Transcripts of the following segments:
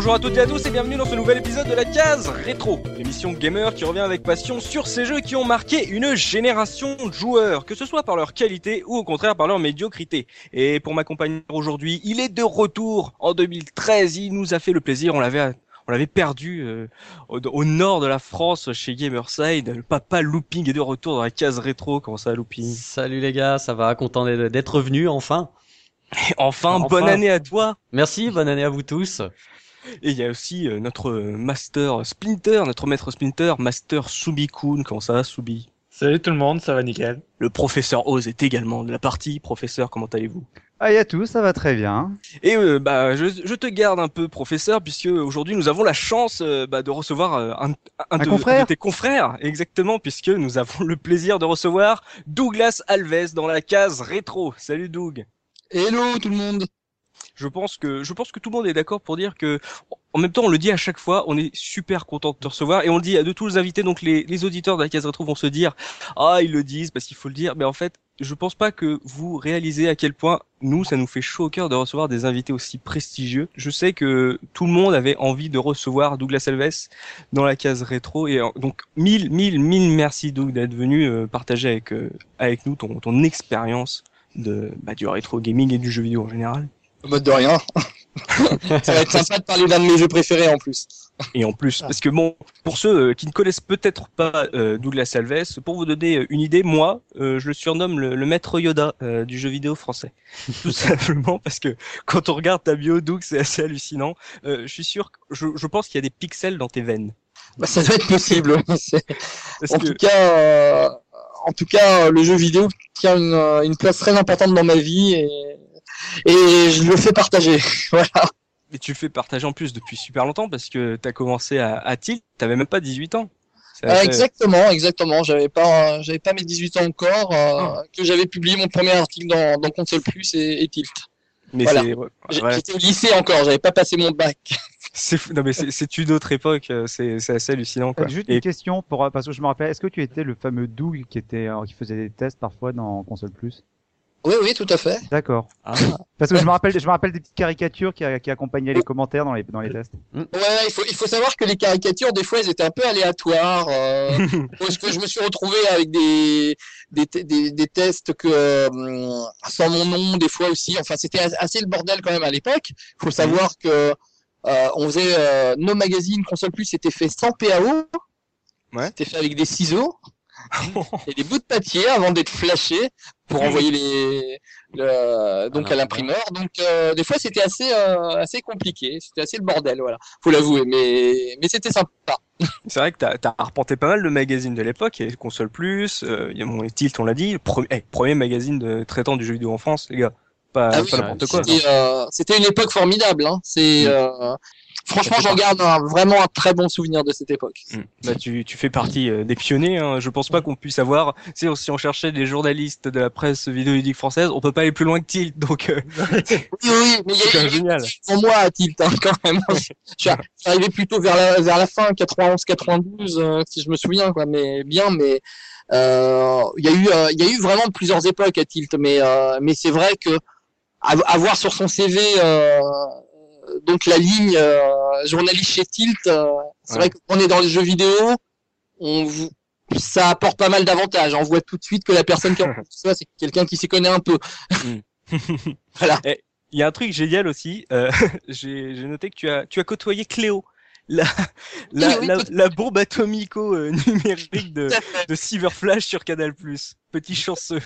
Bonjour à toutes et à tous et bienvenue dans ce nouvel épisode de la case rétro, l'émission gamer qui revient avec passion sur ces jeux qui ont marqué une génération de joueurs, que ce soit par leur qualité ou au contraire par leur médiocrité. Et pour m'accompagner aujourd'hui, il est de retour en 2013, il nous a fait le plaisir, on l'avait on l'avait perdu euh, au, nord de la France chez Gamerside. Le papa Looping est de retour dans la case rétro. Comment ça, Looping? Salut les gars, ça va Content d'être revenu enfin. enfin, bonne année à toi. Merci, bonne année à vous tous. Et il y a aussi euh, notre master Splinter, notre maître Splinter, master Subikun. Comment ça va, Subi? Salut tout le monde, ça va nickel. Le professeur Oz est également de la partie. Professeur, comment allez-vous? Ah, y a tout, ça va très bien. Et euh, bah, je, je, te garde un peu, professeur, puisque aujourd'hui nous avons la chance euh, bah, de recevoir un, un, de, tes confrères, exactement, puisque nous avons le plaisir de recevoir Douglas Alves dans la case rétro. Salut Doug. Hello tout le monde. Je pense que je pense que tout le monde est d'accord pour dire que en même temps on le dit à chaque fois, on est super content de te recevoir et on le dit à de tous les invités donc les, les auditeurs de la case rétro vont se dire ah ils le disent parce qu'il faut le dire mais en fait je pense pas que vous réalisez à quel point nous ça nous fait chaud au cœur de recevoir des invités aussi prestigieux. Je sais que tout le monde avait envie de recevoir Douglas Alves dans la case rétro et donc mille mille mille merci Doug d'être venu euh, partager avec euh, avec nous ton ton expérience de bah, du rétro gaming et du jeu vidéo en général. Mode de rien. ça va être sympa de parler d'un de mes jeux préférés en plus. Et en plus, parce que bon, pour ceux euh, qui ne connaissent peut-être pas euh, Douglas Alves, pour vous donner euh, une idée, moi, euh, je le surnomme le, maître Yoda du jeu vidéo français. Tout simplement parce que quand on regarde ta bio, Doug, c'est assez hallucinant. je suis sûr, je, je pense qu'il y a des pixels dans tes veines. Bah, ça doit être possible. en tout cas, en tout cas, le jeu vidéo tient une, une place très importante dans ma vie et et je le fais partager. voilà. Et tu le fais partager en plus depuis super longtemps parce que tu as commencé à, à Tilt, t'avais même pas 18 ans. Euh, exactement, exactement. J'avais pas, j'avais pas mes 18 ans encore, euh, oh. que j'avais publié mon premier article dans, dans Console Plus et, et Tilt. Mais voilà. J'étais au lycée encore, j'avais pas passé mon bac. C'est non mais c'est une autre époque, euh, c'est assez hallucinant quoi. Juste une question pour parce que je me rappelle, est-ce que tu étais le fameux Doug qui était qui faisait des tests parfois dans Console Plus? Oui, oui, tout à fait. D'accord. Ah. Parce que je me rappelle, je me rappelle des petites caricatures qui, qui accompagnaient les commentaires dans les dans les tests. Mm. Ouais, il faut il faut savoir que les caricatures des fois elles étaient un peu aléatoires. Euh, parce que je me suis retrouvé avec des des, des, des tests que euh, sans mon nom des fois aussi. Enfin, c'était assez le bordel quand même à l'époque. Il faut savoir que euh, on faisait euh, nos magazines console plus c'était fait sans PAO. Ouais. C'était fait avec des ciseaux. et des bouts de papier avant d'être flashés pour envoyer les le, donc à l'imprimeur. Donc euh, des fois c'était assez euh, assez compliqué, c'était assez le bordel, voilà. Faut l'avouer, mais mais c'était sympa. C'est vrai que t'as as arpenté pas mal de magazines de l'époque, il y a Console Plus, euh, il y a mon Tilt, on l'a dit, premier, eh, premier magazine de traitant du jeu vidéo en France, les gars. Pas, ah pas n'importe quoi. C'était une époque formidable. Hein. C'est mm. Franchement, j'en garde vraiment un très bon souvenir de cette époque. Hmm. Bah, tu, tu fais partie euh, des pionniers. Hein. Je pense pas qu'on puisse avoir. Si on, si on cherchait des journalistes de la presse vidéoludique française, on peut pas aller plus loin que Tilt. Donc, euh, oui, oui, mais il y a génial. Pour moi à Tilt hein, quand même. je suis arrivé plutôt vers la, vers la fin, 91, 92, euh, si je me souviens, quoi. Mais bien, mais euh, il y a eu, il y a eu vraiment plusieurs époques à Tilt, mais mais c'est vrai que avoir sur son CV donc la ligne euh, journaliste chez Tilt, euh, c'est vrai qu'on est dans les jeux vidéo, on ça apporte pas mal d'avantages. On voit tout de suite que la personne qui en ça, c'est quelqu'un qui s'y connaît un peu. Mm. voilà. Eh, il y a un truc génial aussi. Euh, J'ai noté que tu as, tu as côtoyé Cléo, la, la, la, la, bombe atomico euh, numérique de, de Cyberflash sur Canal+. Petit chanceux.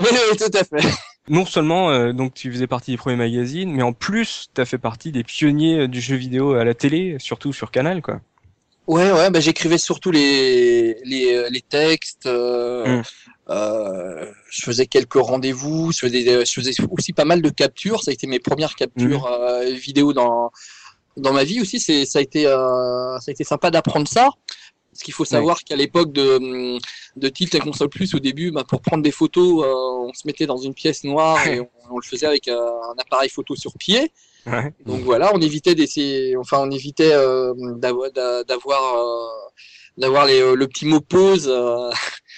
Oui, oui, tout à fait. Non seulement euh, donc tu faisais partie des premiers magazines, mais en plus tu as fait partie des pionniers euh, du jeu vidéo à la télé, surtout sur Canal, quoi. Ouais, ouais, bah, j'écrivais surtout les les, euh, les textes. Euh, euh, je faisais quelques rendez-vous. Je faisais, je faisais aussi pas mal de captures. Ça a été mes premières captures mmh. vidéo dans dans ma vie aussi. C'est ça a été ça a été sympa d'apprendre ça. Parce qu'il faut savoir qu'à l'époque de, de Tilt et Console Plus, au début, bah, pour prendre des photos, euh, on se mettait dans une pièce noire et on, le faisait avec euh, un appareil photo sur pied. Ouais. Donc voilà, on évitait d'essayer, enfin on évitait euh, d'avoir d'avoir le petit mot pause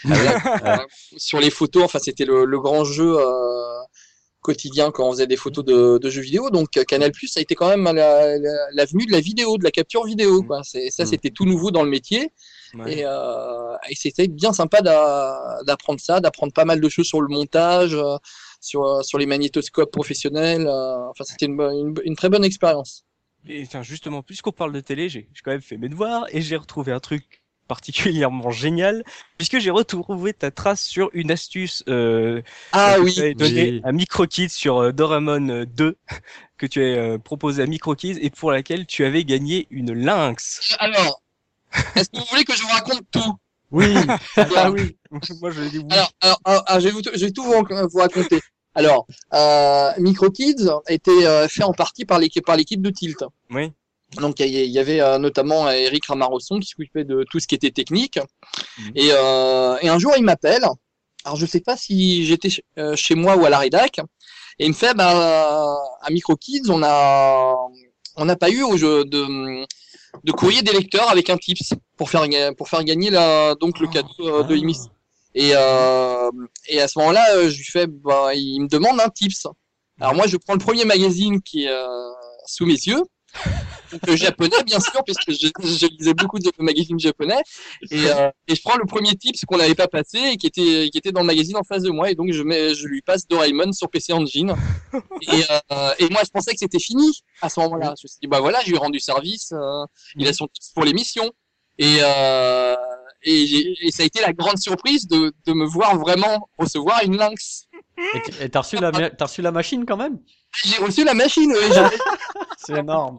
sur les photos. Enfin c'était le, le, grand jeu quotidien quand on faisait des photos de, de jeux vidéo. Donc euh, Canal Plus a été quand même la- la- l'avenue de la vidéo, de la capture vidéo. Quoi. C'est, ça, Mm. c'était tout nouveau dans le métier. Ouais. Et, euh, et c'était bien sympa d'a- d'apprendre ça, d'apprendre pas mal de choses sur le montage, euh, sur, sur les magnétoscopes professionnels. euh, enfin, c'était une, bo- une, une très bonne expérience. Et justement, puisqu'on parle de télé, j'ai quand même fait mes devoirs et j'ai retrouvé un truc particulièrement génial, puisque j'ai retrouvé ta trace sur une astuce euh, Ah que oui, tu avais donnée à MicroKids sur euh, Doraemon euh, 2, que tu as euh, proposé à MicroKids et pour laquelle tu avais gagné une lynx. alors, est-ce que vous voulez que je vous raconte tout? Oui. Ah oui, moi je dis oui. Alors, alors, alors, alors, je, vais vous, je vais tout vous, vous raconter. Alors, euh, MicroKids était euh, fait en partie par l'équipe par l'équipe de Tilt. Oui. Donc il y, avait euh, notamment euh, Eric Ramarosson qui s'occupait de tout ce qui était technique. Mhm. Et, euh, et un jour il m'appelle. Alors je sais pas si j'étais ch- euh, chez moi ou à la rédac. Et il me fait bah à MicroKids on a on n'a pas eu au jeu de de courrier des lecteurs avec un tips pour faire pour faire gagner la donc le cadeau euh, de Ah. l'émission. Et, et à ce moment-là, je lui fais, bah, il me demande un tips. Alors moi, je prends le premier magazine qui est sous mes yeux, donc le japonais bien sûr, puisque je, je lisais beaucoup de magazines japonais, et, euh, et je prends le premier tips qu'on n'avait pas passé et qui était qui était dans le magazine en face de moi, et donc je mets, je lui passe Doraemon sur PC Engine. Et, euh, et moi, je pensais que c'était fini à ce moment-là. Je me suis dit, bah voilà, je lui ai rendu service, euh, il a son tips pour l'émission. Et, euh, et, et ça a été la grande surprise de, de me voir vraiment recevoir une lynx. Et t'as reçu la, reçu la machine quand même? J'ai reçu la machine. oui, C'est énorme.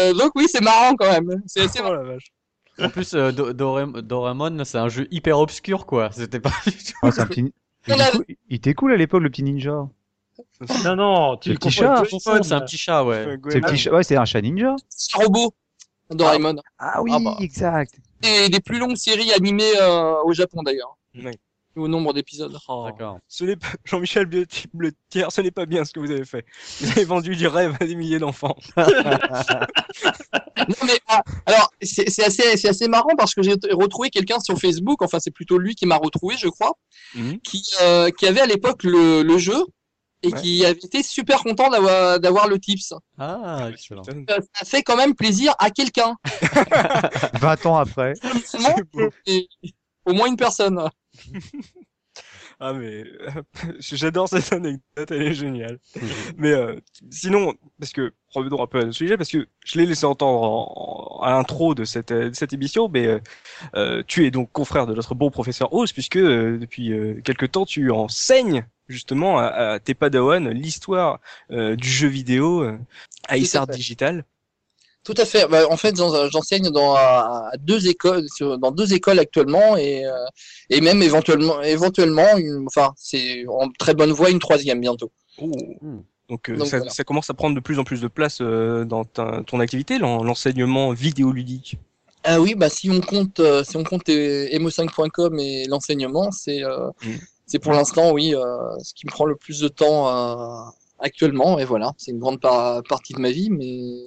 euh, donc oui, c'est marrant quand même. C'est assez Oh la vache. En plus, euh, Do- Doraemon, c'est un jeu hyper obscur, quoi. C'était pas du tout. Ah, c'est un petit... Il était cool- il était cool à l'époque, le petit ninja. Non, non, tu Le petit confonds chat. avec. C'est un petit chat, ouais. C'est le petit chat- Ouais, c'est un chat ninja. c'est un robot. Doraemon. Ah oui, Ah bah. exact. Et des plus longues séries animées euh, au Japon d'ailleurs. Ouais. Au nombre d'épisodes. Oh. D'accord. Ce n'est pas Jean-Michel Bletier, ce n'est pas bien ce que vous avez fait. Vous avez vendu du rêve à des milliers d'enfants. Non mais ah, alors c'est c'est assez c'est assez marrant parce que j'ai retrouvé quelqu'un sur Facebook. Enfin c'est plutôt lui qui m'a retrouvé, je crois, Mhm. qui euh, qui avait à l'époque le, le jeu et Ouais. qui avait été super content d'avoir d'avoir le tips. Ah, excellent. Ça fait quand même plaisir à quelqu'un. 20 ans après. Et au moins une personne. Ah mais j'adore cette anecdote, elle est géniale. mais euh, sinon, parce que revenons un peu à notre sujet, parce que je l'ai laissé entendre en, en- à l'intro de cette, de cette émission, mais euh, euh, tu es donc confrère de notre bon professeur Ose, puisque euh, depuis euh, quelque temps tu enseignes justement à, à tes padawans l'histoire euh, du jeu vidéo euh, à Tout à Issar fait. Digital. Tout à fait. Bah, en fait, j'en- j'enseigne dans à- deux écoles, dans deux écoles actuellement, et euh, et même éventuellement, éventuellement, une, enfin, c'est en très bonne voie une troisième bientôt. Oh. Hmm. Donc, euh, Donc, ça, voilà. ça commence à prendre de plus en plus de place euh, dans ta- ton activité, l'en- l'enseignement vidéoludique. Ah oui, bah si on compte, euh, si on compte euh, emo5.com et l'enseignement, c'est euh, Mm. c'est pour l'instant oui, euh, ce qui me prend le plus de temps euh, actuellement, et voilà, c'est une grande par- partie de ma vie, mais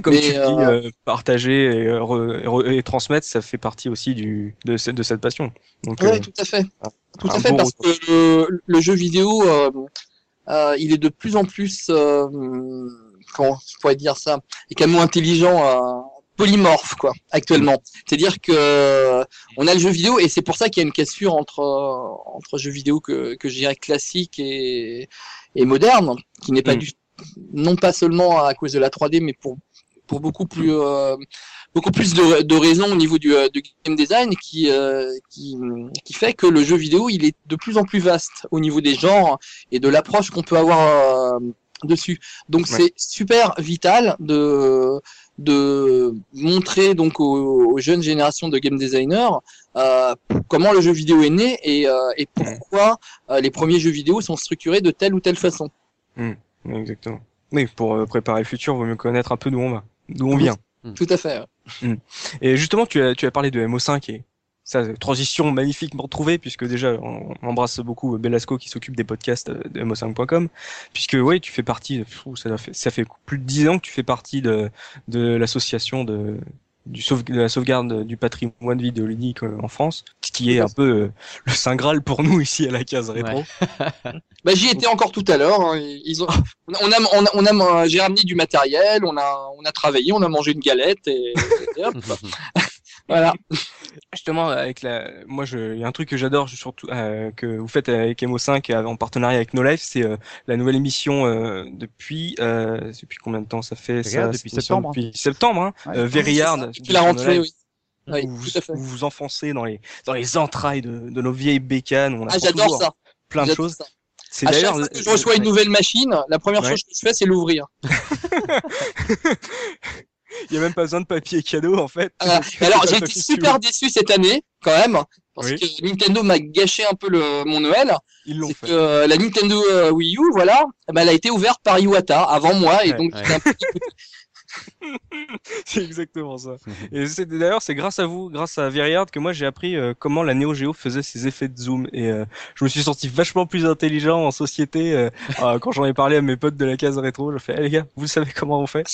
comme Mais, tu dis, euh, euh, partager et, euh, re- et re- et transmettre, ça fait partie aussi du, de, cette, de cette passion. Donc, Oui, euh, tout à fait. Tout à fait, parce que le, le jeu vidéo, il est de plus en plus, comment je pourrais dire ça, et qu'un mot intelligent, polymorphe, quoi, actuellement. C'est-à-dire que on a le jeu vidéo, et c'est pour ça qu'il y a une cassure entre, entre jeux vidéo que, que je dirais classique et, et moderne, qui n'est pas Mm. du, non pas seulement à cause de la 3D, mais pour, pour beaucoup plus, euh, beaucoup plus de, de raisons au niveau du, euh, du game design qui, euh, qui, qui fait que le jeu vidéo il est de plus en plus vaste au niveau des genres et de l'approche qu'on peut avoir euh, dessus. Donc Ouais. c'est super vital de de montrer donc aux, aux jeunes générations de game designers euh, comment le jeu vidéo est né et, euh, et pourquoi euh, les premiers jeux vidéo sont structurés de telle ou telle façon. oui, exactement. Oui, pour préparer le futur, il vaut mieux connaître un peu d'où on va, d'où on vient. Tout à fait. Et justement, tu as, tu as parlé de MO5 et ça, transition magnifiquement trouvée, puisque déjà, on, on embrasse beaucoup Belasco qui s'occupe des podcasts euh, de MO5.com, puisque oui, tu fais partie, ça fait, ça fait plus de dix ans que tu fais partie de, de l'association de, du sauve, de la sauvegarde du patrimoine vidéoludique euh, en France, ce qui est un peu euh, le saint graal pour nous ici à la case rétro. Bah, j'y étais encore tout à l'heure. hein. Ils ont, on a, on a, on a, j'ai ramené du matériel, on a, on a travaillé, on a mangé une galette et, et hop, voilà. Justement, avec la, moi, je, il y a un truc que j'adore, surtout euh, que vous faites avec MO5 euh, en partenariat avec No Life, c'est euh, la nouvelle émission euh, depuis, euh, c'est depuis combien de temps ça fait ça, Regarde, depuis septembre. Depuis septembre, hein. Ouais. euh, Veryard, Depuis la rentrée, oui. Oui, où vous, tout à fait. où vous enfoncez dans les dans les entrailles de, de nos vieilles bécanes. On Ah, j'adore ça. plein de choses. ça. C'est À chaque d'ailleurs fois que je reçois une nouvelle machine, la première Ouais. chose que je fais, c'est l'ouvrir. il y a même pas besoin de papier cadeau en fait. C'est Alors, j'ai été super déçu cette année, quand même, parce Oui. que Nintendo m'a gâché un peu le, mon Noël. Ils l'ont fait. que euh, la Nintendo euh, Wii U, voilà, ben, elle a été ouverte par Iwata avant moi, et Ouais, donc ouais. un peu C'est exactement ça. Et c'est d'ailleurs c'est grâce à vous, grâce à Veryard que moi j'ai appris euh, comment la Neo Geo faisait ses effets de zoom et euh, je me suis senti vachement plus intelligent en société euh, euh, quand j'en ai parlé à mes potes de la case rétro. Je fais eh, les gars, vous savez comment on fait?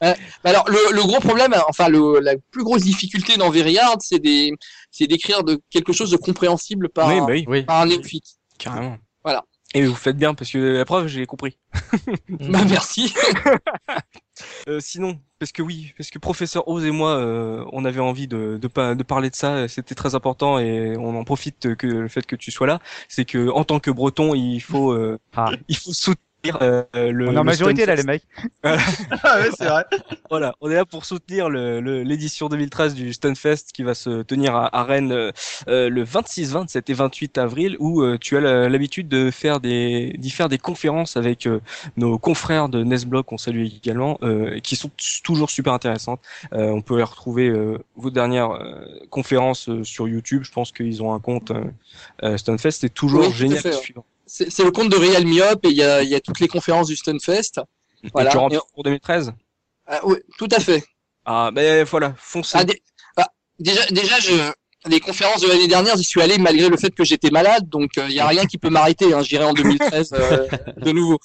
Bah Alors le, le gros problème, enfin le, la plus grosse difficulté dans Veryard, c'est des, c'est d'écrire de quelque chose de compréhensible par, Oui, bah oui, Oui. par un néophyte. carrément. Voilà. Et vous faites bien parce que la preuve j'ai compris. Bah merci. Euh, sinon, parce que oui, parce que professeur Oz et moi, euh, on avait envie de, de, pas- de parler de ça, c'était très important et on en profite que le fait que tu sois là, c'est que en tant que Breton, il faut, euh, Ah. il faut soutenir le. On est en le majorité là, Stunfest. les mecs. Ah ouais, c'est vrai. Voilà, on est là pour soutenir le- le- l'édition 2013 du Stunfest qui va se tenir à, à Rennes euh, euh, le 26, 27 et 28 avril où euh, tu as l'habitude de faire des d'y faire des conférences avec euh, nos confrères de Nesblock qu'on salue également euh, et qui sont toujours super intéressantes. Euh, on peut les retrouver euh, vos dernières euh, conférences euh, sur YouTube. Je pense qu'ils ont un compte euh, euh, Stunfest. C'est toujours Oui, génial à suivre. C'est le compte de Real Myop et il y a, y a toutes les conférences du Stunfest. Voilà. Tu rentres Et- pour 2013 Ah, oui, tout à fait. Ah ben voilà, foncez. Ah, dé- ah, déjà, déjà, je, les conférences de l'année dernière, j'y suis allé malgré le fait que j'étais malade, donc il y a rien qui peut m'arrêter. Hein, J'irai en 2013 euh, de nouveau.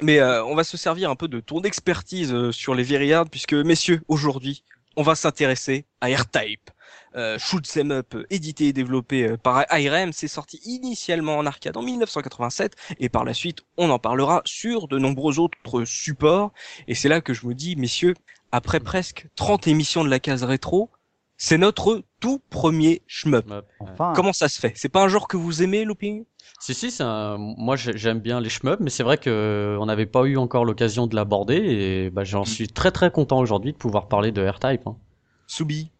Mais euh, on va se servir un peu de ton expertise euh, sur les Veryard, puisque messieurs, aujourd'hui, on va s'intéresser à R-Type. Euh, Shoot 'em Up, euh, édité et développé euh, par IRM, c'est sorti initialement en arcade en 1987, et par la suite, on en parlera sur de nombreux autres supports. Et c'est là que je me dis, messieurs, après presque 30 émissions de la case rétro, c'est notre tout premier shmup. Enfin. Comment ça se fait? C'est pas un genre que vous aimez, Looping Si si, c'est un- moi j'ai- j'aime bien les shmups, mais c'est vrai que on n'avait pas eu encore l'occasion de l'aborder et bah, j'en suis très très content aujourd'hui de pouvoir parler de R-Type. hein. Soubi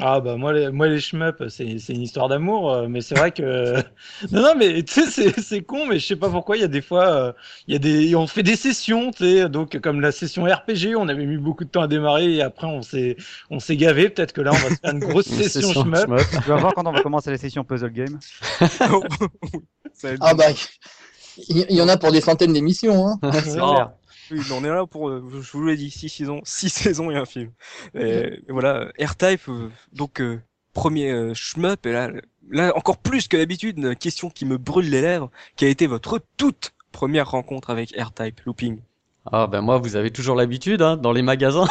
Ah bah moi les, moi les shmups c'est c'est une histoire d'amour euh, mais c'est vrai que non non mais tu sais c'est c'est con mais je sais pas pourquoi il y a des fois euh, il y a des on fait des sessions tu sais donc comme la session RPG on avait mis beaucoup de temps à démarrer et après on s'est on s'est gavé peut-être que là on va se faire une grosse Une session session shmup shmup. Tu vas voir quand on va commencer la session puzzle game. Ça Ah bah, il il y en a pour des centaines d'émissions. Hein. Oui, mais on est là pour, euh, je vous l'ai dit, six saisons, six saisons et un film. Et, voilà, R-Type, euh, donc euh, premier euh, shmup, et là, là encore plus que d'habitude, une question qui me brûle les lèvres, qui a été votre toute première rencontre avec R-Type, Looping. Ah ben moi vous avez toujours l'habitude hein, dans les magasins.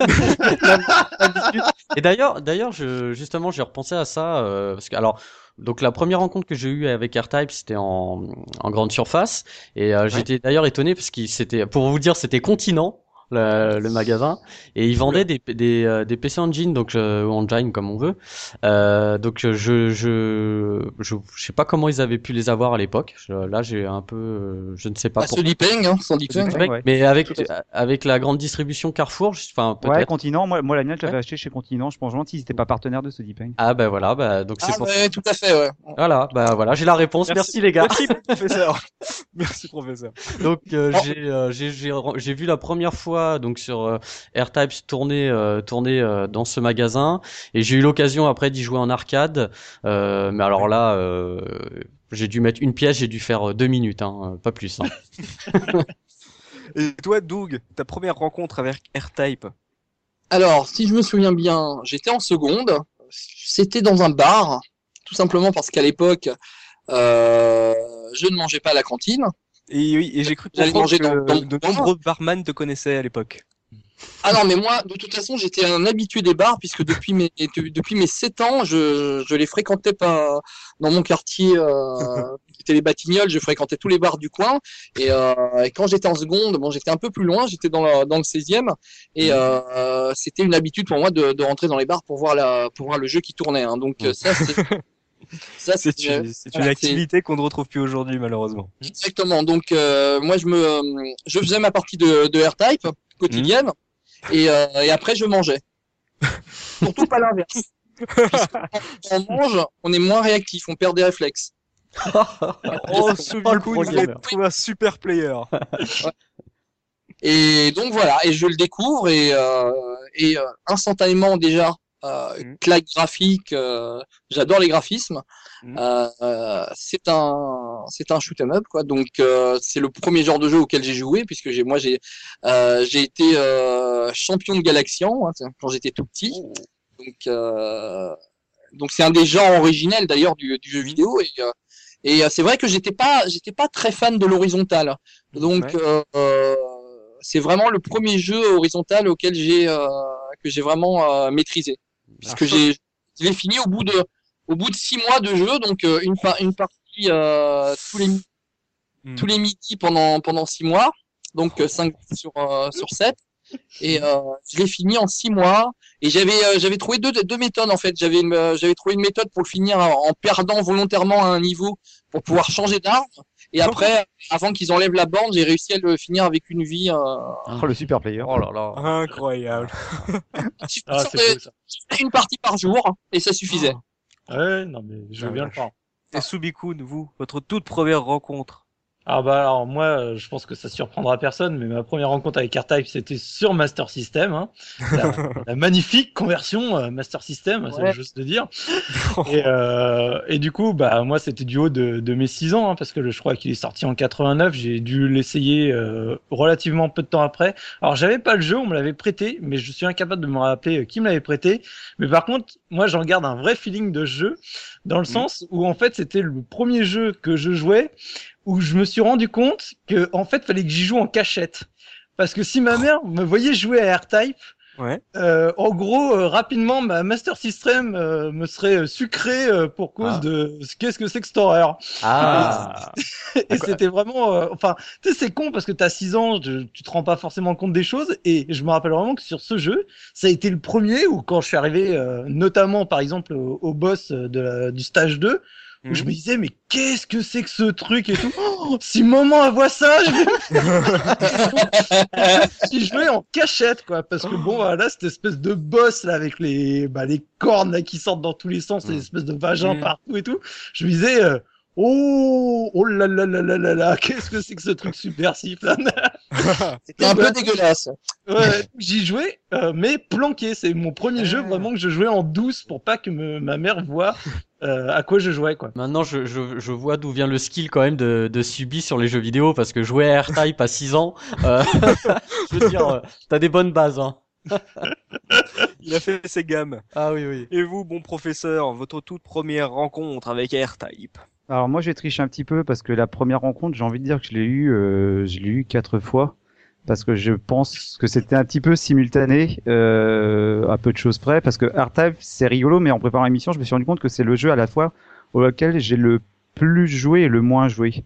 Et d'ailleurs, d'ailleurs, je, justement, j'ai repensé à ça euh, parce que alors, donc la première rencontre que j'ai eue avec R-Type, c'était en, en grande surface, et euh, j'étais d'ailleurs étonné parce qu'il c'était, pour vous dire, c'était Continent. Le, le magasin et ils vendaient des des, euh, des PC Engine donc euh, ou Engine comme on veut euh, donc je je je je sais pas comment ils avaient pu les avoir à l'époque là j'ai un peu euh, je ne sais pas Bah, pour ce Lipeng, hein, sans ouais. mais avec avec la grande distribution Carrefour je- enfin Ouais, Continent. Moi, moi la mienne, je l'avais Ouais. acheté chez Continent. Je pense gentil, ils n'étaient pas partenaires de ce Deepeng. ah ben voilà bah donc c'est Ah, pour ouais, tout à fait, ouais. Voilà, bah voilà, j'ai la réponse. Merci, les gars. Merci, professeur. Merci, professeur. Donc euh, Oh. j'ai euh, j'ai j'ai j'ai vu la première fois donc sur euh, AirTypes tourner euh, tourner euh, dans ce magasin et j'ai eu l'occasion après d'y jouer en arcade. Euh, mais alors là, euh, j'ai dû mettre une pièce, j'ai dû faire deux minutes, hein, pas plus. Hein. Et toi, Doug, ta première rencontre avec R-Type Alors, si je me souviens bien, j'étais en seconde. C'était dans un bar, tout simplement parce qu'à l'époque, euh, je ne mangeais pas à la cantine. Et oui, et j'ai cru que de nombreux barman te connaissaient à l'époque. Ah non, mais moi, de toute façon, j'étais un habitué des bars, puisque depuis mes, de- depuis mes 7 ans, je, je les fréquentais pas dans mon quartier, euh, qui était les Batignolles, je fréquentais tous les bars du coin. Et, euh, et quand j'étais en seconde, bon, j'étais un peu plus loin, j'étais dans, le- dans le 16e, et euh, c'était une habitude pour moi de, de rentrer dans les bars pour voir, la, pour voir le jeu qui tournait. Hein. Donc ça, c'est... Ça, C'est une, c'est une voilà, activité qu'on ne retrouve plus aujourd'hui, malheureusement. Exactement. Donc euh, moi je me euh, je faisais ma partie de, de R-Type quotidienne et, euh, et après je mangeais. Surtout pas l'inverse. On mange, on est moins réactif, on perd des réflexes. Oh, le Subiku, pro il a gamer. trouvé un super player. Et donc voilà, et je le découvre et, euh, et euh, instantanément déjà euh, Mhm. claque graphique, euh, j'adore les graphismes. Mhm. Euh, c'est un c'est un shoot 'em up quoi. Donc euh, c'est le premier genre de jeu auquel j'ai joué puisque j'ai moi j'ai euh, j'ai été euh, champion de Galaxian hein, quand j'étais tout petit. Donc euh, donc c'est un des genres originels d'ailleurs du, du jeu vidéo et euh, et c'est vrai que j'étais pas j'étais pas très fan de l'horizontale. Donc Ouais. c'est vraiment le premier jeu horizontal auquel j'ai euh, que j'ai vraiment euh, maîtrisé puisque j'ai je l'ai fini au bout de au bout de six mois de jeu donc euh, une une partie euh, tous les mi- Mm. tous les midis pendant pendant six mois donc euh, cinq sur euh, sur sept et euh, je l'ai fini en six mois et j'avais euh, j'avais trouvé deux deux méthodes en fait j'avais euh, j'avais trouvé une méthode pour le finir en, en perdant volontairement un niveau pour pouvoir changer d'arme et après avant qu'ils enlèvent la bande j'ai réussi à le finir avec une vie euh, Oh, le super player. Oh là là. Incroyable. Ah, ça. une partie par jour et ça suffisait Ouais, non, mais je veux Ah, bien le croire. Et Subikun, vous, votre toute première rencontre. Ah bah alors moi, euh, je pense que ça surprendra personne, mais ma première rencontre avec R-Type, c'était sur Master System. Hein. La, la magnifique conversion euh, Master System, c'est Ouais. juste de dire. Et, euh, et du coup, bah moi, c'était du haut de, de mes 6 ans, hein, parce que je crois qu'il est sorti en 89. J'ai dû l'essayer euh, relativement peu de temps après. Alors j'avais pas le jeu, on me l'avait prêté, mais je suis incapable de me rappeler euh, qui me l'avait prêté. Mais par contre, moi, j'en garde un vrai feeling de jeu, dans le sens où en fait, c'était le premier jeu que je jouais où je me suis rendu compte que en fait, fallait que j'y joue en cachette. Parce que si ma mère me voyait jouer à R-Type, Ouais. euh, en gros, euh, rapidement, ma Master System euh, me serait euh, sucrée euh, pour cause Ah. de qu'est-ce que c'est que horreur. Ah. Et c'était vraiment, euh, enfin, tu sais, c'est con parce que t'as 6 ans, je- tu te rends pas forcément compte des choses. Et je me rappelle vraiment que sur ce jeu, ça a été le premier où quand je suis arrivé, euh, notamment par exemple au, au boss de la- du stage 2, je me disais mais qu'est-ce que c'est que ce truc et tout? Oh, si maman elle voit ça, je vais si jouais en cachette quoi, parce que bon voilà cette espèce de boss là avec les bah, les cornes là, qui sortent dans tous les sens, les espèces de vagins Mm. partout et tout. Je me disais euh, oh oh là là là là là là, qu'est-ce que c'est que ce truc subversif là. c'était un peu dégueulasse Ouais, j'y jouais, euh, mais planqué. C'est mon premier jeu Ah. vraiment que je jouais en douce pour pas que me- ma mère voie euh, à quoi je jouais quoi. Maintenant, je, je, je vois d'où vient le skill quand même de, de Subi sur les jeux vidéo parce que jouer à R-Type à 6 ans, euh, je veux dire, euh, t'as des bonnes bases. Hein. Il a fait ses gammes. Ah oui, oui. Et vous, bon professeur, votre toute première rencontre avec R-Type? Alors moi j'ai triché un petit peu parce que la première rencontre, j'ai envie de dire que je l'ai eu, euh, je l'ai eu quatre fois parce que je pense que c'était un petit peu simultané euh, à peu de choses près parce que R-Type c'est rigolo mais en préparant l'émission je me suis rendu compte que c'est le jeu à la fois auquel j'ai le plus joué et le moins joué.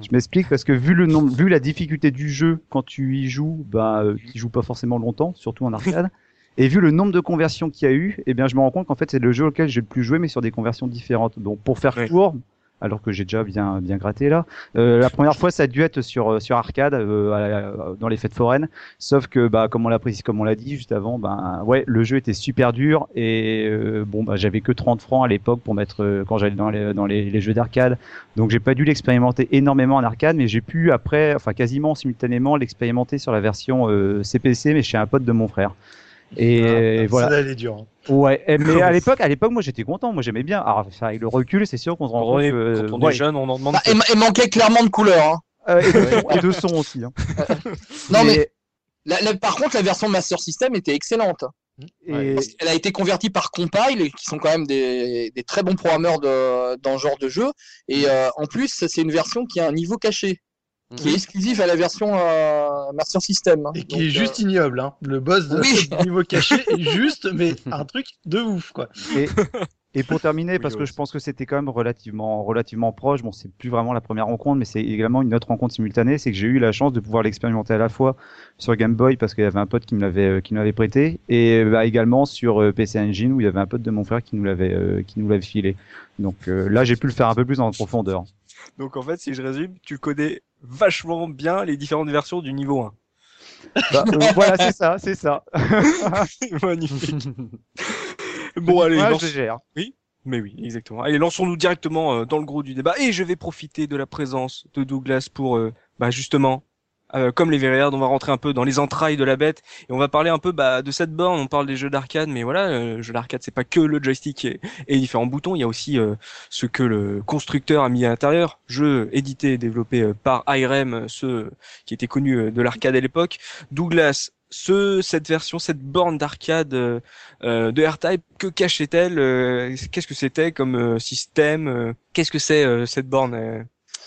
Je m'explique parce que vu le nombre, vu la difficulté du jeu quand tu y joues, bah euh, tu joues pas forcément longtemps, surtout en arcade. Et vu le nombre de conversions qu'il y a eu, eh bien je me rends compte qu'en fait c'est le jeu auquel j'ai le plus joué mais sur des conversions différentes. Donc pour faire Ouais. court, alors que j'ai déjà bien bien gratté là, euh, la première fois ça a dû être sur euh, sur arcade euh, la- dans les fêtes foraines. Sauf que bah comme on l'a précisé, comme on l'a dit juste avant, ben ouais le jeu était super dur et euh, bon bah j'avais que 30 francs à l'époque pour mettre euh, quand j'allais dans les dans les, les jeux d'arcade. Donc j'ai pas dû l'expérimenter énormément en arcade, mais j'ai pu après, enfin quasiment simultanément l'expérimenter sur la version euh, CPC, mais chez un pote de mon frère. Et Ah, voilà. Ça, elle est dure. hein. Ouais. mais à l'époque, à l'époque, moi j'étais content, moi j'aimais bien. Alors enfin, avec le recul, c'est sûr qu'on se rend compte que quand on est ouais. jeune, on en demande Bah, et, ma- et manquait clairement de couleur hein. Euh, et, de son, et de son aussi. Hein. non mais la- la- par contre la version Master System était excellente et- Parce qu'elle a été convertie par Compile, qui sont quand même des, des très bons programmeurs de, dans ce genre de jeu. Et euh, en plus, c'est une version qui a un niveau caché. Qui est exclusif à la version euh, Master System. Et qui Donc, est euh, juste ignoble, hein. Le boss de Oui. niveau caché est juste, mais un truc de ouf, quoi. Et, et pour terminer, parce Oui, que je pense que c'était quand même relativement, relativement proche, bon, c'est plus vraiment la première rencontre, mais c'est également une autre rencontre simultanée, c'est que j'ai eu la chance de pouvoir l'expérimenter à la fois sur Game Boy, parce qu'il y avait un pote qui me l'avait, euh, qui me l'avait prêté, et bah, également sur euh, PC Engine, où il y avait un pote de mon frère qui nous l'avait, euh, qui nous l'avait filé. Donc euh, là, j'ai pu le faire un peu plus en profondeur. Donc en fait, si je résume, tu connais vachement bien les différentes versions du niveau 1. Bah, euh, voilà, c'est ça, c'est ça. Magnifique. Bon, allez, Ouais, lance- je gère. Mais oui, exactement. Allez, lançons-nous directement euh, dans le gros du débat. Et je vais profiter de la présence de Douglas pour, euh, bah, justement, euh, comme les Véréards, on va rentrer un peu dans les entrailles de la bête et on va parler un peu bah, de cette borne. On parle des jeux d'arcade, mais voilà, euh, jeu d'arcade, c'est pas que le joystick et, et les différents boutons. Il y a aussi euh, ce que le constructeur a mis à l'intérieur. Jeu édité et développé euh, par IREM, euh, ceux qui étaient connus euh, de l'arcade à l'époque. Douglas, ce, cette version, cette borne d'arcade euh, euh, de R-Type, que cachait-elle euh, Qu'est-ce que c'était comme euh, système euh, Qu'est-ce que c'est euh, cette borne euh,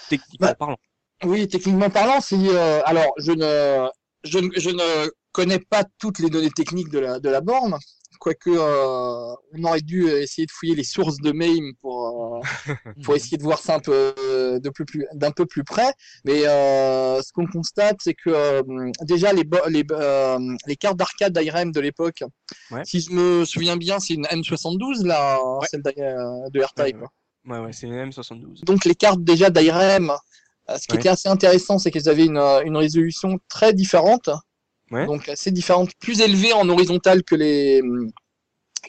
techniquement Bah, parlant? Oui, techniquement parlant, c'est euh, alors je ne, je ne je ne connais pas toutes les données techniques de la de la borne, quoique euh, on aurait dû essayer de fouiller les sources de MAME pour euh, pour essayer de voir ça un peu plus d'un peu plus près. Mais ce qu'on constate, c'est que déjà les les les cartes d'arcade d'IRM de l'époque, Ouais. si je me souviens bien, c'est une M72 là, Ouais. celle de R-Type. Ouais, ouais, c'est une M72. Donc les cartes déjà d'IRM, euh, ce qui Ouais. était assez intéressant, c'est qu'elles avaient une, euh, une résolution très différente, Ouais. donc assez différente, plus élevée en horizontal que les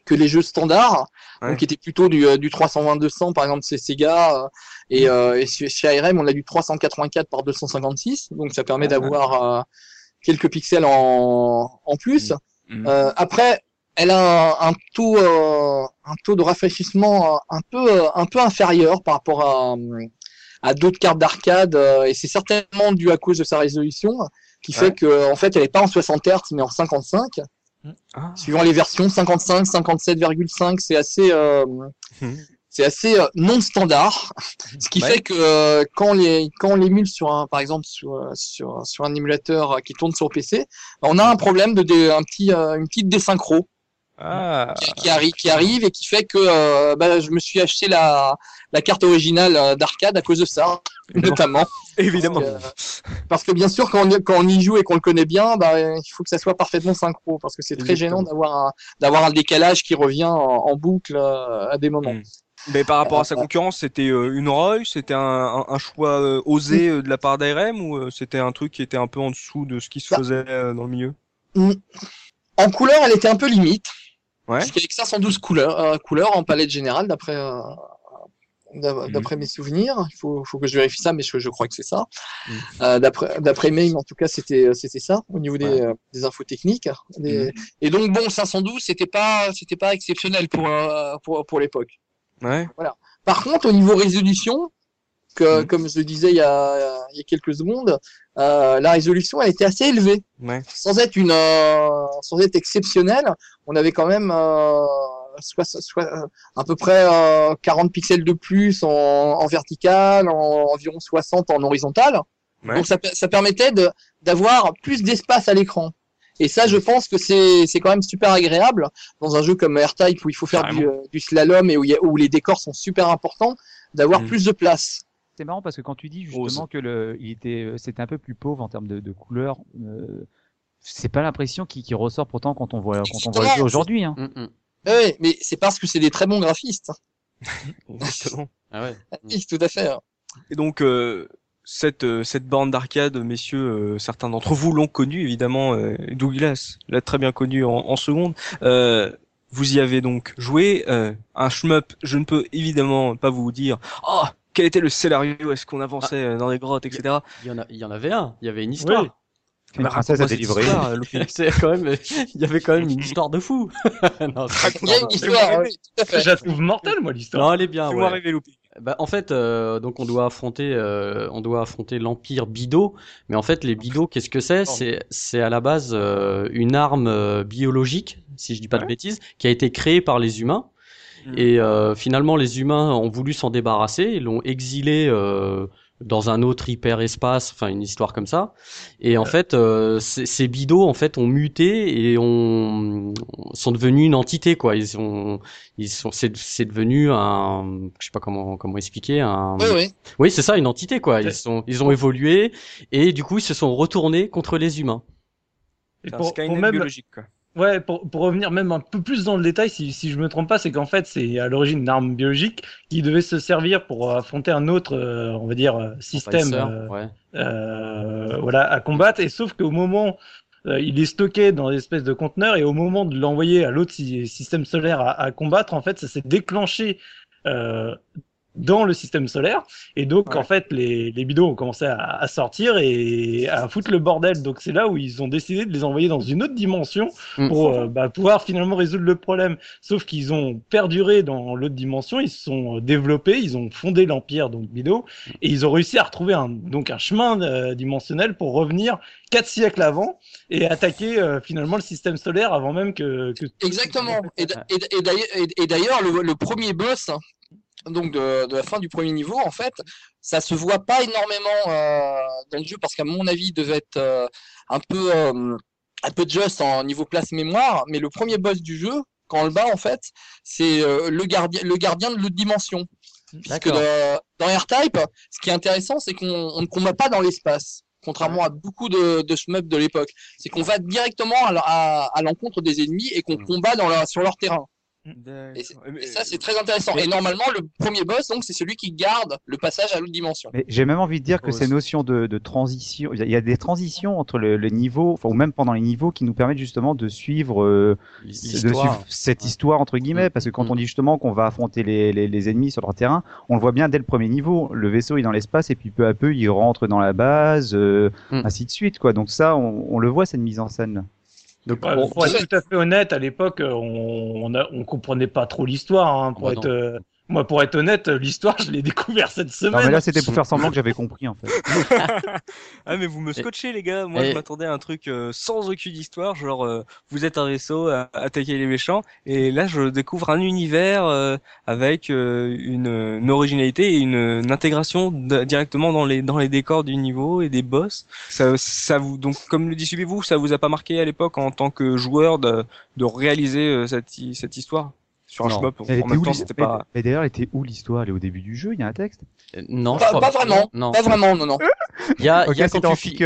que les jeux standards, Ouais. donc qui étaient plutôt du, euh, du 320-200 par exemple chez Sega, euh, et, euh, et chez IRM on a du 384 par 256, donc ça permet d'avoir euh, quelques pixels en, en plus. Mhm. Euh, après, elle a un, un taux, euh, un taux de rafraîchissement euh, un peu, euh, un peu inférieur par rapport à, euh, à d'autres cartes d'arcade, euh, et c'est certainement dû à cause de sa résolution, qui fait que, en fait, elle est pas en 60 Hz, mais en 55. Ah. Suivant les versions, 55, 57,5, c'est assez, euh, Mhm. c'est assez euh, non standard, ce qui Ouais. fait que euh, quand les quand on l'émule sur un par exemple sur sur sur un émulateur qui tourne sur PC, on a un problème de, dé- un petit euh, une petite désynchro Ah, qui, qui arrive qui arrive et qui fait que euh, bah, je me suis acheté la la carte originale euh, d'arcade à cause de ça notamment évidemment. parce que, parce que bien sûr quand on, quand on y joue et qu'on le connaît bien bah, il faut que ça soit parfaitement synchro parce que c'est très Exactement. gênant d'avoir un d'avoir un décalage qui revient en, en boucle euh, à des moments Mm. Mais par rapport à sa concurrence, c'était une ROY, c'était un, un, un choix osé euh, de la part d'ARM ou c'était un truc qui était un peu en dessous de ce qui se Bah. faisait dans le milieu? En couleur, elle était un peu limite. Ouais. Parce qu'il que 512 couleurs, euh, couleurs en palette générale, d'après euh, d'après mes souvenirs. Il faut, faut que je vérifie ça, mais je, je crois que c'est ça. Mhm. Euh, d'après Mame, en tout cas, c'était c'était ça au niveau des, Ouais. euh, des infos techniques. Des- Mhm. Et donc bon, 512, c'était pas c'était pas exceptionnel pour euh, pour pour l'époque. Ouais. Par contre, au niveau résolution, que, Mhm. comme je le disais il y a, il y a quelques secondes, euh, la résolution elle était assez élevée Ouais. sans être une euh, sans être exceptionnelle, on avait quand même euh, soit, soit, euh, à peu près euh, 40 pixels de plus en, en vertical, en environ 60 en horizontal. Ouais. Donc ça, ça permettait de d'avoir plus d'espace à l'écran. Et ça, je pense que c'est c'est quand même super agréable dans un jeu comme R-Type où il faut faire du, euh, du slalom et où, y a- où les décors sont super importants, d'avoir Mhm. plus de place. C'est marrant parce que quand tu dis Oh, justement que le, il était, euh, c'était un peu plus pauvre en termes de, de couleurs, euh, c'est pas l'impression qui, qui ressort pourtant quand on voit, quand on voit le jeu aujourd'hui. Hein. Mm, mm. Oui, mais c'est parce que c'est des très bons graphistes. Exactement. Ah ouais. Oui, tout à fait. Et donc euh, cette euh, cette borne d'arcade, messieurs, euh, certains d'entre vous l'ont connu évidemment. euh, Douglas l'a très bien connu en, en seconde. Euh, vous y avez donc joué. euh, un shmup. Je ne peux évidemment pas vous dire. Oh, quel était le scénario? Est-ce qu'on avançait euh, dans les grottes, etc. Il y en a, il y en avait un. Il y avait une histoire. Oui. Une Bah, princesse quand même, il y avait quand même une histoire de fou. non, Il y a une histoire. Je la trouve mortelle, moi, l'histoire. non, elle est bien. Ouais. rêver. Bah, en fait, euh, donc on doit affronter, euh, on doit affronter l'empire Bido. Mais en fait, les Bido, qu'est-ce que c'est? C'est, c'est à la base euh, une arme euh, biologique, si je dis pas de bêtises, qui a été créée par les humains. Mhm. Et euh, finalement, les humains ont voulu s'en débarrasser. Ils l'ont exilé euh, dans un autre hyper espace, enfin une histoire comme ça. Et en fait, euh, ces bidots en fait ont muté et ont sont devenus une entité quoi. Ils sont ils sont c'est c'est devenu un je sais pas comment comment expliquer un Oui, oui. oui c'est ça une entité quoi. Ils sont ils ont évolué et du coup ils se sont retournés contre les humains. Et C'est un pour, Skynet pour même, biologique, quoi. Ouais, pour, pour revenir même un peu plus dans le détail, si, si je me trompe pas, c'est qu'en fait, c'est à l'origine une arme biologique qui devait se servir pour affronter un autre, euh, on va dire, euh, système, euh, ouais. euh, voilà, à combattre. Et sauf qu'au moment, euh, il est stocké dans des espèces de conteneurs, et au moment de l'envoyer à l'autre sy- système solaire à, à combattre, en fait, ça s'est déclenché. Dans le système solaire et donc Ouais. en fait les, les bidons ont commencé à, à sortir et à foutre le bordel donc c'est là où ils ont décidé de les envoyer dans une autre dimension Mm. pour euh, bah, pouvoir finalement résoudre le problème. Sauf qu'ils ont perduré dans l'autre dimension, ils se sont euh, développés, ils ont fondé l'empire donc Bido et ils ont réussi à retrouver un donc un chemin euh, dimensionnel pour revenir quatre siècles avant et attaquer euh, finalement le système solaire avant même que, que Exactement. Et, d'ailleurs- et- et d'ailleurs, le, le premier boss, donc de, de la fin du premier niveau, en fait, ça se voit pas énormément euh, dans le jeu parce qu'à mon avis, il devait être euh, un peu euh, un peu just en niveau place mémoire. Mais le premier boss du jeu, quand on le bat, en fait, c'est euh, le gardien le gardien de l'autre dimension. D'accord. dans, dans R-Type, ce qui est intéressant, c'est qu'on on ne combat pas dans l'espace. Contrairement à beaucoup de, de shmups de l'époque, c'est qu'on va directement à, la- à, à l'encontre des ennemis et qu'on Mm. combat dans sur leur terrain. Et, ça, c'est très intéressant. Et normalement, le premier boss, donc, c'est celui qui garde le passage à l'autre dimension. J'ai même envie de dire que ces notions de, de transition, il y a- des transitions entre le, le niveau, enfin, ou même pendant les niveaux, qui nous permettent justement de suivre, euh, de L'histoire. suivre cette histoire entre guillemets, Mm. parce que quand Mm. on dit justement qu'on va affronter les, les, les ennemis sur leur terrain, on le voit bien dès le premier niveau. Le vaisseau est dans l'espace et puis peu à peu il rentre dans la base, euh, Mm. ainsi de suite quoi. Donc ça, on, on le voit cette mise en scène. Donc, Ouais, on- pour être tout à fait honnête, à l'époque, on, on comprenait pas trop l'histoire. Hein, pour bah être, euh, moi, pour être honnête, l'histoire, je l'ai découvert cette Non semaine. mais là c'était pour faire semblant que j'avais compris en fait. Ah mais vous me scotchez les gars, moi et- je m'attendais à un truc euh, sans aucune histoire, genre euh, vous êtes un vaisseau à attaquer les méchants, et là je découvre un univers euh, avec euh, une, une originalité et une, une intégration directement dans les dans les décors du niveau et des boss. Ça, ça vous donc comme le dit vous, ça vous a pas marqué à l'époque en tant que joueur de, de réaliser euh, cette cette histoire? Sur un Non. shmup Elle en même temps c'était pas mais d'ailleurs, elle était où l'histoire? Elle est au début du jeu, il y a un texte? Euh, non, je Pas, crois pas vraiment. Non. Pas vraiment, non, non. Il y a, Ok, il y a quand, tu fi-.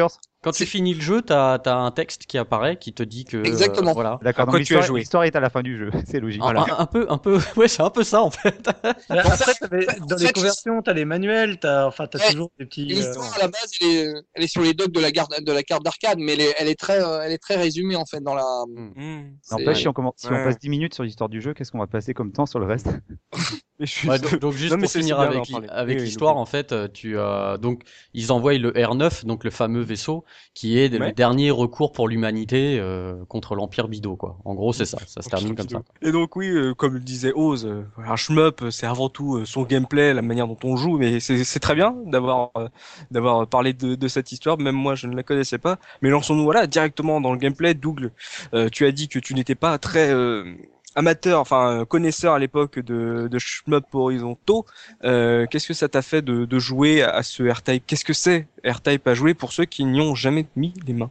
Quand tu finis le jeu, t'as as un texte qui apparaît qui te dit que euh, Exactement. voilà. D'accord. Quoi tu as joué l'histoire est à la fin du jeu, c'est logique. Un, un- un peu, un peu, ouais, c'est un peu ça en fait. Après, t'avais- dans en les fait, conversions, t'as les manuels, t'as enfin, t'as Ouais. toujours des petits. euh, L'histoire, à la base, elle est, elle est sur les docs de la, garde, de la carte d'arcade, mais elle est, elle, est très, euh, elle est très résumée, en fait, dans la... Hmm. c'est- N'empêche, si, on, commence- si Ouais. on passe 10 minutes sur l'histoire du jeu, qu'est-ce qu'on va passer comme temps sur le reste? Mais je suis Ouais, donc, donc juste Non, pour finir avec, avec Oui, l'histoire, en fait, euh, tu euh, donc ils envoient le R9, donc le fameux vaisseau qui est le dernier recours pour l'humanité euh, contre l'Empire Bido, quoi. En gros, c'est ça, ça se termine comme ça. Et donc oui, euh, comme le disait Oz, euh, un shmup, euh, c'est avant tout euh, son gameplay, la manière dont on joue, mais c'est très bien d'avoir euh, d'avoir parlé de, de cette histoire. Même moi, je ne la connaissais pas. Mais lançons-nous voilà directement dans le gameplay. Dougle, euh, tu as dit que tu n'étais pas très euh, amateur, enfin euh, connaisseur à l'époque de, de shmup horizontaux. Euh, Qu'est-ce que ça t'a fait de, de jouer à ce R-Type? Qu'est-ce que c'est R-Type à jouer pour ceux qui n'y ont jamais mis les mains?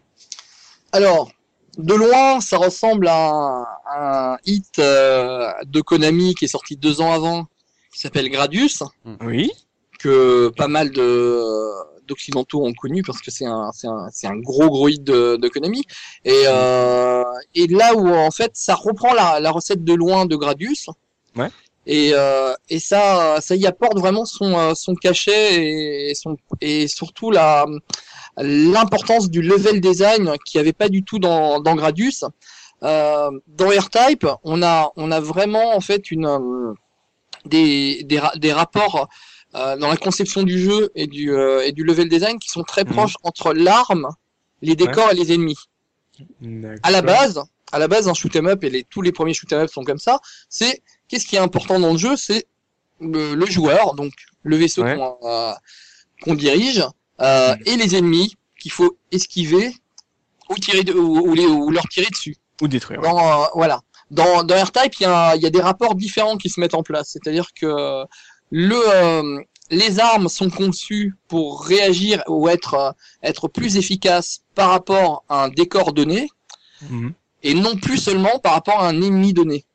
Alors, de loin, ça ressemble à un, à un hit euh, de Konami qui est sorti deux ans avant, qui s'appelle Gradius, Oui. que pas mal de d'occidentaux ont connu parce que c'est un un un gros gros hit de, de Konami et euh, et là où en fait ça reprend la, la recette de loin de Gradius. Ouais. et euh, et ça ça y apporte vraiment son euh, son cachet et son et surtout la l'importance du level design qui avait pas du tout dans dans Gradius. Euh, dans R-Type on a on a vraiment en fait une des des rapports euh, dans la conception du jeu et du, euh, et du level design qui sont très Mhm. proches entre l'arme, les décors et les ennemis. À la base, à la base, un shoot 'em up et les, tous les premiers shoot 'em up sont comme ça. C'est qu'est-ce qui est important dans le jeu, c'est le, le joueur, donc le vaisseau Ouais. qu'on euh, qu'on dirige euh, et les ennemis qu'il faut esquiver ou tirer de, ou, ou les, ou leur tirer dessus. Ou détruire. ouais. Dans, euh, voilà. Dans, dans R-Type, il y, a, il y a des rapports différents qui se mettent en place. C'est-à-dire que le, euh, les armes sont conçues pour réagir ou être euh, être plus efficaces par rapport à un décor donné Mhm. et non plus seulement par rapport à un ennemi donné.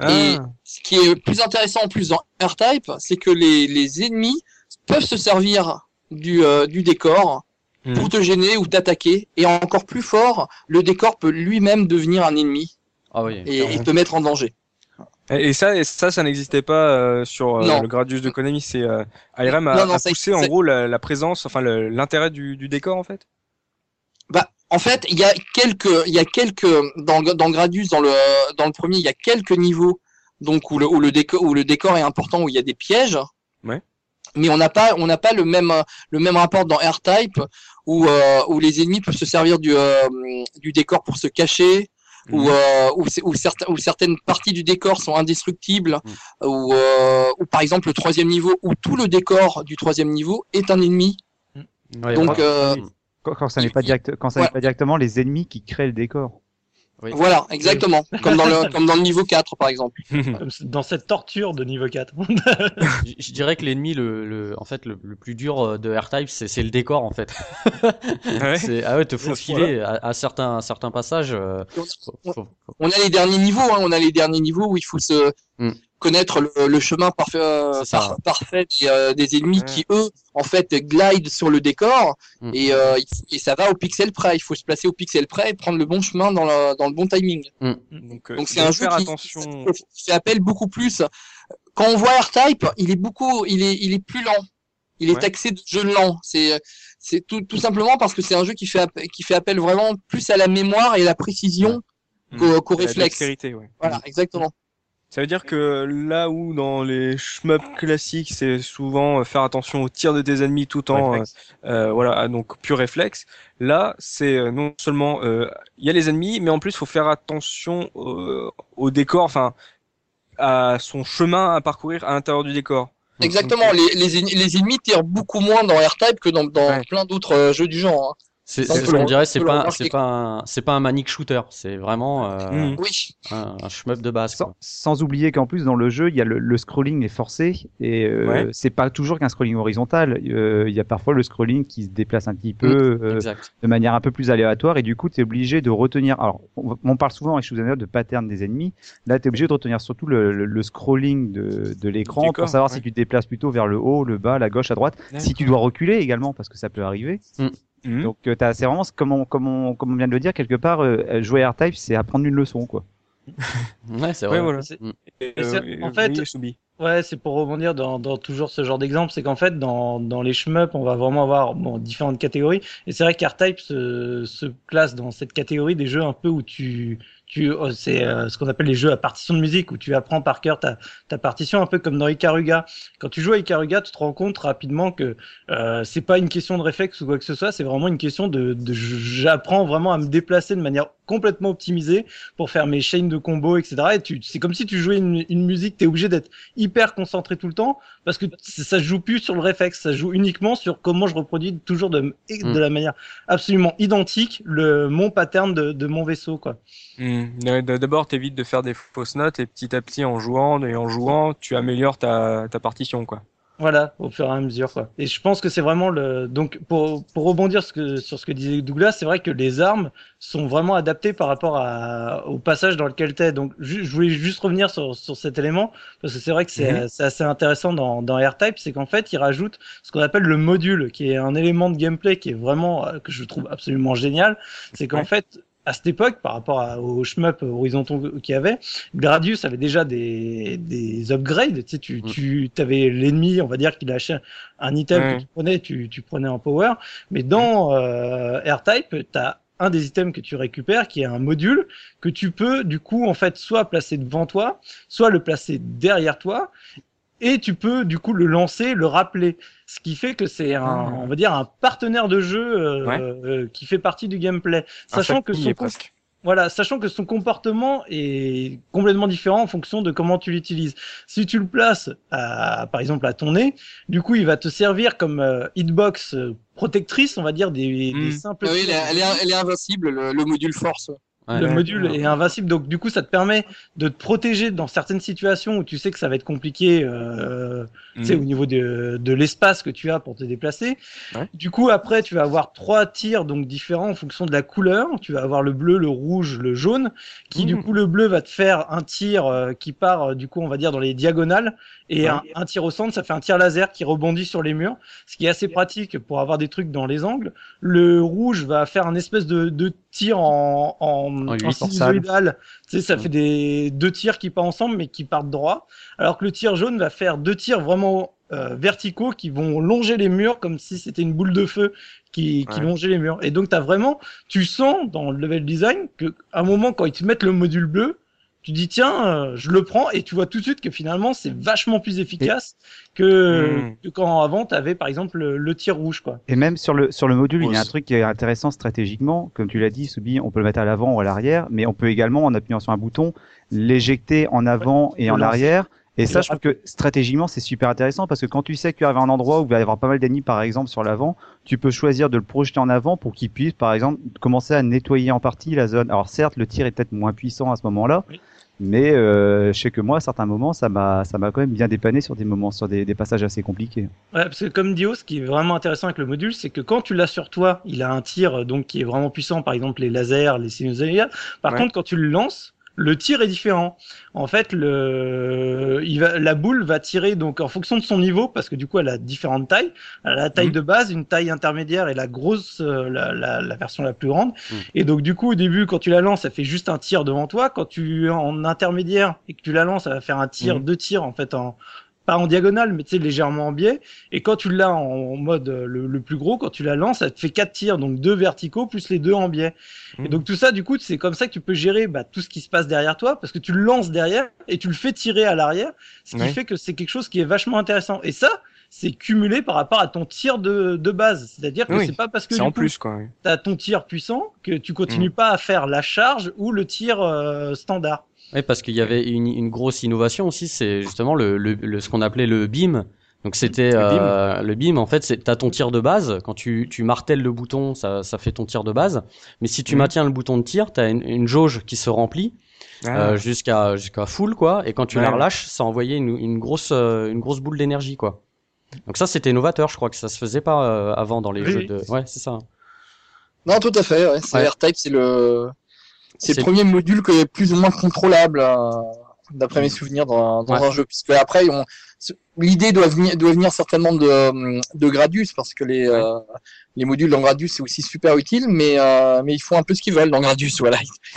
Et Ah. ce qui est plus intéressant en plus dans R-Type, c'est que les, les ennemis peuvent se servir du, euh, du décor Mhm. pour te gêner ou t'attaquer. Et encore plus fort, le décor peut lui-même devenir un ennemi Ah oui. et, et te mettre en danger. Et ça, et ça, ça n'existait pas euh, sur euh, le Gradius de Konami. C'est euh, IRM a, Non, non, a poussé en gros la, la présence, enfin le- l'intérêt du, du décor en fait? Bah, en fait, il y a quelques, il y a quelques dans dans Gradius, dans le dans le premier, il y a quelques niveaux donc où le où le décor où le décor est important, où il y a des pièges. Ouais. Mais on n'a pas on n'a pas le même le même rapport dans R-Type où euh, où les ennemis peuvent se servir du euh, du décor pour se cacher. Où, Mhm. euh, où, c'est- où, certains, où certaines parties du décor sont indestructibles, Mm. ou, euh, ou par exemple le troisième niveau, où tout le décor du troisième niveau est un ennemi. Ouais, Donc, ouais. euh, Quand, quand ça n'est pas direct, quand ça Ouais. n'est pas directement les ennemis qui créent le décor. Oui. Voilà, exactement. comme dans le comme dans le niveau 4 par exemple. Dans cette torture de niveau 4. je, je dirais que l'ennemi, le, le, en fait, le, le plus dur euh, de R-Type, c'est c'est le décor, en fait. Ouais. C'est- ah ouais, te faut filer à, à certains, à certains passages. euh, faut- faut- faut- On a les derniers niveaux, hein, on a les derniers niveaux où il faut se Mm. connaître le, le chemin parfait, euh, par- parfait des, euh, des ennemis qui eux en fait glident sur le décor Mm. et, euh, et ça va au pixel près. Il faut se placer au pixel près et prendre le bon chemin dans le, dans le bon timing. Donc, euh, c'est faut un jeu faire qui, attention. qui fait appel beaucoup plus. Quand on voit R-Type, il est beaucoup, il est, il est plus lent. Il est Ouais. taxé de jeu lent. C'est, c'est tout, tout simplement parce que c'est un jeu qui fait, qui fait appel vraiment plus à la mémoire et à la précision qu'au, qu'au Mm. La réflexe. ouais. Voilà, exactement. Ça veut dire que là où dans les shmup classiques, c'est souvent euh, faire attention au tir de tes ennemis tout en Réflexe. euh, voilà donc pur réflexe. Là, c'est euh, non seulement euh, il y a les ennemis, mais en plus faut faire attention euh, au décor, enfin à son chemin à parcourir à l'intérieur du décor. Exactement. Les, les, en- les ennemis tirent beaucoup moins dans R-Type que dans, dans Ouais. plein d'autres euh, jeux du genre. hein. C'est ce qu'on dirait, c'est pas, c'est pas un, c'est pas un manic shooter, c'est vraiment euh. Oui. un, un shmup de base. Sans, oublier qu'en plus dans le jeu, il y a le, le scrolling est forcé et euh, Ouais. c'est pas toujours qu'un scrolling horizontal. Euh, Il y a parfois le scrolling qui se déplace un petit peu euh, Exact. de manière un peu plus aléatoire et du coup tu es obligé de retenir. Alors on, on parle souvent avec Shoot'em de pattern des ennemis. Là tu es obligé de retenir surtout le, le- le scrolling de, de l'écran pour savoir ouais. si tu te déplaces plutôt vers le haut, le bas, la gauche, à droite. Si tu dois reculer également parce que ça peut arriver. Mhm. Donc euh, t'as- c'est vraiment comme on, comme, on, comme on vient de le dire quelque part euh, jouer à R-Type c'est apprendre une leçon quoi. Ouais, c'est Ouais, vrai. voilà. C'est- Et, Et c'est- euh, en fait- oui. Ouais, c'est pour rebondir dans, dans toujours ce genre d'exemple, c'est qu'en fait, dans, dans les shmups, on va vraiment avoir bon, différentes catégories. Et c'est vrai qu'R-Type se, se classe dans cette catégorie des jeux un peu où tu, tu, oh, c'est euh, ce qu'on appelle les jeux à partition de musique, où tu apprends par cœur ta, ta partition, un peu comme dans Ikaruga. Quand tu joues à Ikaruga, tu te rends compte rapidement que euh, c'est pas une question de réflexe ou quoi que ce soit, c'est vraiment une question de, de j'apprends vraiment à me déplacer de manière complètement optimisée pour faire mes chaînes de combos, etc. Et tu, c'est comme si tu jouais une, une musique, t'es obligé d'être hyper concentré tout le temps parce que ça joue plus sur le réflexe, ça joue uniquement sur comment je reproduis toujours de, de la manière absolument identique le mon pattern de, de mon vaisseau quoi. Hmm. D- D'abord, t'évites de faire des fausses notes et petit à petit, en jouant et en jouant, tu améliores ta, ta partition, quoi. Voilà, au fur et à mesure quoi. Et je pense que c'est vraiment le donc pour pour rebondir ce que, sur ce que disait Douglas, c'est vrai que les armes sont vraiment adaptées par rapport à, au passage dans lequel t'es. Donc je voulais juste revenir sur sur cet élément parce que c'est vrai que c'est Mhm. assez intéressant dans dans R-Type, c'est qu'en fait, ils rajoutent ce qu'on appelle le module qui est un élément de gameplay qui est vraiment euh, que je trouve absolument génial, c'est qu'en Ouais. fait à cette époque, par rapport à, aux shmup horizontaux qu'il y avait, Gradius avait déjà des, des upgrades. Tu sais, tu, Mm. tu avais l'ennemi, on va dire, qui lâchait un item Ouais. que tu prenais, tu, tu prenais en power. Mais dans euh, R-Type, tu as un des items que tu récupères qui est un module que tu peux, du coup, en fait, soit placer devant toi, soit le placer derrière toi. Et tu peux du coup le lancer, le rappeler, ce qui fait que c'est un, Ah. on va dire, un partenaire de jeu euh, Ouais. euh, qui fait partie du gameplay, Un sachant que son, presque. voilà, sachant que son comportement est complètement différent en fonction de comment tu l'utilises. Si tu le places, à, par exemple, à ton nez, du coup, il va te servir comme euh, hitbox euh, protectrice, on va dire, des, des simples. Oui, elle est, elle est, elle est invincible, le, le module force. Ouais. le Ouais. module est invincible, donc du coup ça te permet de te protéger dans certaines situations où tu sais que ça va être compliqué, euh, tu sais, Mhm. au niveau de, de l'espace que tu as pour te déplacer. Ouais. Du coup après tu vas avoir trois tirs donc différents en fonction de la couleur. Tu vas avoir le bleu, le rouge, le jaune, qui du Mhm. coup le bleu va te faire un tir euh, qui part euh, du coup on va dire dans les diagonales et Ouais. un, un tir au centre ça fait un tir laser qui rebondit sur les murs, ce qui est assez pratique pour avoir des trucs dans les angles. Le rouge va faire un espèce de, de tir en, en, En. Tu sais, ça Mm. fait des deux tirs qui partent ensemble mais qui partent droit. Alors que le tir jaune va faire deux tirs vraiment euh, verticaux qui vont longer les murs comme si c'était une boule de feu qui, qui Ouais. longeait les murs. Et donc, t'as vraiment, tu sens dans le level design que à un moment, quand ils te mettent le module bleu, tu dis tiens, euh, je le prends et tu vois tout de suite que finalement c'est vachement plus efficace que, Mm. que quand avant t'avais par exemple le, le tir rouge quoi. Et même sur le sur le module, il y a un truc qui est intéressant stratégiquement, comme tu l'as dit, Soubi, on peut le mettre à l'avant ou à l'arrière, mais on peut également, en appuyant sur un bouton, l'éjecter en avant et en arrière. Et ça, je trouve que stratégiquement, c'est super intéressant parce que quand tu sais que tu arrives à un endroit où il va y avoir pas mal d'ennemis, par exemple, sur l'avant, tu peux choisir de le projeter en avant pour qu'il puisse, par exemple, commencer à nettoyer en partie la zone. Alors certes, le tir est peut-être moins puissant à ce moment-là, Oui. Mais euh, je sais que moi, à certains moments, ça m'a, ça m'a quand même bien dépanné sur des moments, sur des, des passages assez compliqués. Ouais, parce que comme Dio, ce qui est vraiment intéressant avec le module, c'est que quand tu l'as sur toi, il a un tir euh, donc qui est vraiment puissant, par exemple les lasers, les sinusoïdes. Par Ouais. contre, quand tu le lances, le tir est différent. En fait, le, il va, la boule va tirer donc en fonction de son niveau, parce que du coup, elle a différentes tailles. Elle a la taille Mhm. de base, une taille intermédiaire et la grosse, euh, la, la, la version la plus grande. Mhm. Et donc, du coup, au début, quand tu la lances, elle fait juste un tir devant toi. Quand tu es en intermédiaire et que tu la lances, elle va faire un tir, Mhm. deux tirs en fait en pas en diagonale, mais tu sais légèrement en biais. Et quand tu l'as en mode euh, le, le plus gros, quand tu la lances, ça te fait quatre tirs, donc deux verticaux plus les deux en biais. Et Mhm. donc tout ça, du coup, c'est comme ça que tu peux gérer bah, tout ce qui se passe derrière toi, parce que tu le lances derrière et tu le fais tirer à l'arrière, ce qui Ouais. fait que c'est quelque chose qui est vachement intéressant. Et ça, c'est cumulé par rapport à ton tir de, de base. C'est-à-dire que Oui, c'est pas parce que plus, quoi. oui. t'as ton tir puissant que tu continues pas à faire la charge ou le tir euh, standard. Oui, parce qu'il y avait une, une grosse innovation aussi, c'est justement le, le, le- ce qu'on appelait le beam. Donc c'était euh, le beam. En fait, c'est t'as ton tir de base. Quand tu, tu martèles le bouton, ça, ça fait ton tir de base. Mais si tu Mhm. maintiens le bouton de tir, t'as une, une jauge qui se remplit Ah. euh, jusqu'à jusqu'à full quoi. Et quand tu Ouais, la relâches, ça envoyait une, une grosse euh, une grosse boule d'énergie quoi. Donc ça c'était novateur. Je crois que ça se faisait pas euh, avant dans les Oui, jeux oui. de. Ouais, c'est ça. Non, tout à fait. Ouais. C'est Ouais. R-Type, c'est le, c'est le premier module qui est plus ou moins contrôlable, euh, d'après mes souvenirs, dans, dans Ouais. un jeu. Puisque après, on... l'idée doit venir, doit venir certainement de, de Gradius, parce que les, euh, les modules dans Gradius c'est aussi super utile, mais, euh, mais ils font un peu ce qu'ils veulent dans Gradius, voilà.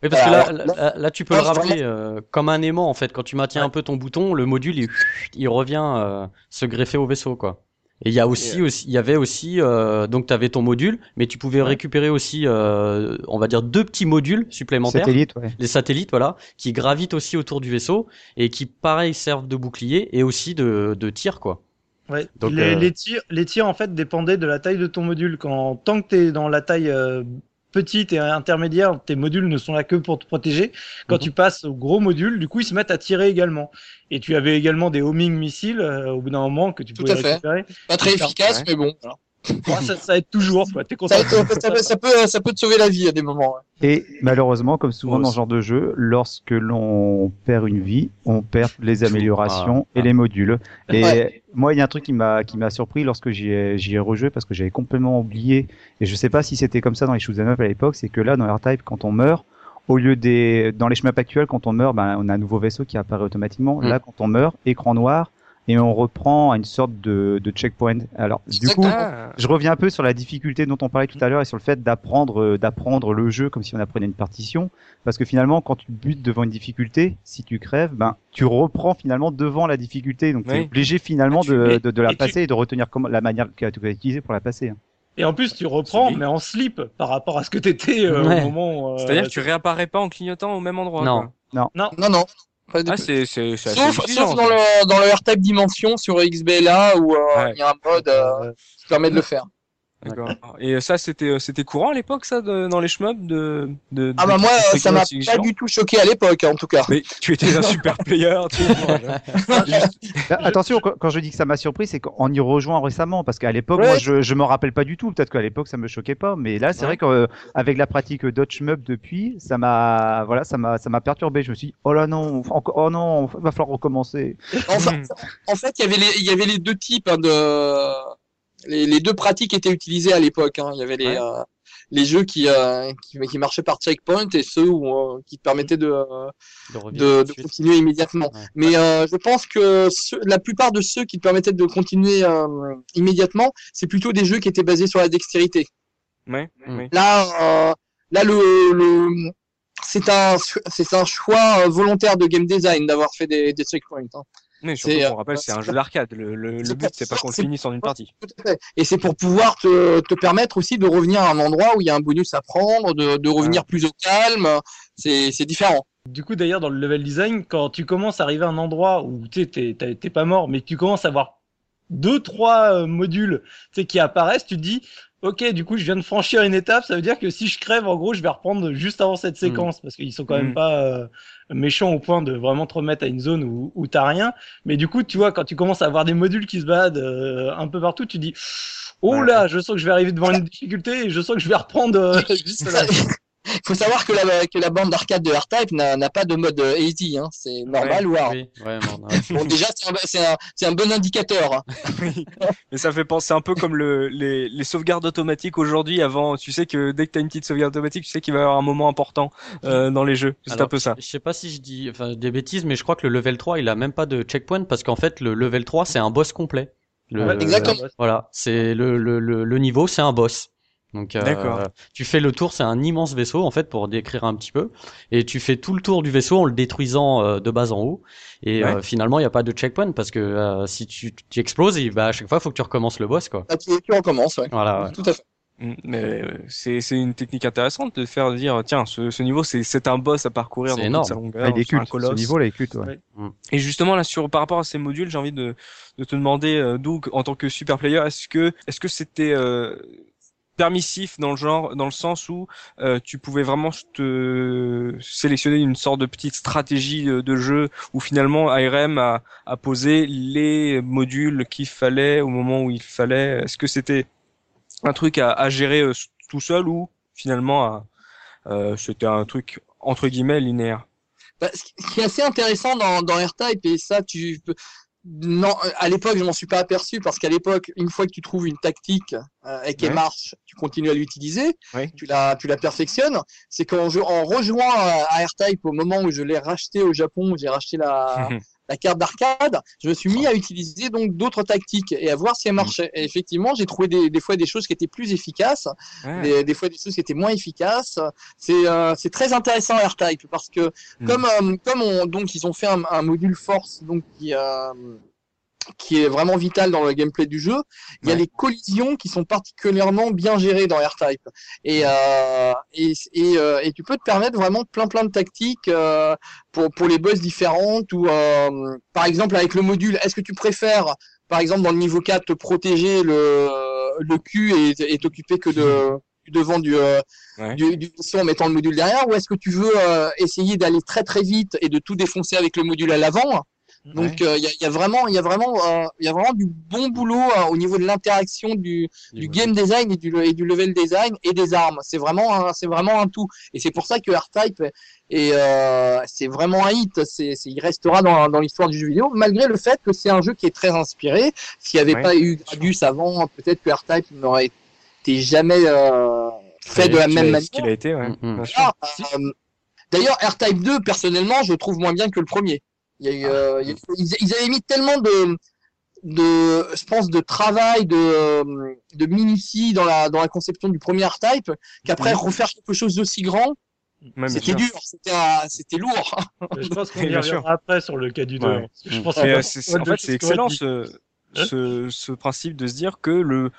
Oui, parce que là, là, tu peux le là, rappeler comme un aimant en fait. Quand tu maintiens un peu ton bouton, le module il, il revient se greffer au vaisseau quoi. Et il y a aussi, Et, aussi, il y avait aussi, euh, donc tu avais ton module, mais tu pouvais récupérer aussi, euh, on va dire deux petits modules supplémentaires, Satellite, ouais. les satellites, voilà, qui gravitent aussi autour du vaisseau et qui, pareil, servent de bouclier et aussi de, de tir quoi. Ouais. Donc, les, euh, les tirs, les tirs en fait dépendaient de la taille de ton module. Quand tant que t'es dans la taille euh, petite et intermédiaire, tes modules ne sont là que pour te protéger. Quand Mhm. tu passes au gros module, du coup ils se mettent à tirer également. Et tu avais également des homing missiles euh, au bout d'un moment que tu Tout pouvais à fait. récupérer. Pas très efficace, mais bon. Ouais, ça, ça aide toujours. Quoi. T'es content. Ça, ça, ça, ça peut, ça peut te sauver la vie à des moments. ouais. Et malheureusement, comme souvent dans ce genre de jeu, lorsque l'on perd une vie, on perd les améliorations Ah, et les modules. Et Ouais. moi, il y a un truc qui m'a qui m'a surpris lorsque j'y ai, j'y ai rejoué parce que j'avais complètement oublié. Et je sais pas si c'était comme ça dans les shoot'em up à l'époque, c'est que là, dans R-Type, quand on meurt, au lieu des dans les chemins actuels, quand on meurt, ben, on a un nouveau vaisseau qui apparaît automatiquement. Mm. Là, quand on meurt, écran noir et on reprend à une sorte de, de checkpoint. Alors, du coup. Ah. je reviens un peu sur la difficulté dont on parlait tout à l'heure et sur le fait d'apprendre euh, d'apprendre le jeu comme si on apprenait une partition parce que finalement quand tu butes devant une difficulté si tu crèves ben tu reprends finalement devant la difficulté donc tu es Oui. obligé finalement Ah, tu- de, et- de, de la et tu- passer et de retenir comment la manière que tu vas utiliser pour la passer. hein. Et en plus tu reprends, mais en slip par rapport à ce que t'étais euh, Ouais. au moment. euh, C'est-à-dire que tu réapparais pas en clignotant au même endroit. Non. quoi. Non, non. Pas de- Ah, c'est c'est c'est assez Sauf, sauf dans le, dans le R-Type Dimension sur XBLA où euh, il Ouais. y a un mode euh, qui permet de le faire. D'accord. Et ça, c'était euh, c'était courant à l'époque, ça, de- dans les shmups de, de Ah bah moi, ça m'a pas du tout choqué à l'époque, en tout cas. Mais tu étais un super player, tu vois. Bah, Attention, quand, je dis que ça m'a surpris, c'est qu'on y rejoint récemment, parce qu'à l'époque, Ouais. moi, je, je m'en rappelle pas du tout. Peut-être qu'à l'époque, ça me choquait pas, mais là, c'est Ouais. vrai qu'avec la pratique Dodge Mub depuis, ça m'a, voilà, ça m'a, ça m'a perturbé. Je me suis dit, oh là non, encore- oh non, va falloir recommencer. Enfin, en fait, il y avait les, il y avait les deux types hein, de, les, les deux pratiques étaient utilisées à l'époque. Hein. Il y avait les, Ouais. euh, les jeux qui, euh, qui, qui marchaient par checkpoint et ceux où, euh, qui permettaient de, euh, De revenir de, de continuer immédiatement. Ouais. Mais euh, je pense que ceux- la plupart de ceux qui permettaient de continuer euh, immédiatement, c'est plutôt des jeux qui étaient basés sur la dextérité. Ouais, Mm. ouais. Là, euh, là le, le c'est un c'est un choix euh, volontaire de game design d'avoir fait des, des checkpoints. Hein. Mais surtout, C'est, on rappelle, c'est un jeu d'arcade. Le, le, but, c'est pas qu'on le finisse en une partie. Tout à fait. Et c'est pour pouvoir te, te permettre aussi de revenir à un endroit où il y a un bonus à prendre, de, de revenir plus au calme. C'est c'est différent. Du coup, d'ailleurs, dans le level design, quand tu commences à arriver à un endroit où tu sais, t'es t'es- t'es pas mort, mais que tu commences à voir deux, trois euh, modules tu sais, qui apparaissent, tu te dis, ok, du coup, je viens de franchir une étape, ça veut dire que si je crève, en gros, je vais reprendre juste avant cette séquence, parce qu'ils sont quand même Mm. pas euh, méchants au point de vraiment te remettre à une zone où, où t'as rien. Mais du coup, tu vois, quand tu commences à avoir des modules qui se baladent euh, un peu partout, tu dis, oh Ouais. là, je sens que je vais arriver devant une difficulté et je sens que je vais reprendre euh, juste là. Il faut savoir que la, que la bande d'arcade de R-Type n'a pas de mode euh, easy. Hein. C'est normal ou hard. Oui, ouais, bon, ouais. Bon, déjà, c'est un, bon indicateur. hein. Oui. Mais ça fait penser un peu comme le, les, les sauvegardes automatiques aujourd'hui. Avant, tu sais que dès que t'as une petite sauvegarde automatique, tu sais qu'il va y avoir un moment important euh, dans les jeux. C'est un peu ça. Je sais pas si je dis enfin, des bêtises, mais je crois que le level 3, il a même pas de checkpoint parce qu'en fait, le level 3, c'est un boss complet. Le-. Voilà, c'est le, le, le, le niveau, c'est un boss. Donc, euh, tu fais le tour, c'est un immense vaisseau en fait pour décrire un petit peu, et tu fais tout le tour du vaisseau en le détruisant euh, de bas en haut. Et Ouais. euh, finalement, il n'y a pas de checkpoint parce que euh, si tu, tu exploses, il va à chaque fois, faut que tu recommences le boss quoi. Là, tu, tu recommences. Ouais. Voilà. ouais. Tout à fait. Mm, Mais euh, c'est c'est une technique intéressante de faire dire tiens ce, ce niveau c'est c'est un boss à parcurrir C'est dans énorme. toute sa longueur, Ah, il est culte. Ce colosse. niveau-là est culte, ouais. Et justement là sur par rapport à ces modules, j'ai envie de, de te demander euh, Doug en tant que super player, est-ce que est-ce que c'était euh, permissif dans le genre dans le sens où euh, tu pouvais vraiment te sélectionner une sorte de petite stratégie de, jeu où finalement ARM a, a posé les modules qu'il fallait au moment où il fallait. Est-ce que c'était un truc à, à gérer euh, tout seul ou finalement euh, c'était un truc entre guillemets linéaire? Bah, ce qui est assez intéressant dans, dans R-Type, et ça, tu peux. Non, à l'époque, je m'en suis pas aperçu parce qu'à l'époque, une fois que tu trouves une tactique euh, et qu'elle Ouais. marche, tu continues à l'utiliser, Ouais. tu la, tu la perfectionnes. C'est qu'en je- en rejoignant à, à R-Type au moment où je l'ai racheté au Japon, où j'ai racheté la, la carte d'arcade, je me suis mis à utiliser donc d'autres tactiques et à voir si elles marchaient. Et effectivement, j'ai trouvé des, des fois des choses qui étaient plus efficaces, des, des fois des choses qui étaient moins efficaces. C'est euh, très intéressant R-Type parce que Mm. comme euh, comme on, donc ils ont fait un, un module force donc qui euh, qui est vraiment vital dans le gameplay du jeu. Il y a Ouais. les collisions qui sont particulièrement bien gérées dans R-Type et euh, et et, euh, et tu peux te permettre vraiment plein plein de tactiques euh, pour pour les boss différentes ou euh, par exemple avec le module. Est-ce que tu préfères par exemple dans le niveau 4 te protéger le le cul et t'occuper que de devant du, euh, Ouais. du, du en mettant le module derrière? Ou est-ce que tu veux euh, essayer d'aller très très vite et de tout défoncer avec le module à l'avant? Donc euh, il y, a, il y a vraiment il y a vraiment euh, il y a vraiment du bon boulot euh, au niveau de l'interaction du, du game design et du, et du level design et des armes. C'est vraiment un, c'est vraiment un tout. Et c'est pour ça que R-Type est euh, c'est vraiment un hit. C'est c'est- il restera dans, dans l'histoire du jeu vidéo malgré le fait que c'est un jeu qui est très inspiré. S'il n'y avait Ouais. pas eu Gradius avant peut-être que R-Type n'aurait été jamais euh, fait de la même a- manière. qu'il a été ouais, Mm, mm. ah, euh, D'ailleurs, R-Type 2, personnellement, je le trouve moins bien que le premier. Il y a eu, euh, il y a- ils, ils avaient mis tellement de, de, je pense, de travail, de, euh, de minutie dans la, dans la conception du premier R-Type, qu'après Mhm. refaire quelque chose d'aussi grand, c'était dur, c'était, lourd. Je pense qu'on Oui, y bien sûr. reviendra après sur le cas du 2. Ouais. Je pense euh, c'est- excellent ce, ce, ce principe de se dire que le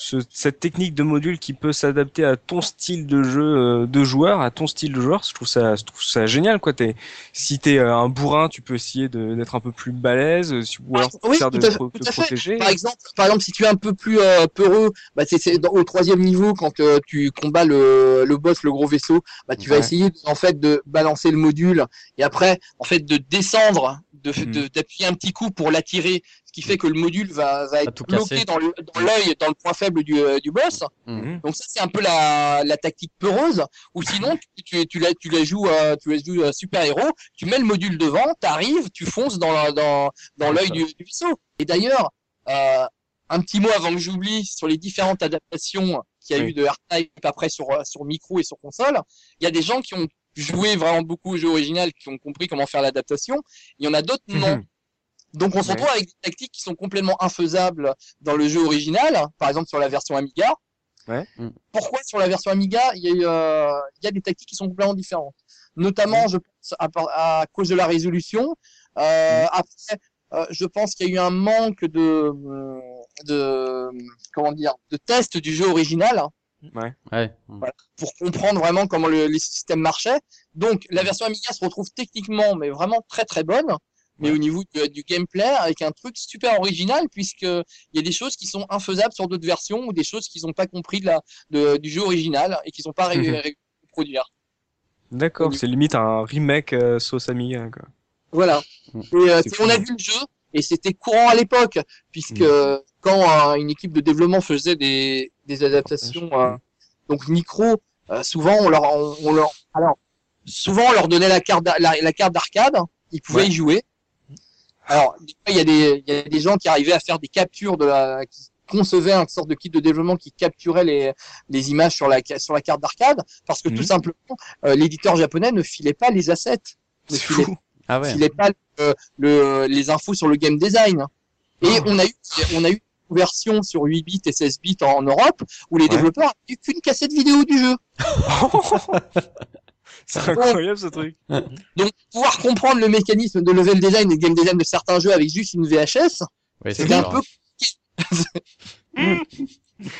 ce, cette technique de module qui peut s'adapter à ton style de jeu euh, de joueur, à ton style de joueur. Je trouve ça, je trouve ça génial, quoi. T'es, si t'es euh, un bourrin, tu peux essayer de- d'être un peu plus balèze, euh, si- ou alors Ah, oui, faire de te, protéger. Par exemple, par exemple, si tu es un peu plus euh, peureux, bah, c'est, au troisième niveau quand euh, tu combats le, le boss, le gros vaisseau, bah, tu vas essayer en fait de balancer le module et après en fait de descendre, de, de- d'appuyer un petit coup pour l'attirer, ce qui fait que le module va, va être tout bloqué dans, le, dans l'œil, dans le point faible du, euh, du boss. Mhm. Donc ça c'est un peu la, la tactique peureuse. Ou sinon tu, tu, tu la, tu la joues, euh, tu la joues euh, super héros, tu mets le module devant, t'arrives, tu fonces dans la- dans dans l'œil du, du vaisseau. Et d'ailleurs, euh, un petit mot avant que j'oublie sur les différentes adaptations qu'il y a Oui. eu de R-Type après sur sur micro et sur console. Il y a des gens qui ont joué vraiment beaucoup au jeu original, qui ont compris comment faire l'adaptation. Il y en a d'autres non. Mhm. Donc on se Ouais. retrouve avec des tactiques qui sont complètement infaisables dans le jeu original, par exemple sur la version Amiga. Ouais. Mm. Pourquoi sur la version Amiga, il y, a, eu, euh, il y a des tactiques qui sont complètement différentes? Notamment, je pense, à, à cause de la résolution. Euh, Après, euh, je pense qu'il y a eu un manque de, de comment dire, de tests du jeu original Ouais. pour comprendre vraiment comment le, les systèmes marchaient. Donc la version Amiga se retrouve techniquement, mais vraiment très très bonne, mais au niveau du, du gameplay avec un truc super original puisque il y a des choses qui sont infaisables sur d'autres versions ou des choses qu'ils n'ont pas compris de la de, du jeu original et qu'ils n'ont pas réussi à produire. D'accord, c'est limite un remake euh, sauce Amiga, quoi. Voilà. Mm. Et euh, on a vu le jeu et c'était courant à l'époque puisque Mm. Quand une équipe de développement faisait des, des adaptations, euh, donc micro, euh, souvent on leur, on, on leur, alors souvent on leur donnait la carte, la, la carte d'arcade, ils pouvaient Ouais. y jouer. Alors il y a des, il y a des gens qui arrivaient à faire des captures de la, qui concevaient une sorte de kit de développement qui capturait les, les images sur la, sur la carte d'arcade parce que Mhm. tout simplement euh, l'éditeur japonais ne filait pas les assets, ne filait fou. Ah ouais. filait pas le, le- les infos sur le game design. Et Oh. on a eu, on a eu une version sur 8 bits et 16 bits en Europe où les Ouais. développeurs n'avaient qu'une cassette vidéo du jeu. c'est incroyable ce truc. Donc, pouvoir comprendre le mécanisme de level design et de game design de certains jeux avec juste une VHS, Ouais, c'était un peu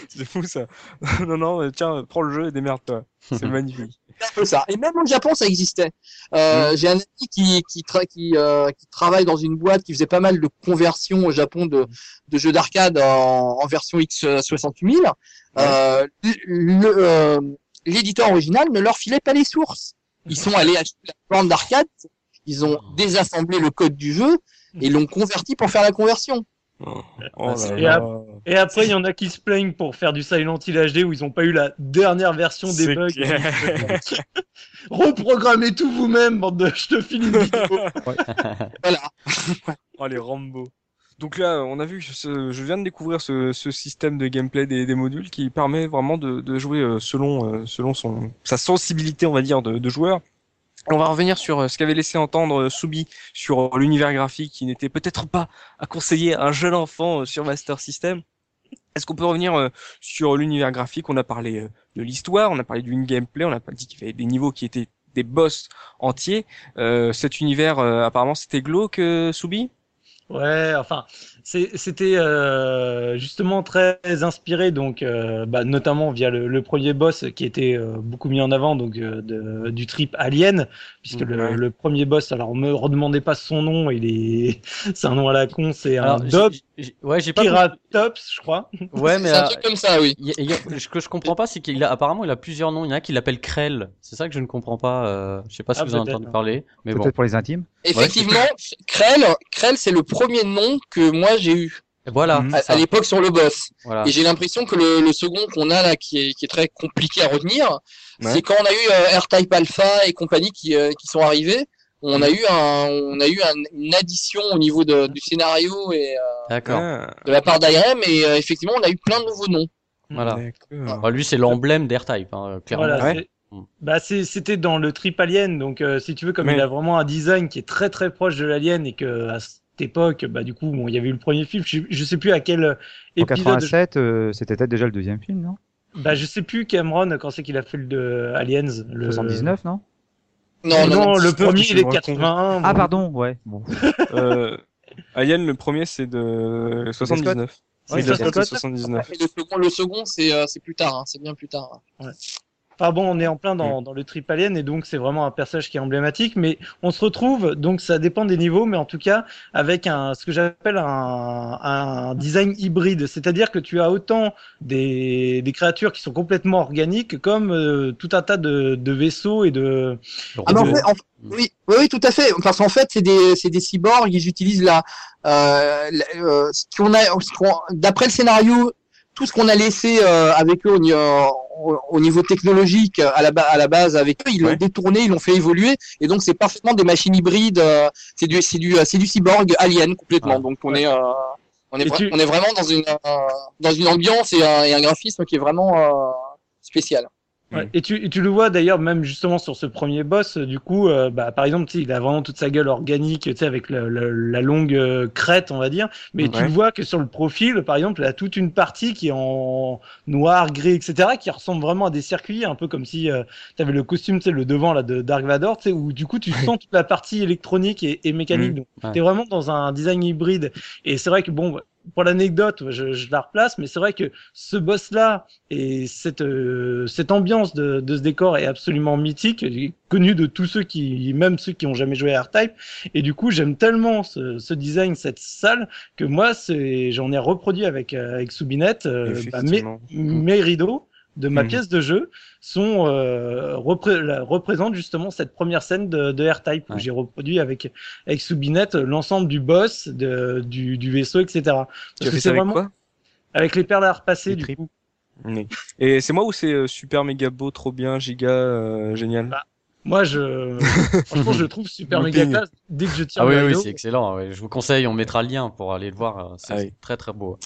C'est fou ça. non, non, tiens, prends le jeu et démerde-toi. C'est magnifique. Un peu ça. Et même au Japon, ça existait. Euh, J'ai un ami qui qui, tra- qui, euh, qui travaille dans une boîte qui faisait pas mal de conversions au Japon de, de jeux d'arcade en, en version X68000. Euh, le- euh, L'éditeur original ne leur filait pas les sources. Ils sont allés acheter la borne d'arcade, ils ont désassemblé le code du jeu et l'ont converti pour faire la conversion. Oh là c'est- Et là. Et après, il y en a qui se plaignent pour faire du Silent Hill HD où ils ont pas eu la dernière version des bugs. Reprogrammez tout vous-même, bande de... Je te file une vidéo. Voilà. Oh les Rambo. Donc là, on a vu, ce- je viens de découvrir ce, ce système de gameplay des, des modules qui permet vraiment de, de jouer euh, selon euh, selon son sa sensibilité, on va dire, de, de joueur. On va revenir sur euh, ce qu'avait laissé entendre euh, Soubi sur l'univers graphique qui n'était peut-être pas à conseiller à un jeune enfant euh, sur Master System. Est-ce qu'on peut revenir euh, sur l'univers graphique? On a parlé euh, de l'histoire, on a parlé du gameplay, on a dit qu'il y avait des niveaux qui étaient des boss entiers. Euh, cet univers, euh, apparemment, c'était glauque, euh, Soubi? Ouais, enfin, c'était euh, justement très inspiré, donc euh, bah, notamment via le, le premier boss qui était euh, beaucoup mis en avant, donc euh, de- du trip Alien, puisque le, Ouais. le premier boss, alors me redemandez pas son nom, il est, c'est un nom à la con, c'est un Alors, Dob j'ai- j'ai- ouais, j'ai pas. Piratops, je crois. compris. Ouais, mais C'est un truc comme ça, oui. il y a- il y a- ce que je comprends pas, c'est qu'il a apparemment il a plusieurs noms. Il y en a un qui l'appelle Krell. C'est ça que je ne comprends pas. Euh, je sais pas si Ah, vous en entendu parler, mais bon. Peut-être pour les intimes. Effectivement, Krell, Krell, c'est le premier nom que moi j'ai eu Voilà. Mhm. à, l'époque sur le boss. Voilà. Et j'ai l'impression que le, le second qu'on a là, qui est, qui est très compliqué à retenir, Ouais. c'est quand on a eu euh, R-Type Alpha et compagnie qui, euh, qui sont arrivés. On a eu un, on a eu un- une addition au niveau de, du scénario et euh. Ah, de la part d'IRM et euh, effectivement on a eu plein de nouveaux noms. Voilà. Bah, lui, c'est l'emblème d'Airtype, hein, clairement. Voilà, Ouais. bah c'était dans le trip Alien, donc euh, si tu veux, comme Mais- il a vraiment un design qui est très très proche de l'Alien et que à époque, bah du coup, bon, il y avait eu le premier film, je, je sais plus à quel En épisode. 87, euh, c'était peut-être déjà le deuxième film, non? Bah je sais plus Cameron quand c'est qu'il a fait le de Aliens. Le... 79, non? Non, non, non. le premier il est me de rends compte. 81. Ah bon. pardon, ouais. Bon. Euh, Alien, le premier, c'est de 79. Oui, ça, ça, ça doit c'est être- 79. Et le second, le second c'est euh, c'est plus tard, hein, c'est bien plus tard. Enfin bon, on est en plein dans, dans le trip alien et donc c'est vraiment un personnage qui est emblématique. Mais on se retrouve, donc ça dépend des niveaux, mais en tout cas avec un ce que j'appelle un, un design hybride, c'est-à-dire que tu as autant des, des créatures qui sont complètement organiques comme euh, tout un tas de, de vaisseaux et de Ah, mais en de- fait, en- oui, oui, oui, tout à fait. Parce qu'en fait, c'est des, c'est des cyborgs. Ils utilisent la, euh, la- euh, ce qu'on a, ce qu'on- d'après le scénario, tout ce qu'on a laissé euh, avec eux ni- euh, au- au niveau technologique à la, à la base avec eux, ils l'ont Ouais. détourné, ils l'ont fait évoluer, et donc c'est parfaitement des machines hybrides. euh, c'est du, c'est du, c'est du cyborg alien complètement. Ouais. Donc on est, euh, on est, Et vra- tu- on est vraiment dans une, euh, dans une ambiance et un, et un graphisme qui est vraiment euh, spécial. Ouais, Et, tu, et tu le vois d'ailleurs même justement sur ce premier boss, euh, du coup, euh, bah, par exemple, tu il a vraiment toute sa gueule organique, tu sais, avec le- le- la longue euh, crête, on va dire. Mais tu Ouais. vois que sur le profil, par exemple, il a toute une partie qui est en noir, gris, etc., qui ressemble vraiment à des circuits, un peu comme si tu avais le costume, tu sais, le devant là de Dark Vador, tu sais, où du coup tu sens toute la partie électronique et, et mécanique. Mhm. Donc, t'es vraiment dans un design hybride. Et c'est vrai que bon, pour l'anecdote, je, je la replace, mais c'est vrai que ce boss-là et cette euh, cette ambiance de, de ce décor est absolument mythique, connu de tous ceux qui, même ceux qui ont jamais joué à R-Type. Et du coup, j'aime tellement ce, ce design, cette salle, que moi, c'est, j'en ai reproduit avec euh, avec Soubinette euh, bah, mes, mes rideaux de ma Mhm. pièce de jeu sont euh, repré- la- représentent justement cette première scène de, de R-Type où Ouais. j'ai reproduit avec avec Soubinette l'ensemble du boss, de, du, du vaisseau, etc. Tu as fait ça avec vraiment quoi? Avec les perles à repasser Les du coup. Oui. Et c'est moi ou c'est euh, super méga beau, trop bien, giga, euh, génial? Bah, Moi, je franchement, je le trouve super méga classe dès que je tire Ah oui, oui, c'est excellent. ouais. Je vous conseille, on mettra le lien pour aller le voir. C'est Ah oui. très très beau.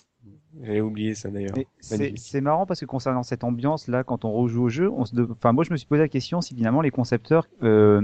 J'avais oublié ça d'ailleurs. C'est marrant parce que concernant cette ambiance là, quand on rejoue au jeu, on se de- enfin moi je me suis posé la question si finalement les concepteurs euh,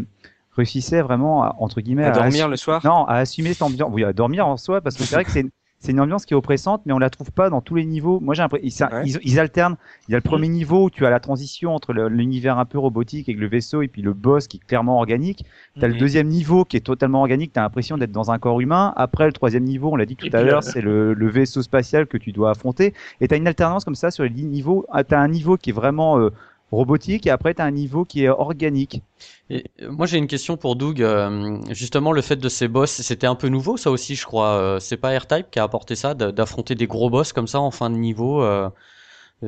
réussissaient vraiment à, entre guillemets À dormir assu- le soir? Non, à assumer cette ambiance. Oui, à dormir en soi parce que c'est vrai que c'est c'est une ambiance qui est oppressante, mais on la trouve pas dans tous les niveaux. Moi, j'ai l'impression ils, ça- Ouais. ils, ils alternent. Il y a le premier niveau où tu as la transition entre l'univers un peu robotique avec le vaisseau et puis le boss qui est clairement organique. T'as le Mhm. deuxième niveau qui est totalement organique. T'as l'impression d'être dans un corps humain. Après, le troisième niveau, on l'a dit tout Et à l'heure, euh, c'est le, le vaisseau spatial que tu dois affronter. Et t'as une alternance comme ça sur les niveaux. Ah, T'as un niveau qui est vraiment euh, robotique et après t'as un niveau qui est organique. Et euh, moi j'ai une question pour Doug. euh, justement, le fait de ces boss, c'était un peu nouveau, ça aussi, je crois. Euh, C'est pas R-Type qui a apporté ça, d'affronter des gros boss comme ça en fin de niveau. euh,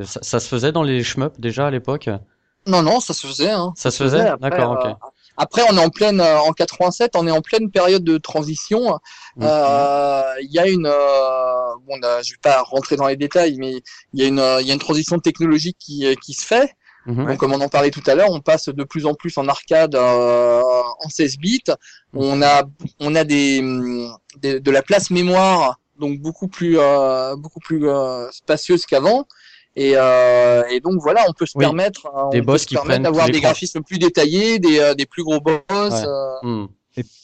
ça, ça se faisait dans les shmups déjà à l'époque? Non, non, ça se faisait. Hein. Ça se faisait? Après, D'accord, euh, ok. Après, on est en pleine, euh, en 87, on est en pleine période de transition. Mhm. Euh, Il y a une, euh, bon, je vais pas rentrer dans les détails, mais il y a une, euh, il y a une transition technologique qui, qui se fait. Mhm. Donc, comme on en parlait tout à l'heure, on passe de plus en plus en arcade euh, en 16 bits. On a, on a des, des- de la place mémoire, donc beaucoup plus, euh, beaucoup plus euh, spacieuse qu'avant. Et, euh, et donc voilà, on peut se Oui. permettre, euh, Des on peut boss se qui permettre prennent d'avoir des graphismes plus détaillés, des, euh, des plus gros boss. Ouais. euh, Hmm.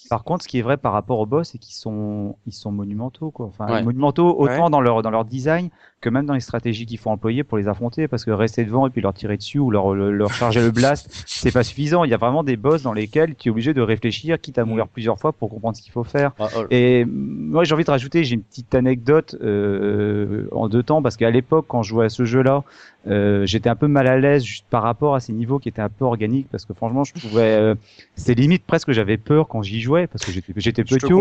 Par contre, ce qui est vrai par rapport aux boss, c'est qu'ils sont, ils sont monumentaux, quoi. Enfin, Ouais. monumentaux autant Ouais. dans leur, dans leur design que même dans les stratégies qu'il faut employer pour les affronter, parce que rester devant et puis leur tirer dessus ou leur, le- leur charger le blast, c'est pas suffisant. Il y a vraiment des boss dans lesquels tu es obligé de réfléchir, quitte à mourir plusieurs fois pour comprendre ce qu'il faut faire. Ah, oh, Et moi, j'ai envie de rajouter, j'ai une petite anecdote euh, en deux temps, parce qu'à l'époque, quand je jouais à ce jeu-là, euh, j'étais un peu mal à l'aise juste par rapport à ces niveaux qui étaient un peu organiques, parce que franchement, je trouvais, euh, c'était limite presque que j'avais peur quand j'y jouais, parce que j'étais j'étais petit.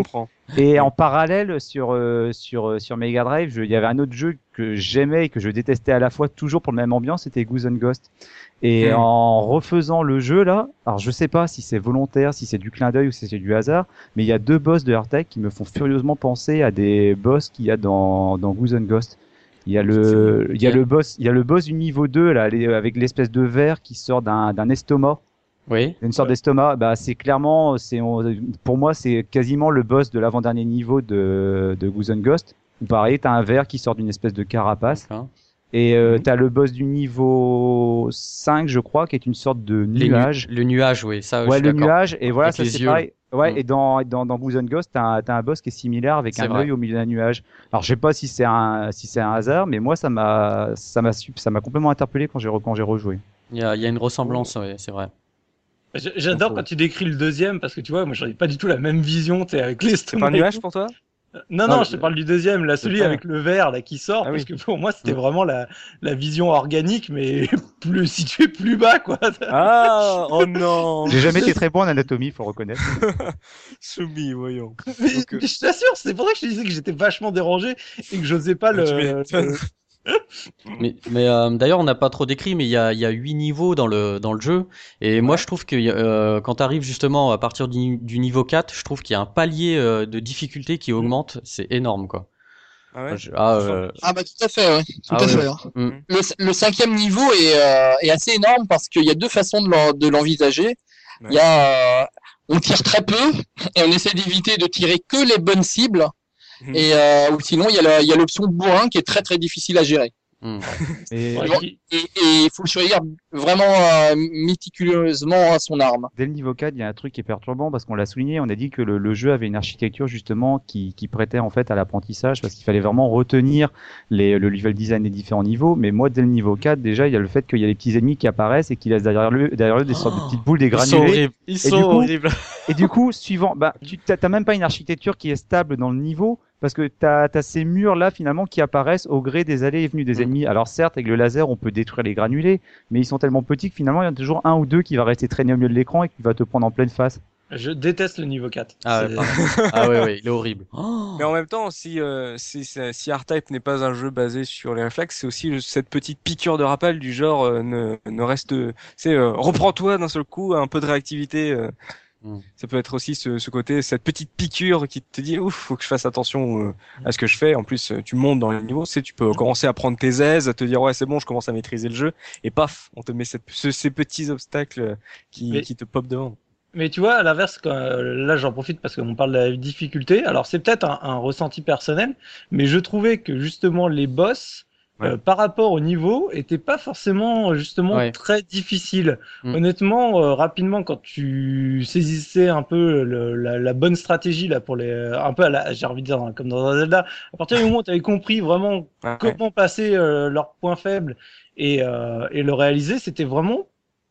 Et en parallèle, sur euh, sur euh, sur Mega Drive, il y avait un autre jeu que j'aimais et que je détestais à la fois, toujours pour le même ambiance, c'était Goose and Ghost. Et Hmm. en refaisant le jeu là, alors je sais pas si c'est volontaire, si c'est du clin d'œil ou si c'est du hasard, mais il y a deux boss de Hardtech qui me font furieusement penser à des boss qu'il y a dans dans Goose and Ghost. Il y a le il y a le boss il y a le boss du niveau 2 là avec l'espèce de verre qui sort d'un d'un estomac Oui. une sorte d'estomac, bah c'est clairement, c'est pour moi c'est quasiment le boss de l'avant-dernier niveau de de Goose and Ghost. Pareil, t'as un verre qui sort d'une espèce de carapace D'accord. et euh, Mhm. t'as le boss du niveau 5 je crois qui est une sorte de nu- nuage. le nuage, oui, ça. je ouais, suis le d'accord. nuage et voilà Avec ça c'est yeux. pareil. Ouais, Mhm. et dans dans dans Goose and Ghost, t'as un, t'as un boss qui est similaire avec C'est un vrai. œil au milieu d'un nuage. Alors je sais pas si c'est un si c'est un hasard, mais moi ça m'a ça m'a su- ça m'a complètement interpellé quand j'ai re- quand j'ai rejoué. Il y a, il y a une ressemblance, oui, c'est vrai. J'adore quand tu décris le deuxième parce que tu vois, moi j'en ai pas du tout la même vision, tu avec les C'est pas un nuage pour toi? Non, Ah, non, le- je te parle du deuxième, là, celui avec le vert là qui sort, Ah parce oui. que pour moi c'était vraiment la, la vision organique, mais plus située plus bas, quoi. Ah, oh non. J'ai jamais été très bon en anatomie, faut reconnaître. Soumis, voyons. Mais, Donc, euh, mais je t'assure, c'est pour ça que je te disais que j'étais vachement dérangé et que j'osais pas Ah, tu le. Mais, mais euh, d'ailleurs, on n'a pas trop décrit, mais il y a, il y a huit niveaux dans le dans le jeu. Et moi, je trouve que euh, quand tu arrives justement à partir du, du niveau 4, je trouve qu'il y a un palier euh, de difficulté qui augmente. C'est énorme, quoi. Ah ouais? Je- ah, euh, Ah bah tout à fait, ouais. Tout Ah à ouais. fait. hein. Mm. Le, le cinquième niveau est, euh, est assez énorme parce qu'il y a deux façons de l'envisager. Il y a, euh, on tire très peu et on essaie d'éviter de tirer que les bonnes cibles. Mhm. Et euh, ou sinon, il y a la- il y a l'option bourrin qui est très très difficile à gérer. Hmm. Et il faut le choisir vraiment euh, méticuleusement à son arme. dès le niveau 4, il y a un truc qui est perturbant parce qu'on l'a souligné, on a dit que le, le jeu avait une architecture justement qui, qui prêtait en fait à l'apprentissage parce qu'il fallait vraiment retenir les, le level design des différents niveaux. Mais moi, dès le niveau 4, déjà, il y a le fait qu'il y a les petits ennemis qui apparaissent et qui laissent derrière eux, derrière eux des sortes de petites boules, des Ils sont granulés. horribles. Ils Et sont du coup- horribles. Et du coup, suivant, bah, tu t'as t'as même pas une architecture qui est stable dans le niveau, parce que t'as as ces murs là finalement qui apparaissent au gré des allées et venues des Mm. ennemis. Alors certes, avec le laser, on peut détruire les granulés, mais ils sont tellement petits que finalement, il y en a toujours un ou deux qui va rester traîné au milieu de l'écran et qui va te prendre en pleine face. Je déteste le niveau 4. Ah ouais, ah ouais, ouais, il est horrible. Oh. Mais en même temps, si, euh, si, si, R-Type n'est pas un jeu basé sur les réflexes, c'est aussi cette petite piqûre de rappel du genre euh, ne, ne reste, c'est euh, reprends-toi d'un seul coup, un peu de réactivité. Mm. Ça peut être aussi ce, ce côté, cette petite piqûre qui te dit ouf, faut que je fasse attention euh, à ce que je fais. En plus, euh, tu montes dans les niveaux, c'est tu peux commencer à prendre tes aises, à te dire ouais c'est bon, je commence à maîtriser le jeu, et paf, on te met cette, ce- ces petits obstacles qui, Mais- qui te pop devant. Mais tu vois, à l'inverse, là j'en profite parce qu'on parle de la difficulté. Alors c'est peut-être un, un ressenti personnel, mais je trouvais que justement les boss, Ouais. euh, par rapport au niveau, étaient pas forcément justement Ouais. très difficiles. Mm. Honnêtement, euh, rapidement, quand tu saisissais un peu le- la, la bonne stratégie là pour les, un peu à la, j'ai envie de dire comme dans un Zelda, à partir du moment où tu avais compris vraiment Ouais. comment passer euh, leurs points faibles et, euh, et le réaliser, c'était vraiment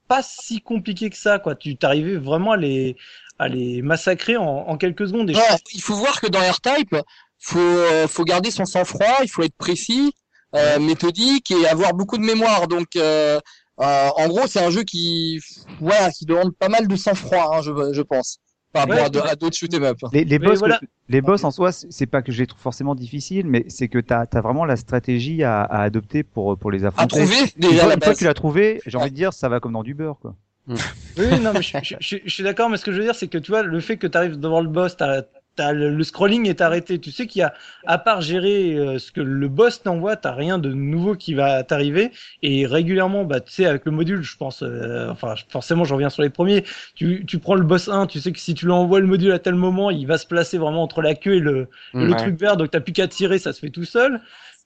pas si compliqué que ça, quoi. Tu t'arrivais vraiment à les, à les massacrer en, en quelques secondes. Et je- il faut voir que dans R-Type, faut, euh, faut garder son sang-froid, il faut être précis, euh, méthodique et avoir beaucoup de mémoire. Donc, euh, euh, en gros, c'est un jeu qui, voilà, qui demande pas mal de sang-froid, hein, je, je pense, par rapport Ouais, à de- à d'autres shoot 'em up. Les, les boss, voilà. que- les boss en soi, c'est pas que je les trouve forcément difficiles, mais c'est que t'as as vraiment la stratégie à, à adopter pour pour les À affronter. trouver Une déjà une fois que tu l'as trouvé, j'ai envie de dire, ça va comme dans du beurre, quoi. Oui, oui, non, mais je, je- je- je suis d'accord, mais ce que je veux dire, c'est que tu vois, le fait que tu arrives devant le boss, t'as, t'as le, le scrolling est arrêté. Tu sais qu'il y a, à part gérer euh, ce que le boss t'envoie, t'as rien de nouveau qui va t'arriver. Et régulièrement, bah, tu sais, avec le module, je pense, euh, enfin, forcément, je reviens sur les premiers. Tu, tu prends le boss 1, tu sais que si tu lui envoies le module à tel moment, il va se placer vraiment entre la queue et le, et le Ouais. truc vert, donc t'as plus qu'à tirer, ça se fait tout seul.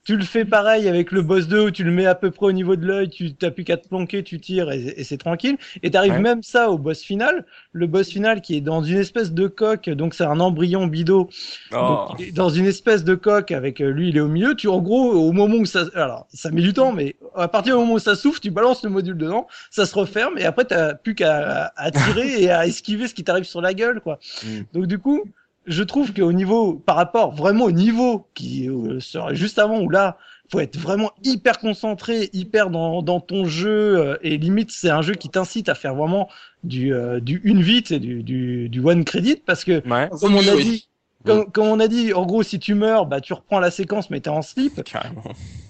Tu le fais pareil avec le boss 2 où tu le mets à peu près au niveau de l'œil, tu t'as plus qu'à te planquer, tu tires et, et c'est tranquille. Et t'arrives Ouais. même ça au boss final. Le boss final qui est dans une espèce de coque, donc c'est un embryon bidot, Oh. donc, dans une espèce de coque avec euh, lui, il est au milieu. Tu en gros au moment où ça, alors ça met du temps, mais à partir du moment où ça souffle, tu balances le module dedans, ça se referme et après t'as plus qu'à à tirer et à esquiver ce qui t'arrive sur la gueule, quoi. Mm. Donc du coup, je trouve qu'au niveau, par rapport vraiment au niveau qui euh, serait juste avant où là, faut être vraiment hyper concentré, hyper dans, dans ton jeu euh, et limite c'est un jeu qui t'incite à faire vraiment du euh, du une vie, c'est du, du du one credit parce que Ouais, comme on a dit. Comme, comme on a dit, en gros, si tu meurs, bah tu reprends la séquence, mais t'es en slip, carrément.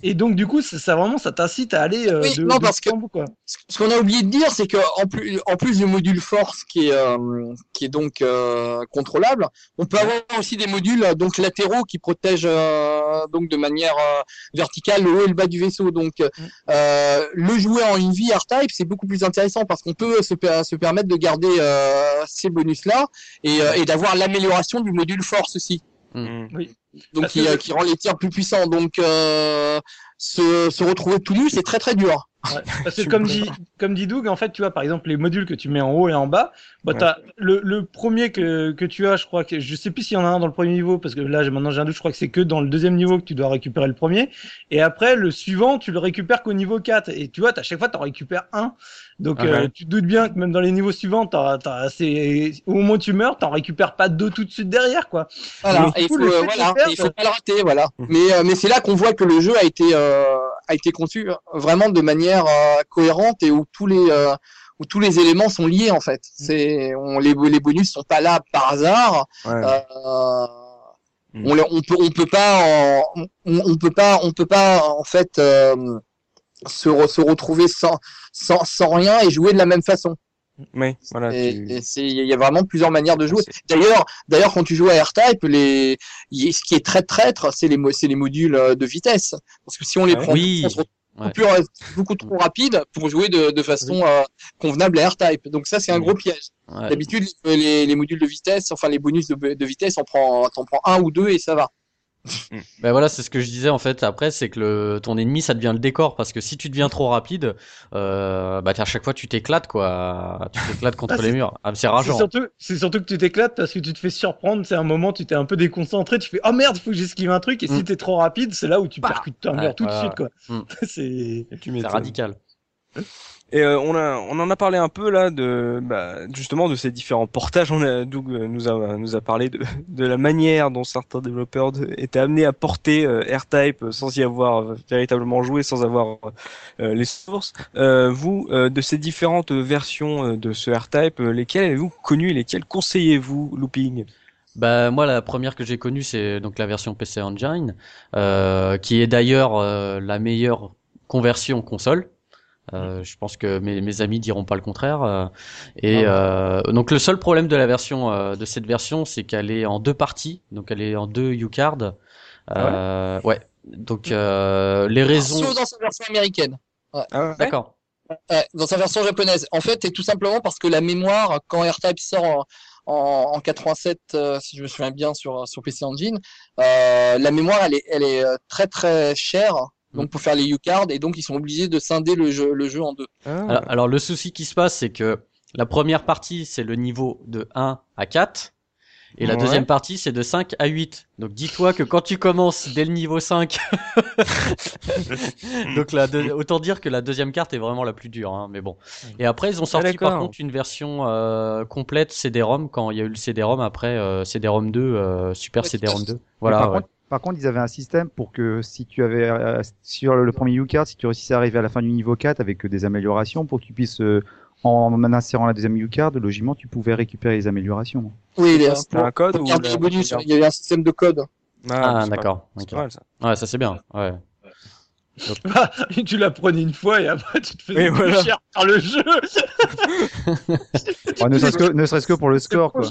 Et donc du coup, ça, ça vraiment, ça t'incite à aller euh, Oui, de, non, de parce que- bout quoi. Ce qu'on a oublié de dire, c'est que en plus, en plus du module force qui est, euh, qui est donc euh, contrôlable, on peut avoir aussi des modules euh, donc latéraux qui protègent euh, donc de manière euh, verticale le haut et le bas du vaisseau. Donc, euh, le jouer en une vie R-Type, c'est beaucoup plus intéressant parce qu'on peut se, se permettre de garder euh, ces bonus-là et, euh, et d'avoir l'amélioration du module force aussi. Mm. Donc, Parce qui, que- euh, qui rend les tirs plus puissants. Donc, euh, se, se retrouver tout nu, c'est très très dur. Ouais, parce que comme dit, comme dit Doug, en fait, tu vois, par exemple, les modules que tu mets en haut et en bas, bah, Ouais. t'as le, le premier que, que tu as, je crois que, je sais plus s'il y en a un dans le premier niveau, parce que là, j'ai- maintenant j'ai un doute, je crois que c'est que dans le deuxième niveau que tu dois récupérer le premier. Et après, le suivant, tu le récupères qu'au niveau 4. Et tu vois, à chaque fois, t'en récupères un. Donc, Ah euh, tu te doutes bien que même dans les niveaux suivants, t'as, t'as, c'est, au moment où tu meurs, t'en récupères pas deux tout de suite derrière, quoi. Voilà, il faut, euh, voilà, faire, et il faut pas le rater, voilà. Mhm. Mais, euh, mais c'est là qu'on voit que le jeu a été, euh, a été conçu vraiment de manière euh, cohérente et où tous les, euh, où tous les éléments sont liés en fait. C'est, on, les, les bonus sont pas là par hasard. Ouais. Euh, Mhm. on, on peut, on peut pas, en- on, on peut pas, on peut pas en fait euh, se, re- se retrouver sans, sans, sans rien et jouer de la même façon. Oui, voilà. Tu- il y a vraiment plusieurs manières de jouer. D'ailleurs, d'ailleurs, quand tu joues à R-Type, les, ce qui est très traître, c'est les, c'est les modules euh, de vitesse. Parce que si on les Ouais. prend, Oui. on se retrouve beaucoup, Ouais. plus ra- beaucoup trop rapide pour jouer de, de façon euh, convenable à R-Type. Donc ça, c'est un Mhm. gros piège. Ouais. D'habitude, les, les modules de vitesse, enfin les bonus de, de vitesse, on prend, t'en prends un ou deux et ça va. Ben voilà, c'est ce que je disais en fait. Après, c'est que le, ton ennemi, ça devient le décor parce que si tu deviens trop rapide, euh, bah à chaque fois tu t'éclates quoi. Tu t'éclates contre Ah, les murs. Ah, c'est C'est rageant. surtout, c'est surtout que tu t'éclates parce que tu te fais surprendre. C'est un moment, tu t'es un peu déconcentré, tu fais oh merde, faut que j'esquive un truc. Et si Mm. t'es trop rapide, c'est là où tu Bah. percutes un Ouais, mur tout de suite, quoi. Mm. c'est. C'est radical. Et euh, on a, on en a parlé un peu là de, bah, justement de ces différents portages. Doug euh, nous a, nous a parlé de, de la manière dont certains développeurs étaient amenés à porter euh, R-Type euh, sans y avoir euh, véritablement joué, sans avoir euh, les sources. Vous, de ces différentes versions de ce R-Type, euh, lesquelles avez-vous connu et lesquelles conseillez-vous, Looping? Bah moi la première que j'ai connue c'est donc la version PC Engine qui est d'ailleurs la meilleure conversion console. Euh, je pense que mes, mes amis diront pas le contraire. euh, et euh, donc le seul problème de la version euh, de cette version c'est qu'elle est en deux parties, donc elle est en deux U-card. Euh, ouais. Donc euh, les raisons. Sauf dans sa version américaine. ah, ouais D'accord. Ouais, dans sa version japonaise. En fait, c'est tout simplement parce que la mémoire, quand R-Type sort en, en, en 87, euh, si je me souviens bien, sur, sur PC Engine, euh, la mémoire, elle est, elle est très très chère. Donc pour faire les U-cards et donc ils sont obligés de scinder le jeu, le jeu en deux. Ah. Alors, alors, le souci qui se passe, c'est que la première partie, c'est le niveau de 1 à 4. Et la Ouais. deuxième partie, c'est de 5 à 8. Donc dis-toi que quand tu commences dès le niveau 5, donc la deux- autant dire que la deuxième carte est vraiment la plus dure. Hein, mais bon. Et après, ils ont sorti par contre une version euh, complète CD-ROM quand il y a eu le CD-ROM après euh, CD-ROM 2, euh, Super Ouais, CD-ROM fait. 2. Voilà. Par, contre, ils avaient un système pour que si tu avais euh, sur le premier U-card, si tu réussissais à arriver à la fin du niveau 4 avec euh, des améliorations, pour que tu puisses euh, en insérant la deuxième U-card, logiquement, tu pouvais récupérer les améliorations. Oui, les, C'était un code garder la- les bonus, il y avait un système de code. Ah, pas- d'accord. C'est ok. pas mal ça. Ouais, ça c'est bien. Ouais. tu la prenais une fois et après tu te faisais plus voilà. cher par le jeu. Ouais, ne serait-ce que, pour le score, quoi.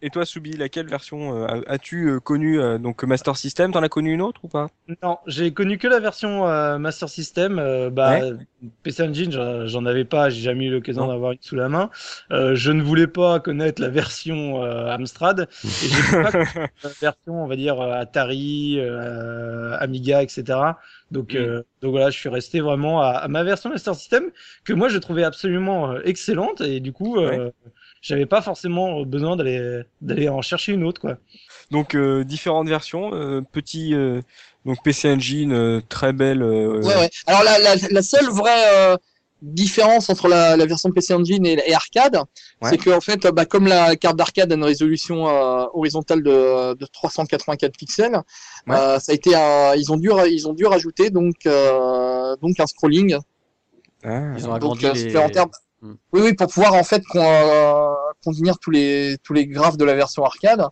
Et toi, Soubi, laquelle version euh, as- as-tu euh, connu euh, Donc Master System, t'en as connu une autre ou pas? Non, j'ai connu que la version euh, Master System. euh, bah, PC Engine, j'en- avais pas, j'ai jamais eu l'occasion d'avoir une sous la main. Euh, je ne voulais pas connaître la version euh, Amstrad. Et j'ai pas connu la version, on va dire, Atari, euh, Amiga, etc. Donc, Mm. euh, donc voilà, je suis resté vraiment à, à ma version Master System que moi je trouvais absolument euh, excellente et du coup, euh, j'avais pas forcément besoin d'aller d'aller en chercher une autre, quoi. Donc euh, différentes versions, euh, petit euh, donc PC Engine euh, très belle. euh, Ouais, ouais. Alors la, la, la seule vraie euh, différence entre la, la version PC Engine et, et arcade, Ouais. c'est que en fait, bah, comme la carte d'arcade a une résolution euh, horizontale de, de 384 pixels, Ouais. euh, ça a été un, ils ont dû ils ont dû rajouter donc euh, donc un scrolling ah. Ils ont donc agrandi euh, les. supplémentaire. Hmm. Oui, oui, pour pouvoir en fait con- euh, contenir tous les tous les graphes de la version arcade,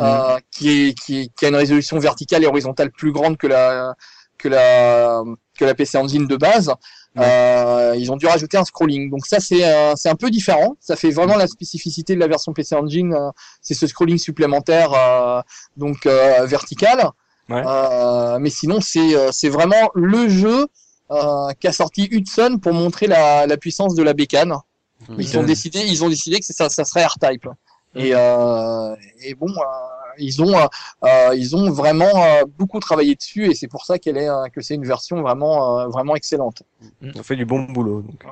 euh, qui est qui, est- qui a une résolution verticale et horizontale plus grande que la que la que la PC Engine de base. Euh, ils ont dû rajouter un scrolling. Donc ça c'est euh, un peu différent. Ça fait vraiment la spécificité de la version PC Engine. euh, c'est ce scrolling supplémentaire euh, donc euh, vertical. Ouais. Euh, mais sinon c'est euh, vraiment le jeu euh, qu'a sorti Hudson pour montrer la, la puissance de la bécane. Ils ont décidé, ils ont décidé que ça, ça serait R-Type. Et, euh, et bon, euh, ils ont euh, ils ont vraiment euh, beaucoup travaillé dessus et c'est pour ça qu'elle est euh, que c'est une version vraiment euh, vraiment excellente. On fait du bon boulot. Donc.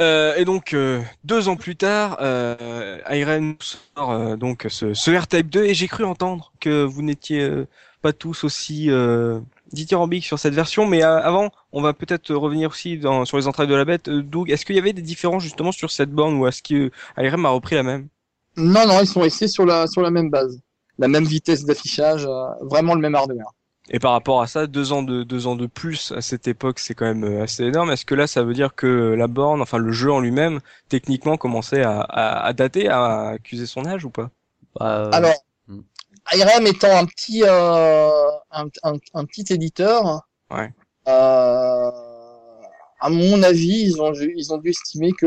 Euh, et donc euh, deux ans plus tard, euh, Irene sort euh, donc ce, ce R-Type 2 et j'ai cru entendre que vous n'étiez euh, pas tous aussi euh, dithyrambiques sur cette version, mais euh, avant, on va peut-être revenir aussi dans, sur les entrailles de la bête. Euh, Doug, est-ce qu'il y avait des différences justement sur cette borne ou est-ce que Irene a repris la même? Non non, ils sont restés sur la sur la même base, la même vitesse d'affichage, euh, vraiment le même hardware. Et par rapport à ça, deux ans de deux ans de plus à cette époque, c'est quand même euh, assez énorme. Est-ce que là, ça veut dire que la borne, enfin le jeu en lui-même, techniquement, commençait à, à, à dater, à accuser son âge ou pas? Bah, euh, Alors, Hmm. IRM étant un petit, euh, un, un, un petit éditeur, Ouais. euh, à mon avis, ils ont, dû- ils ont dû estimer que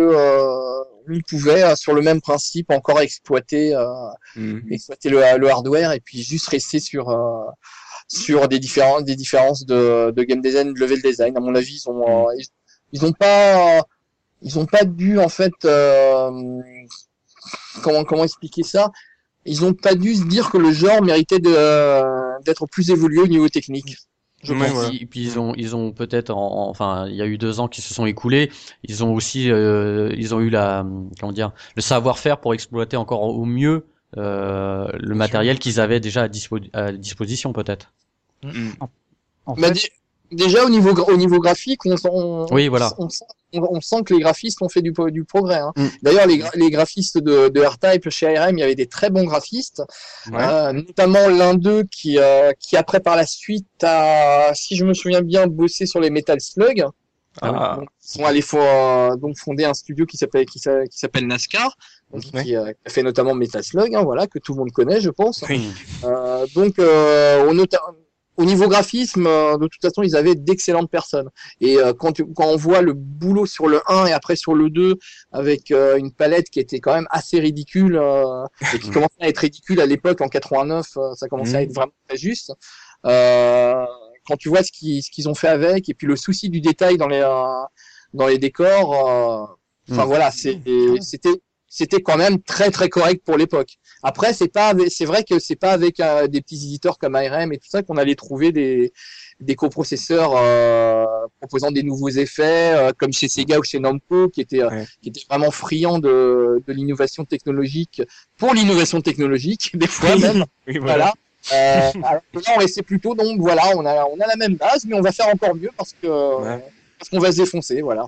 ils pouvaient, euh, sur le même principe, encore exploiter, euh, exploiter le, le hardware et puis juste rester sur euh, sur des différences, des différences de, de game design, de level design. À mon avis, ils ont, euh, ils, ils ont pas, ils ont pas dû en fait, euh, comment comment expliquer ça? Ils ont pas dû se dire que le genre méritait de euh, d'être plus évolué au niveau technique. Je Ouais, pense. voilà. Et puis ils ont, ils ont peut-être, en- en- enfin, il y a eu deux ans qui se sont écoulés. Ils ont aussi, euh, ils ont eu la, comment dire, le savoir-faire pour exploiter encore au mieux euh, le matériel qu'ils avaient déjà à, dispo- à disposition, peut-être. En Bah, fait, dé- déjà au niveau au niveau graphique, on, sent- on, Oui, voilà. on, sent, on- on sent que les graphistes ont fait du, du progrès. hein. Mm. D'ailleurs, les, gra- les graphistes de, de R-Type chez ARM, il y avait des très bons graphistes, Ouais. euh, notamment l'un d'eux qui, euh, qui après par la suite a, si je me souviens bien, bossé sur les Metal Slug. Ah. Donc, ils sont allés fo- euh, donc fonder un studio qui s'appelle qui s'a- qui s'appelle NASCAR, donc, Ouais. qui, euh, fait notamment Metal Slug, hein, voilà que tout le monde connaît, je pense. Oui. Euh, donc, euh, nota- au niveau graphisme, euh, de toute façon, ils avaient d'excellentes personnes. Et euh, quand, tu- quand on voit le boulot sur le 1 et après sur le 2, avec euh, une palette qui était quand même assez ridicule, euh, et qui commençait à être ridicule à l'époque, en 89, euh, ça commençait à être vraiment très juste. Euh, quand tu vois ce qu'ils ce qu'ils ont fait avec, et puis le souci du détail dans les, euh, dans les décors, euh, enfin Mm. voilà, c'est- c'était c'était quand même très très correct pour l'époque. Après, c'est pas, c'est vrai que c'est pas avec euh, des petits éditeurs comme ARM et tout ça qu'on allait trouver des des coprocesseurs euh, proposant des nouveaux effets, euh, comme chez Sega ou chez Namco, qui étaient euh, Ouais. qui étaient vraiment friands de de l'innovation technologique pour l'innovation technologique des fois même. Oui, Voilà. Euh, alors là, on essaie plutôt, donc voilà, on a, on a la même base, mais on va faire encore mieux parce que Ouais. Parce qu'on va se défoncer, voilà.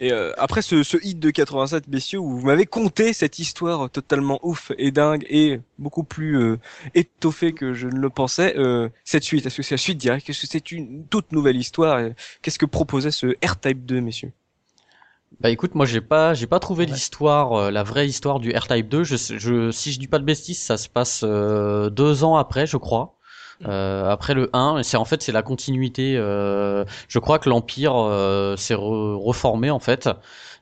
Et euh, après ce, ce hit de 87, messieurs, où vous m'avez conté cette histoire totalement ouf et dingue et beaucoup plus euh, étoffée que je ne le pensais, euh, cette suite, est-ce que c'est la suite directe? Est-ce que c'est une toute nouvelle histoire? Qu'est-ce que proposait ce R-Type 2, messieurs? Bah écoute, moi j'ai pas, j'ai pas trouvé l'histoire, euh, la vraie histoire du R-Type 2. Je, je, si je dis pas de bêtises, ça se passe euh, deux ans après, je crois. Euh, après le 1, et c'est en fait c'est la continuité. euh, je crois que l'empire euh, s'est re- reformé en fait,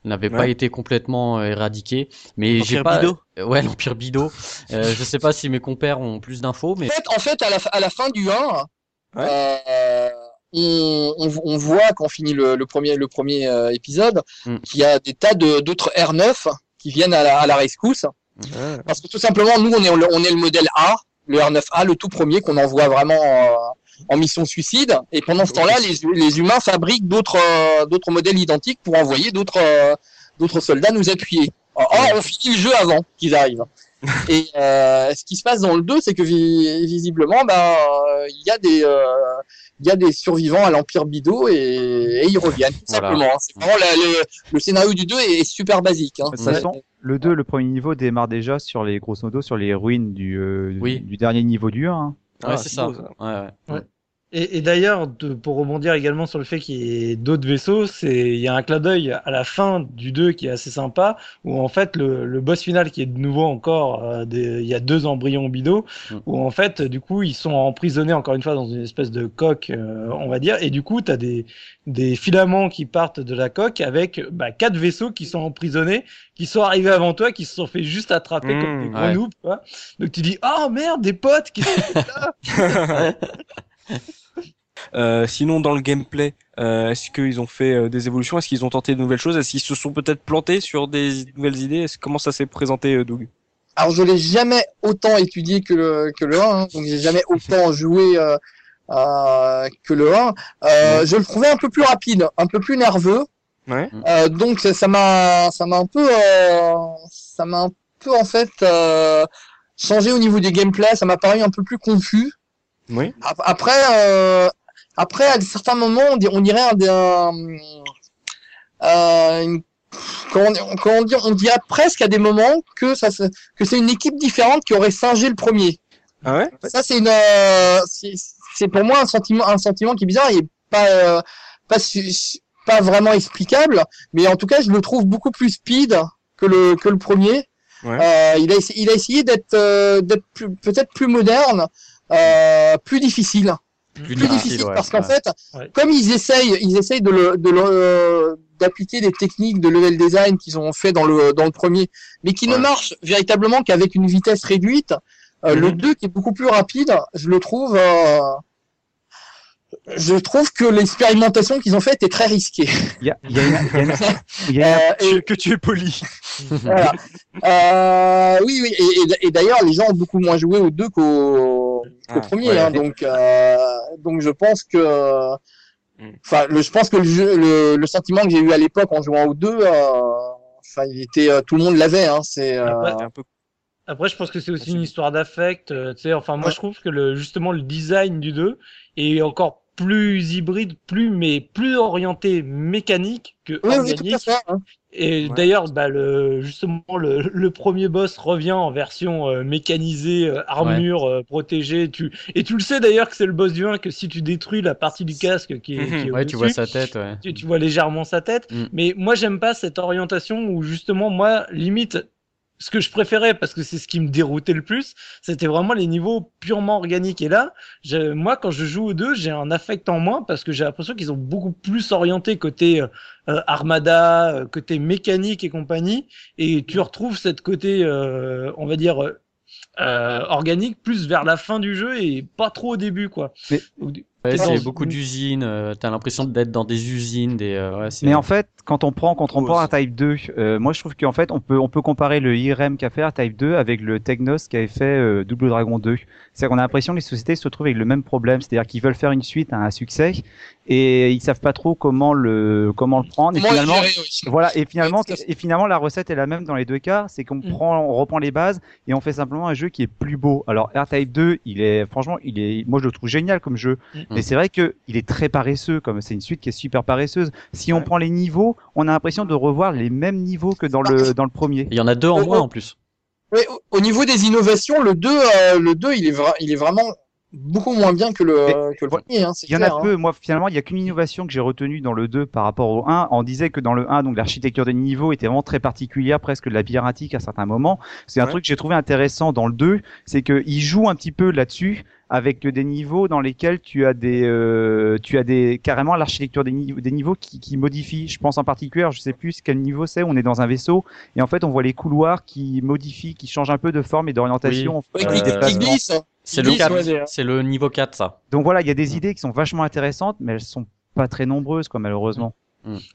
n'avait pas été complètement euh, éradiqué. Mais j'ai L'Empire pas. Bido Ouais, l'empire Bido. Euh, je sais pas si mes compères ont plus d'infos, mais En fait, en fait, à la, à la fin du 1, Ouais. euh, on, on, on voit quand on finit le, le premier, le premier euh, épisode Mm. qu'il y a des tas de- d'autres R9 qui viennent à la, à la rescousse. Parce que tout simplement, nous, on est, on est le modèle A, le R9A, le tout premier qu'on envoie vraiment euh, en mission suicide. Et pendant ce temps-là, les, les humains fabriquent d'autres euh, d'autres modèles identiques pour envoyer d'autres euh, d'autres soldats nous appuyer. Or, on finit le jeu avant qu'ils arrivent. Et euh, ce qui se passe dans le 2, c'est que vi- visiblement, ben, euh, il y a des euh, il y a des survivants à l'Empire Bido et, et ils reviennent tout Voilà. simplement. hein. C'est vraiment la- le, le scénario du 2 est, est super basique. Hein. De toute façon, le 2, le premier niveau démarre déjà sur les grosso modo sur les ruines du, euh, Oui. du dernier niveau du 1. hein. ouais, Ah, c'est c'est ça. beau, ça. Ouais, ouais. Et, et d'ailleurs, pour rebondir également sur le fait qu'il y ait d'autres vaisseaux, c'est il y a un clin d'œil à la fin du 2 qui est assez sympa, où en fait le, le boss final qui est de nouveau encore, euh, des- il y a deux embryons bido, Mm. où en fait du coup ils sont emprisonnés encore une fois dans une espèce de coque, euh, on va dire, et du coup t'as des des filaments qui partent de la coque avec bah, quatre vaisseaux qui sont emprisonnés, qui sont arrivés avant toi, qui se sont fait juste attraper Mm, comme des gros ouais. Donc tu dis oh merde des potes qui Euh, sinon, dans le gameplay, euh, est-ce qu'ils ont fait euh, des évolutions? Est-ce qu'ils ont tenté de nouvelles choses? Est-ce qu'ils se sont peut-être plantés sur des nouvelles idées? Est-ce- Comment ça s'est présenté, euh, Doug? Alors je l'ai jamais autant étudié que le que le 1, hein, donc j'ai jamais autant joué euh, euh, que le 1. Euh, Je le trouvais un peu plus rapide, un peu plus nerveux. Ouais. Euh, donc ça ça m'a ça m'a un peu euh, ça m'a un peu en fait euh, changé au niveau des gameplay. Ça m'a paru un peu plus confus. Oui. Ap- Après, euh, après, à certains moments, on, di- on dirait un, un, euh, une- comment, on- on dirait presque à des moments que ça, que c'est une équipe différente qui aurait singé le premier. Ah ouais? Ça, c'est une, euh, c'est c'est pour moi un sentiment, un sentiment qui est bizarre et pas, euh, pas, pas vraiment explicable, mais en tout cas, je le trouve beaucoup plus speed que le, que le premier. Ouais. Euh, il a, il a essayé d'être, euh, d'être plus- peut-être plus moderne, euh, plus difficile Plus, plus difficile ouais, parce qu'en ouais. fait, Ouais. comme ils essayent, ils essayent de le, de le, d'appliquer des techniques de level design qu'ils ont fait dans le, dans le premier, mais qui ne marchent véritablement qu'avec une vitesse réduite. Euh, Le Mhm. 2 qui est beaucoup plus rapide, je le trouve, euh, je trouve que l'expérimentation qu'ils ont faite est très risquée. Il y a, il y a une- il y a une- il y a une- Euh, et- Que tu es poli. voilà. Euh, oui, oui, et, et- et d'ailleurs, les gens ont beaucoup moins joué au 2 qu'au qu'au Ah, premier, ouais. hein, donc, euh, donc je pense que, enfin, le, je pense que le, jeu, le, le sentiment que j'ai eu à l'époque en jouant au 2, euh, enfin, il était, euh, tout le monde l'avait, hein, c'est, euh, Après, C'est un peu Après, je pense que c'est aussi une histoire d'affect. euh, tu sais, enfin, moi, Ouais. je trouve que le, justement, le design du 2 est encore plus hybride, plus, mais plus orienté mécanique que oui, organique. hein. Et Ouais. d'ailleurs, bah, le, justement, le, le premier boss revient en version euh, mécanisée, euh, armure euh, protégée. Tu, et tu le sais d'ailleurs que c'est le boss du 1, que si tu détruis la partie du casque qui est, qui est Ouais, tu vois au-dessus, sa tête, ouais. tu, tu vois légèrement sa tête. Mm. Mais moi, j'aime pas cette orientation où justement, moi, limite, ce que je préférais, parce que c'est ce qui me déroutait le plus, c'était vraiment les niveaux purement organiques. Et là, moi, quand je joue aux deux, j'ai un affect en moins parce que j'ai l'impression qu'ils ont beaucoup plus orienté côté euh, euh, armada, euh, côté mécanique et compagnie. Et tu retrouves cette côté, euh, on va dire, euh, euh, organique plus vers la fin du jeu et pas trop au début, quoi. Mais- Ouais, c'est dans- beaucoup d'usines. euh, T'as l'impression d'être dans des usines, des. euh, ouais, Mais en fait, quand on prend, quand on prend un Type 2, euh, moi je trouve qu'en fait on peut on peut comparer le IRM qu'a fait un Type 2 avec le Technos qui avait fait euh, Double Dragon 2. C'est qu'on a l'impression que les sociétés se retrouvent avec le même problème, c'est-à-dire qu'ils veulent faire une suite à un succès et ils savent pas trop comment le comment le prendre. Et finalement, voilà. Et finalement, et finalement la recette est la même dans les deux cas, c'est qu'on Mm. prend, on reprend les bases et on fait simplement un jeu qui est plus beau. Alors R-Type 2, il est franchement, il est, moi je le trouve génial comme jeu, Mm. Mais c'est vrai que il est très paresseux, comme c'est une suite qui est super paresseuse. Si on Ouais. prend les niveaux, on a l'impression de revoir les mêmes niveaux que dans le dans le premier. Il y en a deux en Euh, moins euh, en plus. Oui, au- au niveau des innovations, le 2, euh, le 2 il, est vra- il est vraiment beaucoup moins bien que le, Mais, que le premier. Hein, Il y en a hein. peu. Moi, finalement, il y a qu'une innovation que j'ai retenue dans le 2 par rapport au 1. On disait que dans le 1, donc l'architecture des niveaux était vraiment très particulière, presque de la piratique à certains moments. C'est un Ouais. truc que j'ai trouvé intéressant dans le 2, c'est qu'il joue un petit peu là-dessus avec des niveaux dans lesquels tu as des, euh, tu as des carrément l'architecture des, niveaux des niveaux qui, qui modifient. Je pense en particulier, je sais plus quel niveau c'est. On est dans un vaisseau et en fait on voit les couloirs qui modifient, qui changent un peu de forme et d'orientation. Oui, Euh, qui. C'est le disent, 4. ouais, des- C'est le niveau 4, ça. Donc voilà, il y a des idées qui sont vachement intéressantes, mais elles sont pas très nombreuses, quoi, malheureusement.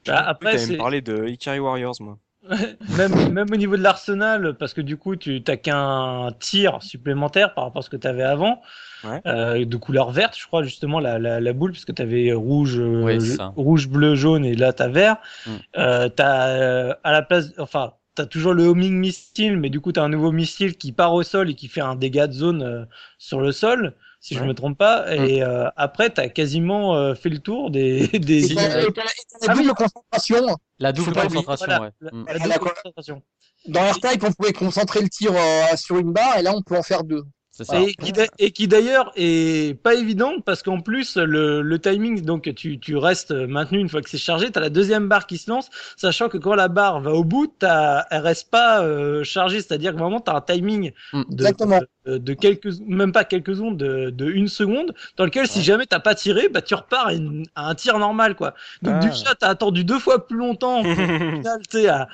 Bah, Après, parler de Ikari Warriors, moi. même, même au niveau de l'arsenal, parce que du coup, tu t'as qu'un tir supplémentaire par rapport à ce que tu avais avant, Ouais. euh, de couleur verte, je crois justement la, la, la boule, puisque tu avais rouge, euh, rouge, bleu, jaune, et là t'as vert. Mm. Euh, t'as euh, à la place, enfin, t'as toujours le homing missile, mais du coup t'as un nouveau missile qui part au sol et qui fait un dégât de zone euh, sur le sol, si je Ouais. me trompe pas. Et euh, après, t'as quasiment euh, fait le tour des des. Et et t'as la Ah double concentration. La double concentration, voilà, ouais. la- Mm. la double concentration. Dans R-Type, on pouvait concentrer le tir euh, sur une barre et là, on peut en faire deux. C'est ça. Et qui, d'a- et qui d'ailleurs est pas évidente parce qu'en plus le, le timing donc tu, tu restes maintenu une fois que c'est chargé t'as la deuxième barre qui se lance sachant que quand la barre va au bout t'as elle reste pas euh, chargée c'est-à-dire que vraiment t'as un timing de, Exactement. de, de quelques même pas quelques secondes de, de une seconde dans lequel si jamais t'as pas tiré bah tu repars à, une- à un tir normal quoi. Donc Ah. déjà t'as attendu deux fois plus longtemps final, tu sais, à-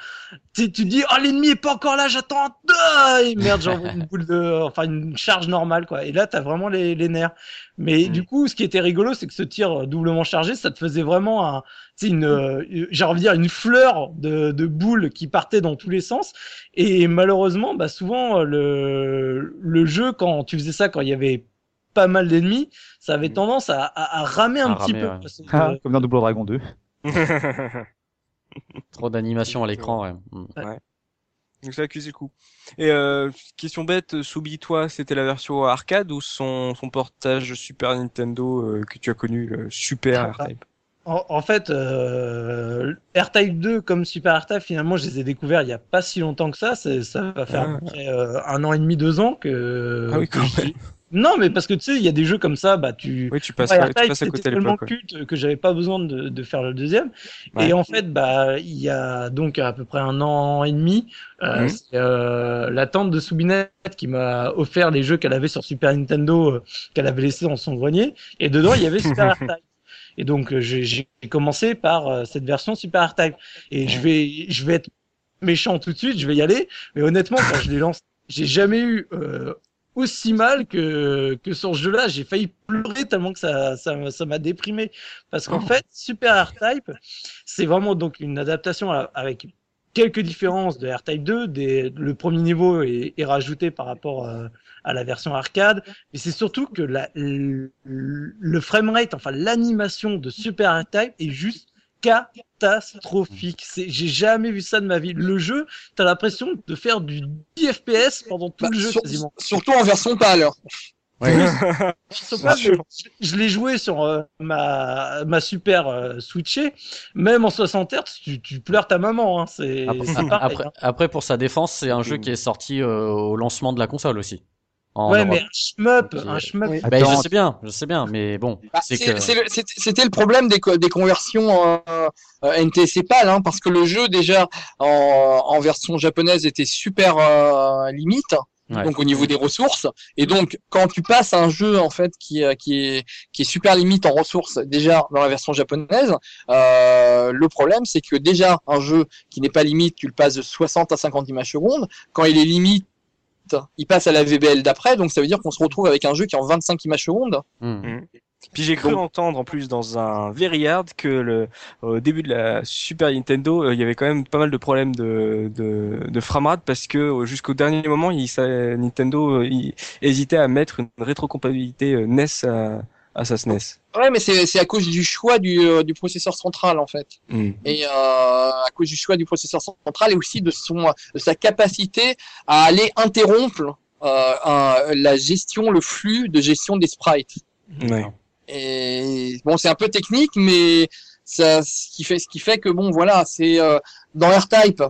tu sais, tu te dis oh l'ennemi est pas encore là j'attends ah, et merde j'envoie une boule de enfin une charge normale quoi. Et là t'as vraiment les, les nerfs mais Mm. du coup ce qui était rigolo c'est que ce tir doublement chargé ça te faisait vraiment un une, euh, j'ai envie de dire une fleur de, de boules qui partait dans tous les sens. Et malheureusement, bah souvent le le jeu quand tu faisais ça quand il y avait pas mal d'ennemis, ça avait tendance à, à, à ramer un À petit ramer, peu. ouais. Ah, comme dans Double Dragon 2. Trop d'animation à l'écran, ouais. Mm. Donc ça accuse le coup. Et euh, question bête, Soubi, toi, c'était la version arcade ou son, son portage Super Nintendo euh, que tu as connu, le Super Ah, R-Type En, en fait, euh, R-Type 2 comme Super R-Type, finalement, je les ai découverts il y a pas si longtemps que ça. Ça va faire à Ah. peu près euh, un an et demi, deux ans que. Ah oui, que même. Non, mais parce que tu sais, il y a des jeux comme ça, bah tu. Oui, tu passes, Ouais, tu passes à côté tellement l'époque. ouais. culte que j'avais pas besoin de, de faire le deuxième. Ouais. Et en fait, bah, il y a donc à peu près un an et demi, euh, Mhm. c'est, euh, la tante de Soubinette qui m'a offert les jeux qu'elle avait sur Super Nintendo, euh, qu'elle avait laissé dans son grenier. Et dedans, il y avait Super R-Type. Et donc, euh, j'ai j'ai commencé par euh, cette version Super R-Type. Et je vais, je vais être méchant tout de suite, je vais y aller. Mais honnêtement, quand je l'ai lancé, j'ai jamais eu euh, aussi mal que que sur ce jeu-là. J'ai failli pleurer tellement que ça ça m'a- ça m'a déprimé. Parce qu'en fait, Super R-Type, c'est vraiment donc une adaptation à- avec quelques différences de R-Type 2. Des, le premier niveau est, est rajouté par rapport euh, à la version arcade, mais c'est surtout que la, le, le framerate, enfin l'animation de Super R-Type est juste catastrophique. C'est, j'ai jamais vu ça de ma vie. Le jeu, t'as l'impression de faire du 10 FPS pendant tout Bah, le jeu sur- quasiment. Surtout en version pâle. Je, sais pas, je, je l'ai joué sur euh, ma, ma super euh, switchée. Même en 60 Hz, tu, tu pleures ta maman. Hein. C'est Après, c'est pareil, après, hein. après, pour sa défense, c'est un jeu qui est sorti euh, au lancement de la console aussi. En Ouais, Europe. mais un shmup, un euh, shmup. oui. Ben, je sais bien, je sais bien, mais bon, Bah, que. le- C'était le problème des, co- des conversions euh, euh, NTSC PAL, hein, parce que le jeu déjà en, en version japonaise était super euh, limite, Ouais. donc au niveau des ressources. Et donc quand tu passes à un jeu en fait qui, euh, qui est qui est super limite en ressources déjà dans la version japonaise, euh, le problème c'est que déjà un jeu qui n'est pas limite, tu le passes de 60 à 50 images secondes. Quand il est limite il passe à la VBL d'après, donc ça veut dire qu'on se retrouve avec un jeu qui est en 25 images secondes. Hmm. Puis j'ai cru Donc- entendre en plus dans un Very Hard que le, au début de la Super Nintendo, euh, il y avait quand même pas mal de problèmes de, de, de framerate parce que euh, jusqu'au dernier moment, il, ça, Nintendo euh, il hésitait à mettre une rétrocompatibilité NES à, à sa SNES. Ouais, mais c'est c'est à cause du choix du, euh, du processeur central en fait. Hmm. et euh, à cause du choix du processeur central et aussi de son de sa capacité à aller interrompre euh, un- la gestion, le flux de gestion des sprites. Ouais. Et bon, c'est un peu technique, mais ça, ce qui fait, ce qui fait que bon, voilà, c'est euh, dans R-Type.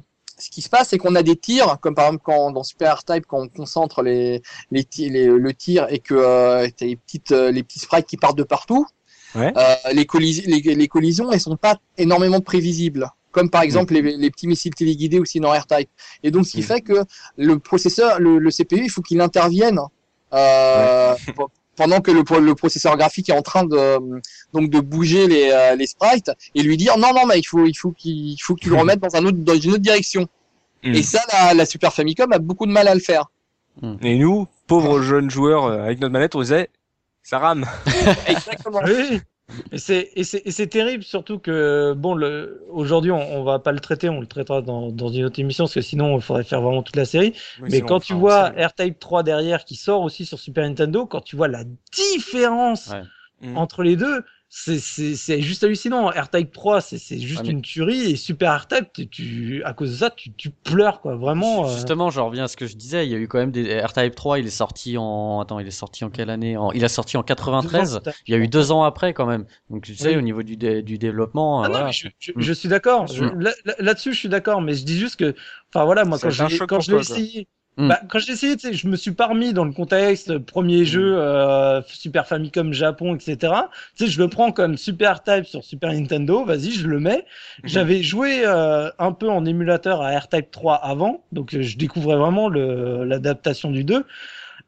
Ce qui se passe, c'est qu'on a des tirs, comme par exemple quand dans Super R-Type, quand on concentre les, les, ti- les- le tir et que euh, t'as les petites, euh, les petits sprites qui partent de partout. Ouais. Euh, les, collis- les, les collisions, elles sont pas énormément prévisibles. Comme par exemple les, les petits missiles téléguidés aussi dans R-Type. Et donc, ce qui Mm. fait que le processeur, le, le CPU, il faut qu'il intervienne euh, pendant que le, le processeur graphique est en train de donc de bouger les, euh, les sprites et lui dire non non mais il faut il faut qu'il il faut que tu le remettes dans un autre dans une autre direction. Mm. Et ça la, la Super Famicom a beaucoup de mal à le faire. Et nous, pauvres jeunes joueurs euh, avec notre manette, on disait, ça rame. Exactement. Et c'est et c'est et c'est terrible surtout que bon le aujourd'hui on, on va pas le traiter on le traitera dans dans une autre émission parce que sinon il faudrait faire vraiment toute la série mais quand tu vois R-Type 3 derrière qui sort aussi sur Super Nintendo quand tu vois la différence Ouais. Entre les deux c'est c'est c'est juste hallucinant R-Type 3 c'est c'est juste Ouais, mais- une tuerie et Super R-Type tu, tu à cause de ça tu tu pleures quoi vraiment euh, Justement, je reviens à ce que je disais. Il y a eu quand même des R-Type 3. Il est sorti en. Attends, il est sorti en quelle année? En... Il a sorti en 93. Il y a eu deux ans après quand même. Donc tu sais, Oui. au niveau du, dé- du développement, Ah euh, non, je, je- Mm. je suis d'accord. Mm. là- là- Là-dessus, je suis d'accord. Mais je dis juste que, enfin voilà, moi quand je l'ai quoi. Mm. bah, quand je l'ai essayé, je me suis pas remis dans le contexte euh, premier jeu euh, Super Famicom Japon, etc. Tu sais, je le prends comme Super Type sur Super Nintendo. Vas-y, je le mets. J'avais joué euh, un peu en émulateur à R-Type 3 avant, donc euh, je découvrais vraiment l'adaptation du 2.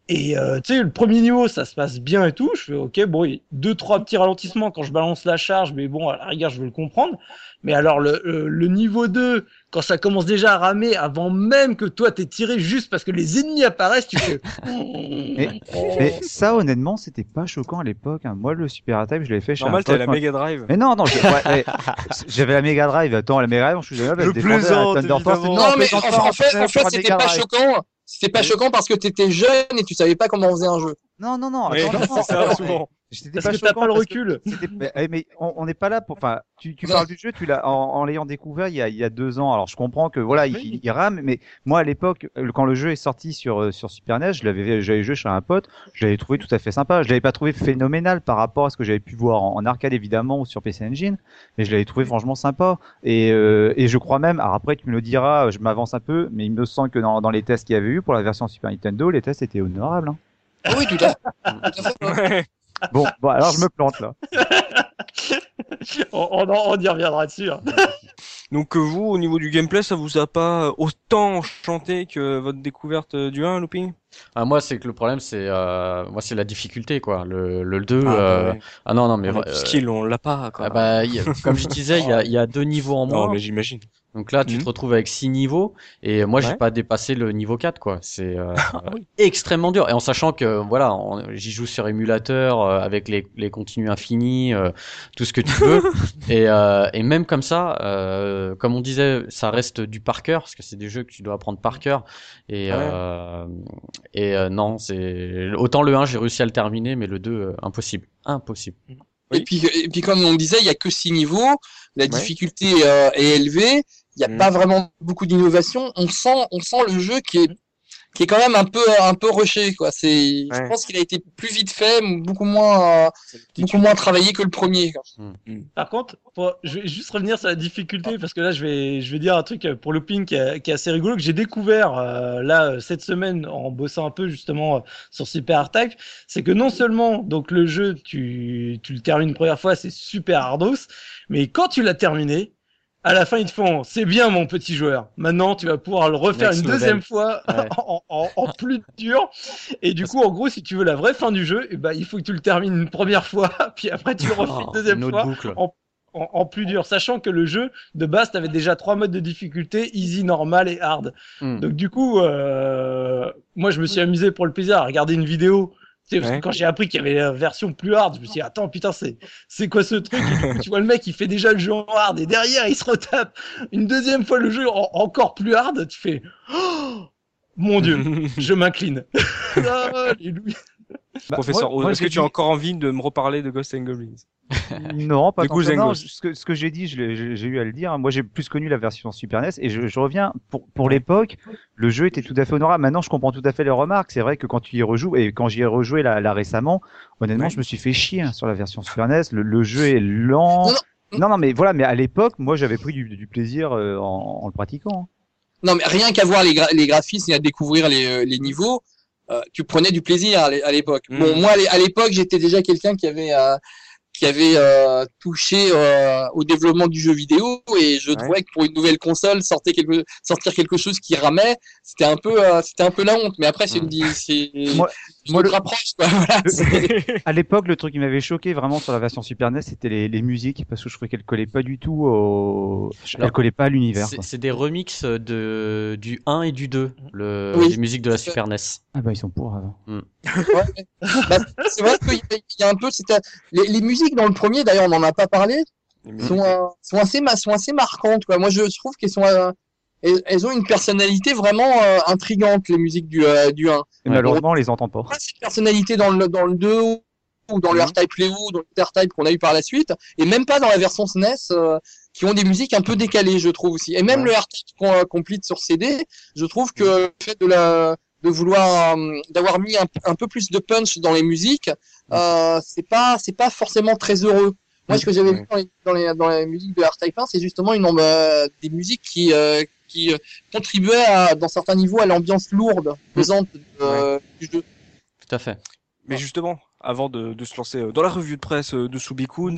Et euh, tu sais, le premier niveau, ça se passe bien et tout. Je fais ok, bon, il y a deux trois petits ralentissements quand je balance la charge, mais bon, à la rigueur, je veux le comprendre. Mais alors le, le, le niveau 2, quand ça commence déjà à ramer, avant même que toi t'aies tiré, juste parce que les ennemis apparaissent, tu fais. Mais, mais ça, honnêtement, c'était pas choquant à l'époque. hein. Moi, le Super Attack, je l'avais fait chez Normal, t'as la. Mega Drive. Mais non, non, ouais, j'avais la Mega Drive. Attends, la Mega Drive, je suis jamais plaisante, évidemment. Non, on mais en, fait, en c'était pas choquant. C'était pas Oui. choquant parce que t'étais jeune et tu savais pas comment on faisait un jeu. Non, non, non. Oui, attends, non, c'est ça, non, souvent. C'était Parce pas que t'as pas le recul. Mais, eh, mais on n'est pas là pour. Enfin, tu, tu parles du jeu, tu l'as en, en l'ayant découvert il y, a, il y a deux ans. Alors je comprends que voilà, il, Oui. il rame, mais moi à l'époque, quand le jeu est sorti sur euh, sur Super NES, je l'avais, j'avais joué chez un pote, je l'avais trouvé tout à fait sympa. Je l'avais pas trouvé phénoménal par rapport à ce que j'avais pu voir en, en arcade évidemment ou sur PC Engine, mais je l'avais trouvé franchement sympa. Et euh, et je crois même. Alors après, tu me le diras, je m'avance un peu, mais il me semble que dans, dans les tests qu'il y avait eu pour la version Super Nintendo, les tests étaient honorables. hein. Ah oui, tout à fait. Tout à fait, ouais. Bon, bon, alors je me plante là. on, on, on y reviendra dessus. hein. Donc euh, vous, au niveau du gameplay, ça vous a pas autant enchanté que votre découverte euh, du 1, Looping? Ah, moi, c'est que le problème, c'est euh, moi, c'est la difficulté, quoi. Le, le 2, Ah, euh, ouais. ah non, non, mais On a euh, du skill, on l'a pas. Quoi. ah bah, y a- comme je disais, il y a, y a deux niveaux en non, moins. mais j'imagine. Donc là, tu te retrouves avec six niveaux et moi, j'ai Ouais. pas dépassé le niveau 4 quoi. C'est euh, Ah oui. extrêmement dur et en sachant que voilà, on- j'y joue sur émulateur euh, avec les les continus infinis, euh, tout ce que tu veux et euh, et même comme ça, euh, comme on disait, ça reste du par cœur parce que c'est des jeux que tu dois apprendre par cœur et Ouais. Et euh, non, c'est autant le 1, j'ai réussi à le terminer mais le 2 euh, impossible, impossible. Oui. Et puis, et puis comme on disait, il y a que six niveaux. La Ouais. difficulté euh, est élevée. Il n'y a Mm. pas vraiment beaucoup d'innovation. On sent, on sent le jeu qui est, qui est quand même un peu, un peu rushé, quoi. C'est, je pense qu'il a été plus vite fait, beaucoup moins, euh, beaucoup moins travaillé que le premier. quoi. Par contre, pour- je vais juste revenir sur la difficulté parce que là, je vais, je vais dire un truc pour Looping qui, est- qui est assez rigolo que j'ai découvert euh, là euh, cette semaine en bossant un peu justement euh, sur Super Hard Type. C'est que non seulement donc le jeu, tu, tu le termines une première fois, c'est super hardos, mais quand tu l'as terminé, à la fin ils te font, c'est bien mon petit joueur. Maintenant, tu vas pouvoir le refaire Next une deuxième fois Ouais. en, en, en plus dur. Et du coup, en gros, si tu veux la vraie fin du jeu, eh ben, il faut que tu le termines une première fois, puis après tu le refais une Oh, deuxième une autre fois boucle. en, en plus dur, sachant que le jeu de base, tu avais déjà trois modes de difficulté, easy, normal et hard. Hmm. Donc du coup, euh, moi je me suis amusé pour le plaisir à regarder une vidéo. Tu sais, parce que Ouais. quand j'ai appris qu'il y avait la version plus hard, je me suis dit attends putain c'est c'est quoi ce truc? Tu vois le mec il fait déjà le jeu en hard et derrière il se retape une deuxième fois le jeu en- encore plus hard. Tu fais oh, mon dieu, je m'incline. Alléluia. Bah, Professeur, est-ce que tu as encore envie de me reparler de Ghost and Goblins? Non, pas Du tant coup. Non, ce que, ce que j'ai dit, j'ai j'ai eu à le dire. Moi, j'ai plus connu la version Super NES et je, je reviens pour pour l'époque, le jeu était tout à fait honorable. Maintenant, je comprends tout à fait les remarques. C'est vrai que quand tu y rejoues et quand j'y ai rejoué là, là récemment, honnêtement, Ouais. je me suis fait chier hein, sur la version Super NES. Le, le jeu est lent. Non, Non, non, mais voilà. Mais à l'époque, moi, j'avais pris du, du plaisir euh, en, en le pratiquant. Non, mais rien qu'à voir les, gra- les graphismes et à découvrir les, euh, les niveaux, euh, tu prenais du plaisir à l'é- à l'époque. Mm. Bon, moi, à l'é- à l'époque, j'étais déjà quelqu'un qui avait euh, qui avait euh, touché euh, au développement du jeu vidéo et je Ouais. trouvais que pour une nouvelle console sortir quelque sortir quelque chose qui ramait, c'était un peu euh, c'était un peu la honte. Mais après, c'est une c'est Moi- le- approche. Quoi. Voilà, À l'époque, le truc qui m'avait choqué vraiment sur la version Super NES, c'était les, les musiques parce que je trouvais qu'elles collaient pas du tout au, elles collaient pas à l'univers. C'est des remixes de du 1 et du 2, le, Oui, les musiques de la. Super NES. Ah bah ils sont pour. avant. Ouais. Bah, c'est vrai qu'il y a- il y a un peu c'était les, les musiques dans le premier d'ailleurs on n'en a pas parlé sont, euh, sont assez sont assez marquantes quoi. Moi je trouve qu'elles sont euh, elles, elles ont une personnalité vraiment euh, intrigante les musiques du euh, du 1. Et Ouais. malheureusement, on les entend pas. Pas cette personnalité dans le dans le 2 ou dans le. R-Type Léo, dans le R-Type qu'on a eu par la suite et même pas dans la version SNES euh, qui ont des musiques un peu décalées je trouve aussi. Et même Ouais. le R-Type qu'on complete sur CD, je trouve que le fait de la de vouloir euh, d'avoir mis un, un peu plus de punch dans les musiques, euh, c'est pas c'est pas forcément très heureux. Moi, ce que j'avais Ouais. vu dans les, dans les, dans les musiques de R-Type 1, c'est justement une, euh, des musiques qui, euh, qui euh, contribuaient à, dans certains niveaux à l'ambiance lourde, pesante euh, du jeu. Tout à fait. Mais justement, avant de, de se lancer euh, dans la revue de presse de Subikun,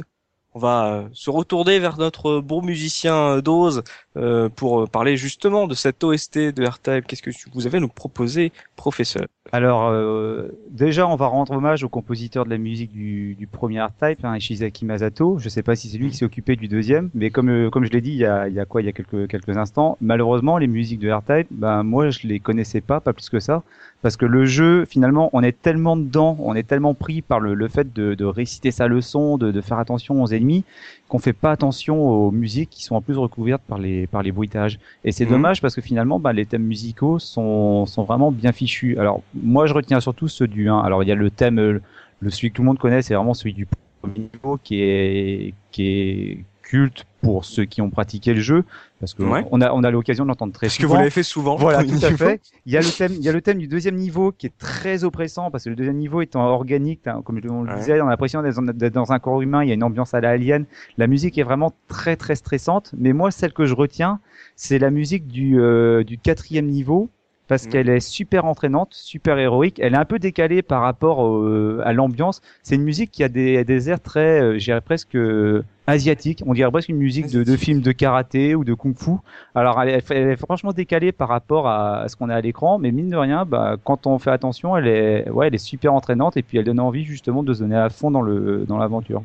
on va euh, se retourner vers notre bon musicien euh, Dose euh, pour parler justement de cette OST de R-Type. Qu'est-ce que vous avez à nous proposer, professeur? Alors, euh, déjà, on va rendre hommage au compositeur de la musique du, premier R-Type, hein, Ishizaki Masato. Je sais pas si c'est lui qui s'est occupé du deuxième, mais comme euh, comme je l'ai dit il y a, il y a quoi, il y a quelques quelques instants, malheureusement, les musiques de R-Type, ben moi je les connaissais pas, pas plus que ça, parce que le jeu, finalement, on est tellement dedans, on est tellement pris par le, le fait de, de réciter sa leçon, de, de faire attention aux ennemis, qu'on fait pas attention aux musiques qui sont en plus recouvertes par les par les bruitages. Et c'est Mhm. dommage parce que finalement, bah, les thèmes musicaux sont sont vraiment bien fichus. Alors moi, je retiens surtout ceux du 1. Alors il y a le thème, euh, le celui que tout le monde connaît, c'est vraiment celui du premier niveau qui est qui est culte pour ceux qui ont pratiqué le jeu parce que Ouais. on a on a l'occasion de l'entendre très que souvent. vous l'avez fait souvent Voilà, tout à fait. Il y a le thème, il y a le thème du deuxième niveau qui est très oppressant parce que le deuxième niveau étant organique, t'as- comme on le Ouais. disait, on a l'impression d'être dans- d'être dans un corps humain. Il y a une ambiance à la Alien. La musique est vraiment très très stressante. Mais moi, celle que je retiens, c'est la musique du euh, du quatrième niveau parce Mhm. qu'elle est super entraînante, super héroïque. Elle est un peu décalée par rapport au- à l'ambiance. C'est une musique qui a des, des airs très, euh, je dirais presque euh, asiatiques. On dirait presque une musique de, de film de karaté ou de kung-fu. Alors elle est, elle est franchement décalée par rapport à, à ce qu'on a à l'écran, mais mine de rien, bah, quand on fait attention, elle est, ouais, elle est super entraînante et puis elle donne envie justement de se donner à fond dans le dans l'aventure.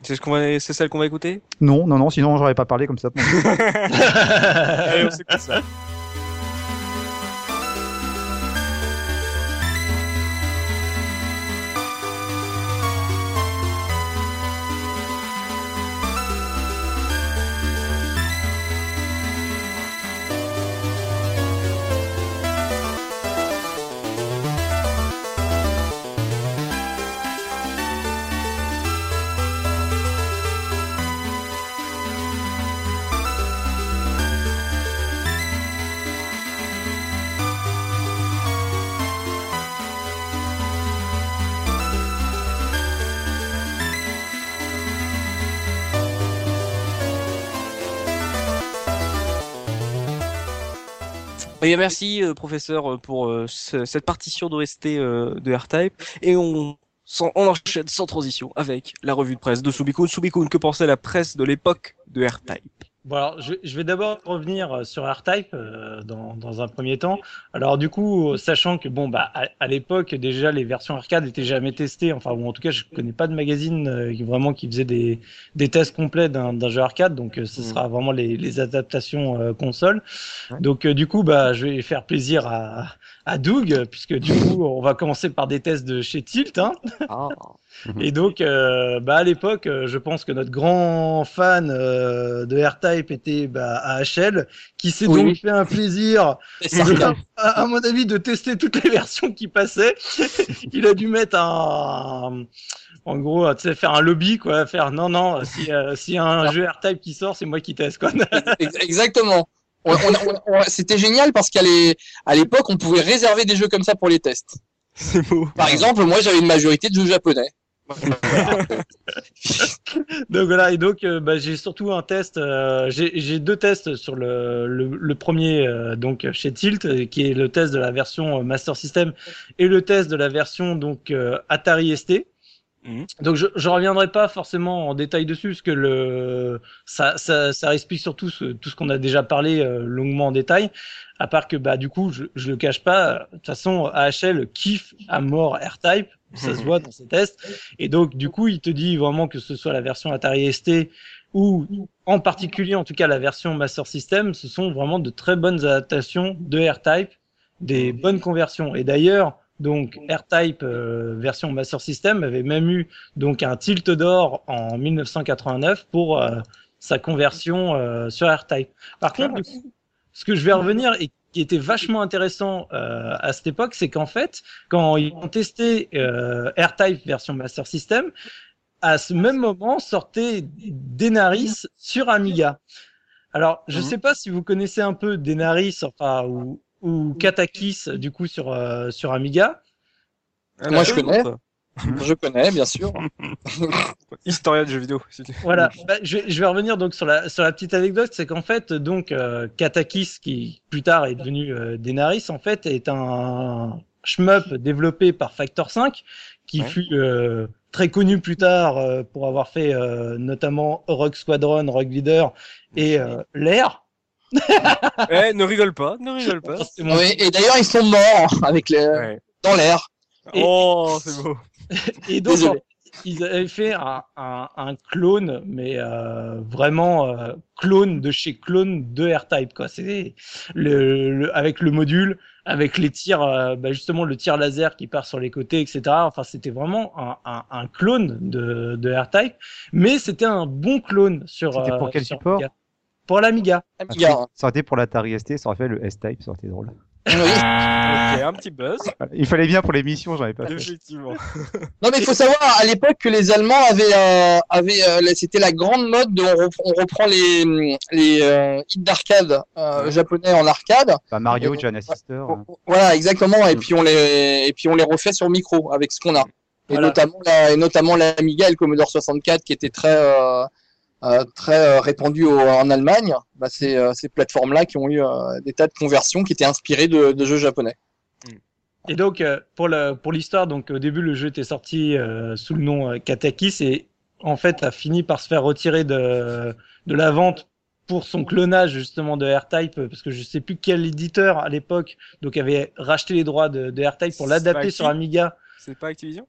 C'est ce qu'on va, c'est celle qu'on va écouter? Non, non, non, sinon j'aurais pas parlé comme ça. Allez, on s'écoute ça. Et merci, euh, professeur, euh, pour euh, ce- cette partition d'OST de R-Type. Et on, on enchaîne sans transition avec la revue de presse de Subikun. Subikun, que pensait la presse de l'époque de R-Type Bon alors, je, je vais d'abord revenir sur R-Type euh, dans, dans un premier temps. Alors du coup, sachant que bon bah à, à l'époque déjà les versions arcade étaient jamais testées. Enfin ou en tout cas je connais pas de magazine euh, qui vraiment qui faisait des, des tests complets d'un jeu arcade. Donc euh, ce Mhm. sera vraiment les, les adaptations euh, console. Donc euh, du coup bah je vais faire plaisir à, à Doug puisque du coup on va commencer par des tests de chez Tilt. Hein. Et donc, euh, bah, à l'époque, euh, je pense que notre grand fan euh, de R-Type était bah, AHL, qui s'est Oui, donc fait un plaisir, à, à mon avis, de tester toutes les versions qui passaient. Il a dû mettre un, en gros, tu sais, faire un lobby, quoi, faire non, non, si euh, s'il y a un jeu R-Type qui sort, c'est moi qui teste, quoi. Ex- Exactement. On- on- on- on- C'était génial parce qu'à l'époque, on pouvait réserver des jeux comme ça pour les tests. C'est beau. Par exemple, moi, j'avais une majorité de jeux japonais. Donc voilà, et donc euh, bah, j'ai surtout un test, euh, j'ai j'ai deux tests sur le, le, le premier euh, donc chez Tilt, euh, qui est le test de la version euh, Master System et le test de la version donc euh, Atari ST. Mhm. Donc je je reviendrai pas forcément en détail dessus parce que le ça ça, ça explique surtout ce, tout ce qu'on a déjà parlé euh, longuement en détail. À part que bah du coup je je le cache pas, euh, de toute façon AHL kiffe à mort R-Type, ça se voit dans ses tests. Et donc, du coup, il te dit vraiment que ce soit la version Atari ST ou en particulier, en tout cas, la version Master System, ce sont vraiment de très bonnes adaptations de R-Type, des bonnes conversions. Et d'ailleurs, donc R-Type euh, version Master System avait même eu donc un tilt d'or en 1989 pour euh, sa conversion euh, sur R-Type. Par contre, coup, ce que je vais revenir et qui était vachement intéressant euh, à cette époque, c'est qu'en fait, quand ils ont testé euh, R-Type version Master System, à ce même moment sortait Denaris sur Amiga. Alors, je Mhm. sais pas si vous connaissez un peu Denaris, enfin ou, ou Katakis du coup sur euh, sur Amiga. Moi, je connais. Je connais, bien sûr. Historien de jeux vidéo. Voilà, Bah, je, vais, je vais revenir donc sur la sur la petite anecdote, c'est qu'en fait donc euh, Katakis qui plus tard est devenu euh, Denaris en fait est un shmup développé par Factor 5, qui Ouais. fut euh, très connu plus tard euh, pour avoir fait euh, notamment Rogue Squadron, Rogue Leader et euh, l'air. Eh, ne rigole pas, ne rigole pas. Oui, et d'ailleurs, ils sont morts avec les... Ouais. dans l'air. Et- Oh, c'est beau. Et donc, Désolé. ils avaient fait un, un, un clone, mais euh, vraiment euh, clone de chez clone de R-Type, quoi. C'est le, le- avec le module, avec les tirs, euh, bah, justement le tir laser qui part sur les côtés, etc. Enfin, c'était vraiment un, un, un clone de, de R-Type, mais c'était un bon clone sur. C'était pour euh, quel sur support? Pour l'Amiga. Amiga. Ça aurait été pour l'Atari ST, ça aurait fait le S-Type, ça aurait été drôle. Oui. Ok, un petit buzz. Il fallait bien pour l'émission, j'en avais pas fait. effectivement. Non, mais il faut savoir à l'époque que les Allemands avaient, euh, avaient euh, c'était la grande mode de on, rep- on reprend les, les euh, hits d'arcade euh, japonais en arcade. Bah, Mario, Et- Gianna Sister. Oh, hein. Voilà, exactement. Et puis on les, et puis on les refait sur micro avec ce qu'on a. Et Voilà. notamment la, et notamment l'Amiga et le Commodore 64 qui étaient très, très euh, répandus au- en Allemagne. Bah, c'est euh, ces plateformes-là qui ont eu euh, des tas de conversions qui étaient inspirées de, de jeux japonais. Et donc, euh, pour l'histoire, donc au début, le jeu était sorti euh, sous le nom euh, Katakis et en fait a fini par se faire retirer de de la vente pour son clonage justement de R-Type parce que je sais plus quel éditeur à l'époque donc avait racheté les droits de, de R-Type pour l'adapter sur Amiga. C'est pas Activision?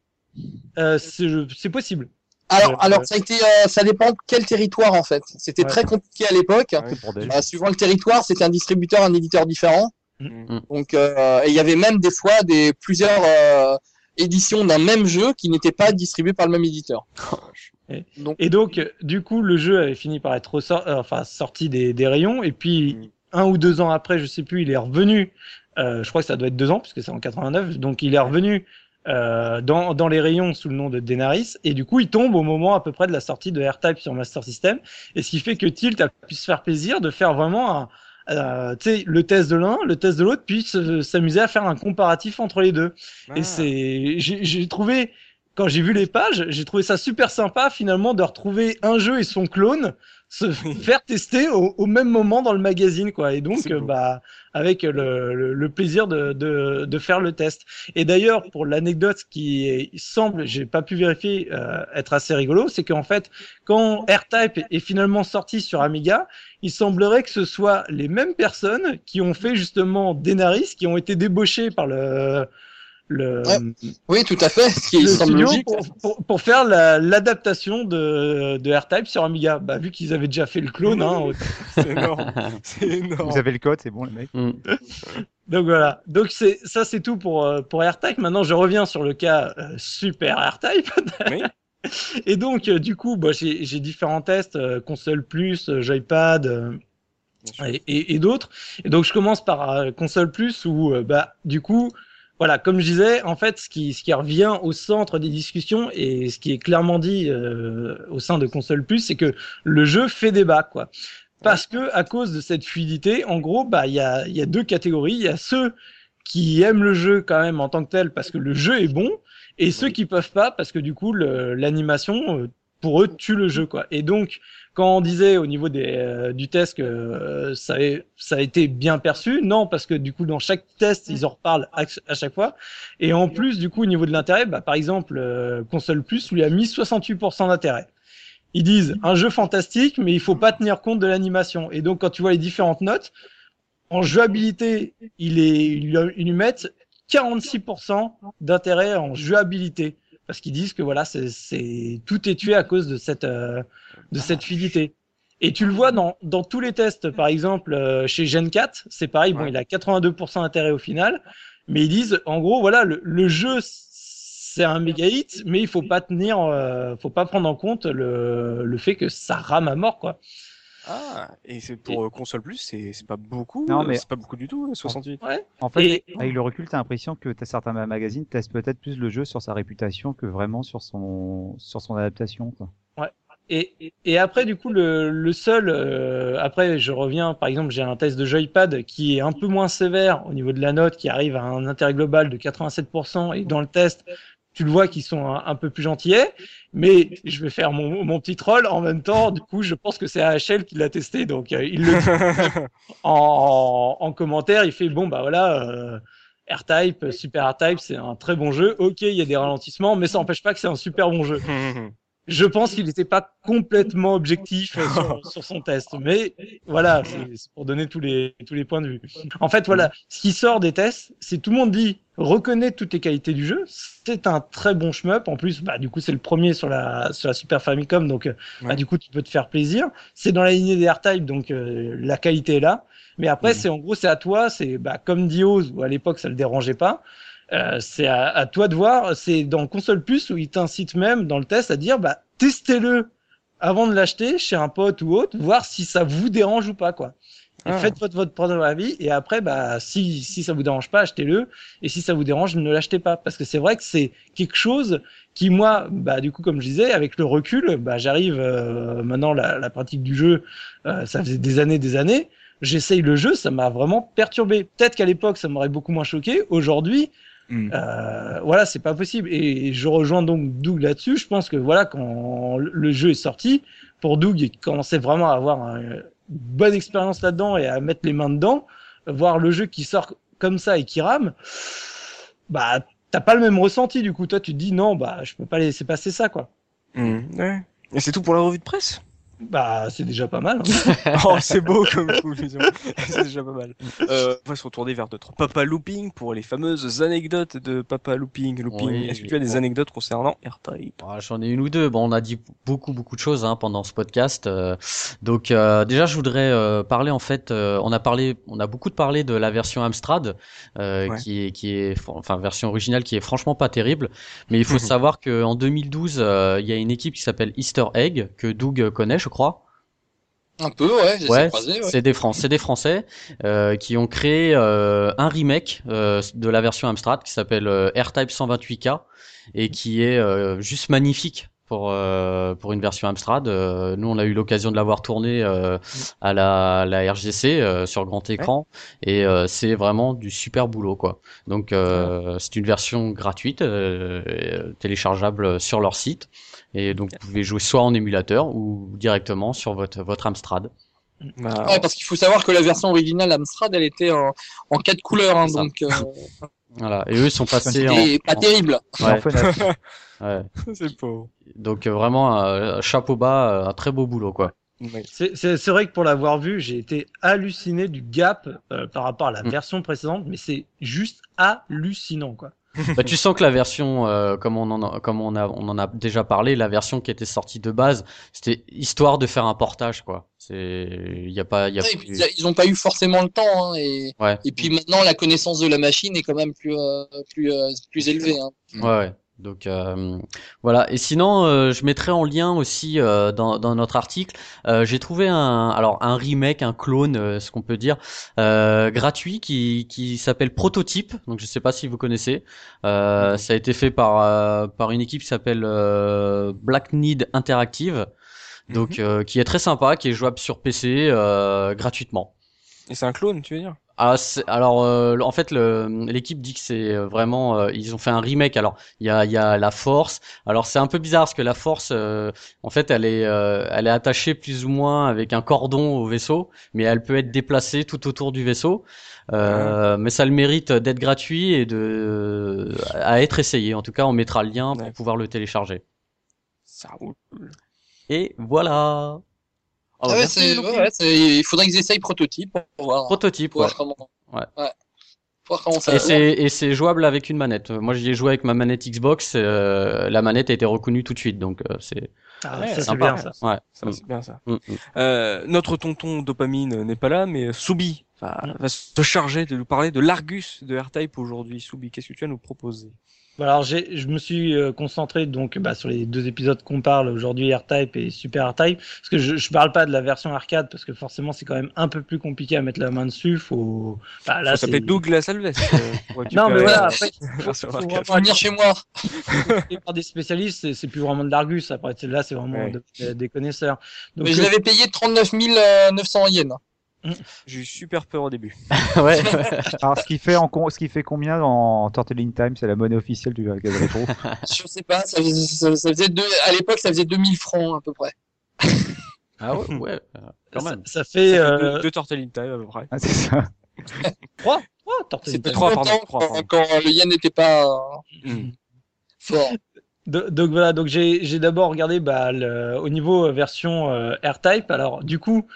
Euh, c'est possible. Alors, alors ça a été, euh, ça dépend de quel territoire en fait. C'était Ouais. très compliqué à l'époque. Ouais. Euh, suivant le territoire, c'était un distributeur, un éditeur différent. Mm. Donc, euh, et il y avait même des fois des plusieurs euh, éditions d'un même jeu qui n'étaient pas distribuées par le même éditeur. Et donc, du coup, le jeu avait fini par être euh, enfin, sorti des, des rayons. Et puis, Mm. un ou deux ans après, je sais plus, il est revenu. Euh, je crois que ça doit être deux ans, puisque c'est en 89. Donc, il est revenu euh, dans, dans les rayons sous le nom de Denaris. Et du coup, il tombe au moment à peu près de la sortie de R-Type sur Master System. Et ce qui fait que Tilt a pu se faire plaisir de faire vraiment un, euh, tu sais, le test de l'un, le test de l'autre, puis se- s'amuser à faire un comparatif entre les deux. Ah. Et c'est, j'ai trouvé, quand j'ai vu les pages, j'ai trouvé ça super sympa finalement de retrouver un jeu et son clone se faire tester au, au même moment dans le magazine, quoi. Et donc, bah, avec le, le, le plaisir de, de, de faire le test. Et d'ailleurs, pour l'anecdote qui semble, j'ai pas pu vérifier, euh, être assez rigolo, c'est qu'en fait, quand R-Type est finalement sorti sur Amiga, il semblerait que ce soit les mêmes personnes qui ont fait justement Denaris, qui ont été débauchés par le le, Ouais, Oui, tout à fait. Ce qui le semble studio logique. pour, pour, pour faire la- l'adaptation de, de R-Type sur Amiga. Bah, vu qu'ils avaient déjà fait le clone, hein, C'est énorme. C'est énorme. Vous avez le code, c'est bon, les mecs. Mm. donc voilà. Donc c'est ça, c'est tout pour euh, pour R-Type. Maintenant, je reviens sur le cas euh, super R-Type. Oui. Et donc, euh, du coup, bah, j'ai j'ai différents tests, euh, console plus, euh, joypad. euh, et, et, et d'autres. Et donc je commence par euh, console plus où euh, bah du coup voilà comme je disais en fait ce qui ce qui revient au centre des discussions et ce qui est clairement dit euh, au sein de console plus c'est que le jeu fait débat quoi. Parce que à cause de cette fluidité, en gros, bah il y a y a deux catégories, il y a ceux qui aiment le jeu quand même en tant que tel parce que le jeu est bon et ceux qui peuvent pas parce que du coup l'animation euh, pour eux tue le jeu quoi. Et donc quand on disait au niveau des, euh, du test que euh, ça, a, ça a été bien perçu, non, parce que du coup, dans chaque test, ils en reparlent à, chaque fois. Et en plus, du coup, au niveau de l'intérêt, bah, par exemple, euh, Console Plus lui a mis 68% d'intérêt. Ils disent un jeu fantastique, mais il faut pas tenir compte de l'animation. Et donc, quand tu vois les différentes notes, en jouabilité, il est, ils lui- mettent 46% d'intérêt en jouabilité. Parce qu'ils disent que voilà, c'est, tout est tué à cause de cette, euh, de cette fluidité. Et tu le vois dans, dans tous les tests, par exemple, euh, chez Gen 4, c'est pareil, bon, Ouais. il a 82% d'intérêt au final, mais ils disent, en gros, voilà, le, le jeu, c'est un méga hit, mais il faut pas tenir, euh, faut pas prendre en compte le, le fait que ça rame à mort, quoi. Ah, et c'est pour euh, console plus, c'est c'est pas beaucoup. Non, euh, mais- c'est pas beaucoup du tout, euh, 68. En fait, Et- avec le recul, t'as l'impression que t'as certains ma- magazines testent peut-être plus le jeu sur sa réputation que vraiment sur son sur son adaptation. Quoi. Et, et- et après, du coup, le, le seul, euh, après, je reviens, par exemple, j'ai un test de Joypad qui est un peu moins sévère au niveau de la note, qui arrive à un intérêt global de 87%, et dans le test, tu le vois qu'ils sont un, un peu plus gentillets, mais je vais faire mon, mon petit troll en même temps, du coup, je pense que c'est AHL qui l'a testé, donc euh, il le dit en, en commentaire, il fait, bon, bah voilà, euh, R-Type, Super R-Type, c'est un très bon jeu. Ok, il y a des ralentissements, mais ça n'empêche pas que c'est un super bon jeu. Je pense qu'il n'était pas complètement objectif euh, sur, sur, son test, mais voilà, c'est pour donner tous les tous les points de vue. En fait, voilà, ce qui sort des tests, c'est tout le monde dit reconnaît toutes les qualités du jeu. C'est un très bon shmup. En plus, bah du coup, c'est le premier sur la sur la Super Famicom, donc euh, bah, du coup, tu peux te faire plaisir. C'est dans la lignée des R-Type, donc euh, la qualité est là. Mais après, c'est en gros, c'est à toi. C'est bah, comme Dios, où à l'époque, ça le dérangeait pas. Euh, c'est à, à, toi de voir. C'est dans Console Plus où il t'incite même dans le test à dire bah testez-le avant de l'acheter chez un pote ou autre, voir si ça vous dérange ou pas quoi. Et Faites votre, votre propre avis et après bah si si ça vous dérange pas achetez-le. Et si ça vous dérange ne l'achetez pas. Parce que c'est vrai que c'est quelque chose qui moi bah du coup comme je disais avec le recul bah j'arrive euh, maintenant la, la, pratique du jeu euh, ça faisait des années des années. J'essaye le jeu ça m'a vraiment perturbé. Peut-être qu'à l'époque ça m'aurait beaucoup moins choqué. Aujourd'hui Mm. Euh, voilà, c'est pas possible. Et je rejoins donc Doug là-dessus. Je pense que voilà, quand le jeu est sorti, pour Doug, il commençait vraiment à avoir une bonne expérience là-dedans et à mettre les mains dedans, voir le jeu qui sort comme ça et qui rame, bah t'as pas le même ressenti. Du coup, toi, tu te dis non, bah je peux pas laisser passer ça, quoi. Mm. Ouais. Et c'est tout pour la revue de presse? Bah, c'est déjà pas mal. Hein. oh, c'est beau comme conclusion. c'est déjà pas mal. Euh, on va se retourner vers d'autres. Papa Looping pour les fameuses anecdotes de Papa Looping. Looping. Oui, Est-ce que tu as des anecdotes concernant AirType ah, J'en ai une ou deux. Bon, on a dit beaucoup beaucoup de choses hein, pendant ce podcast. Euh, donc euh, déjà, je voudrais euh, parler en fait. Euh, on a parlé, on a beaucoup de parlé de la version Amstrad, ouais. qui est qui est enfin version originale qui est franchement pas terrible. Mais il faut savoir que en 2012, il y a une équipe qui s'appelle Easter Egg que Doug connaît. Je crois. Un peu, ouais. Ouais, ouais. c'est des Français, des Français euh, qui ont créé euh, un remake euh, de la version Amstrad qui s'appelle euh, AirType 128K et qui est euh, juste magnifique pour euh, pour une version Amstrad. nous, on a eu l'occasion de l'avoir tourné à la, la RGC sur grand écran ouais. et c'est vraiment du super boulot, quoi. Donc, c'est une version gratuite, téléchargeable sur leur site. Et donc, vous pouvez jouer soit en émulateur ou directement sur votre, votre Amstrad. Bah, ouais, parce qu'il faut savoir que la version originale Amstrad, elle était en, en quatre couleurs, hein, donc. Euh... voilà. Et eux ils sont passés en. pas en... terrible. Ouais. ouais. C'est beau. Donc vraiment, euh, chapeau bas, un très beau boulot, quoi. C'est vrai que pour l'avoir vu, j'ai été halluciné du gap euh, par rapport à la mm. version précédente, mais c'est juste hallucinant, quoi. bah, tu sens que la version, euh, comme on en a, comme on a, on en a déjà parlé, la version qui était sortie de base, c'était histoire de faire un portage, quoi. C'est, il y a pas, y a ouais, plus... Ils ont pas eu forcément le temps, hein, et, ouais. et puis maintenant la connaissance de la machine est quand même plus, euh, plus, euh, plus élevée. Hein. Ouais. ouais. Donc euh, voilà. Et sinon, euh, je mettrai en lien aussi euh, dans, dans, notre article. Euh, j'ai trouvé un, alors un remake, un clone, euh, ce qu'on peut dire, gratuit qui, qui s'appelle Prototype. Donc je sais pas si vous connaissez. ça a été fait par par une équipe qui s'appelle Black Need Interactive. Donc mm -hmm. qui est très sympa, qui est jouable sur PC gratuitement. Et c'est un clone, tu veux dire? Ah, alors euh, en fait l'équipe dit que c'est vraiment euh, ils ont fait un remake. Alors il y a y a la force. Alors c'est un peu bizarre parce que la force euh, en fait elle est euh, elle est attachée plus ou moins avec un cordon au vaisseau mais elle peut être déplacée tout autour du vaisseau. Ouais. mais ça le mérite d'être gratuit et de à être essayé. En tout cas on mettra le lien pour ouais. pouvoir le télécharger. Ça roule. Et voilà ah ouais, ouais, il faudrait qu'ils essayent prototype pour voir. Prototype, pour ouais. Voir comment, ouais. ouais. Pour voir comment ça et c'est, et c'est jouable avec une manette. Moi, j'y ai joué avec ma manette Xbox. Euh, la manette a été reconnue tout de suite, donc euh, c'est. Ah ouais, ça, c'est bien ça. Ouais, ça, c'est bien ça. Mm, mm. Euh, notre tonton dopamine n'est pas là, mais Soubi va, va se charger de nous parler de l'Argus de R-Type aujourd'hui. Soubi, qu'est-ce que tu as à nous proposer? Alors j'ai, je me suis euh, concentré donc bah, sur les deux épisodes qu'on parle aujourd'hui, R-Type et Super R-Type, parce que je, je parle pas de la version arcade parce que forcément c'est quand même un peu plus compliqué à mettre la main dessus. Faut, bah, là, faut s'appeler Douglas Alves. Euh, non mais voilà, après, faut, faut, faut venir chez moi. par des spécialistes, c'est, c'est plus vraiment de l'Argus. Après là, c'est vraiment ouais. de, des connaisseurs. Donc, mais je l'avais payé 39 900 yens. J'ai eu super peur au début. ouais. Alors, ce qui fait en ce qui fait combien en Turtling Time C'est la monnaie officielle du Gaz Retro Je sais pas. Ça, ça, ça faisait deux, à l'époque, ça faisait 2000 francs à peu près. ah ouais, ouais. Quand même. Ça, ça fait, ça fait deux, euh... deux Turtling Time à peu près. Ah, c'est ça. Trois Tortue C'était Ninja. trois, pardon, trois, quand, pardon. quand le yen n'était pas euh, Hmm. fort. Do- Donc voilà, donc j'ai d'abord regardé bah, le, au niveau euh, version euh, AirType. Alors du coup,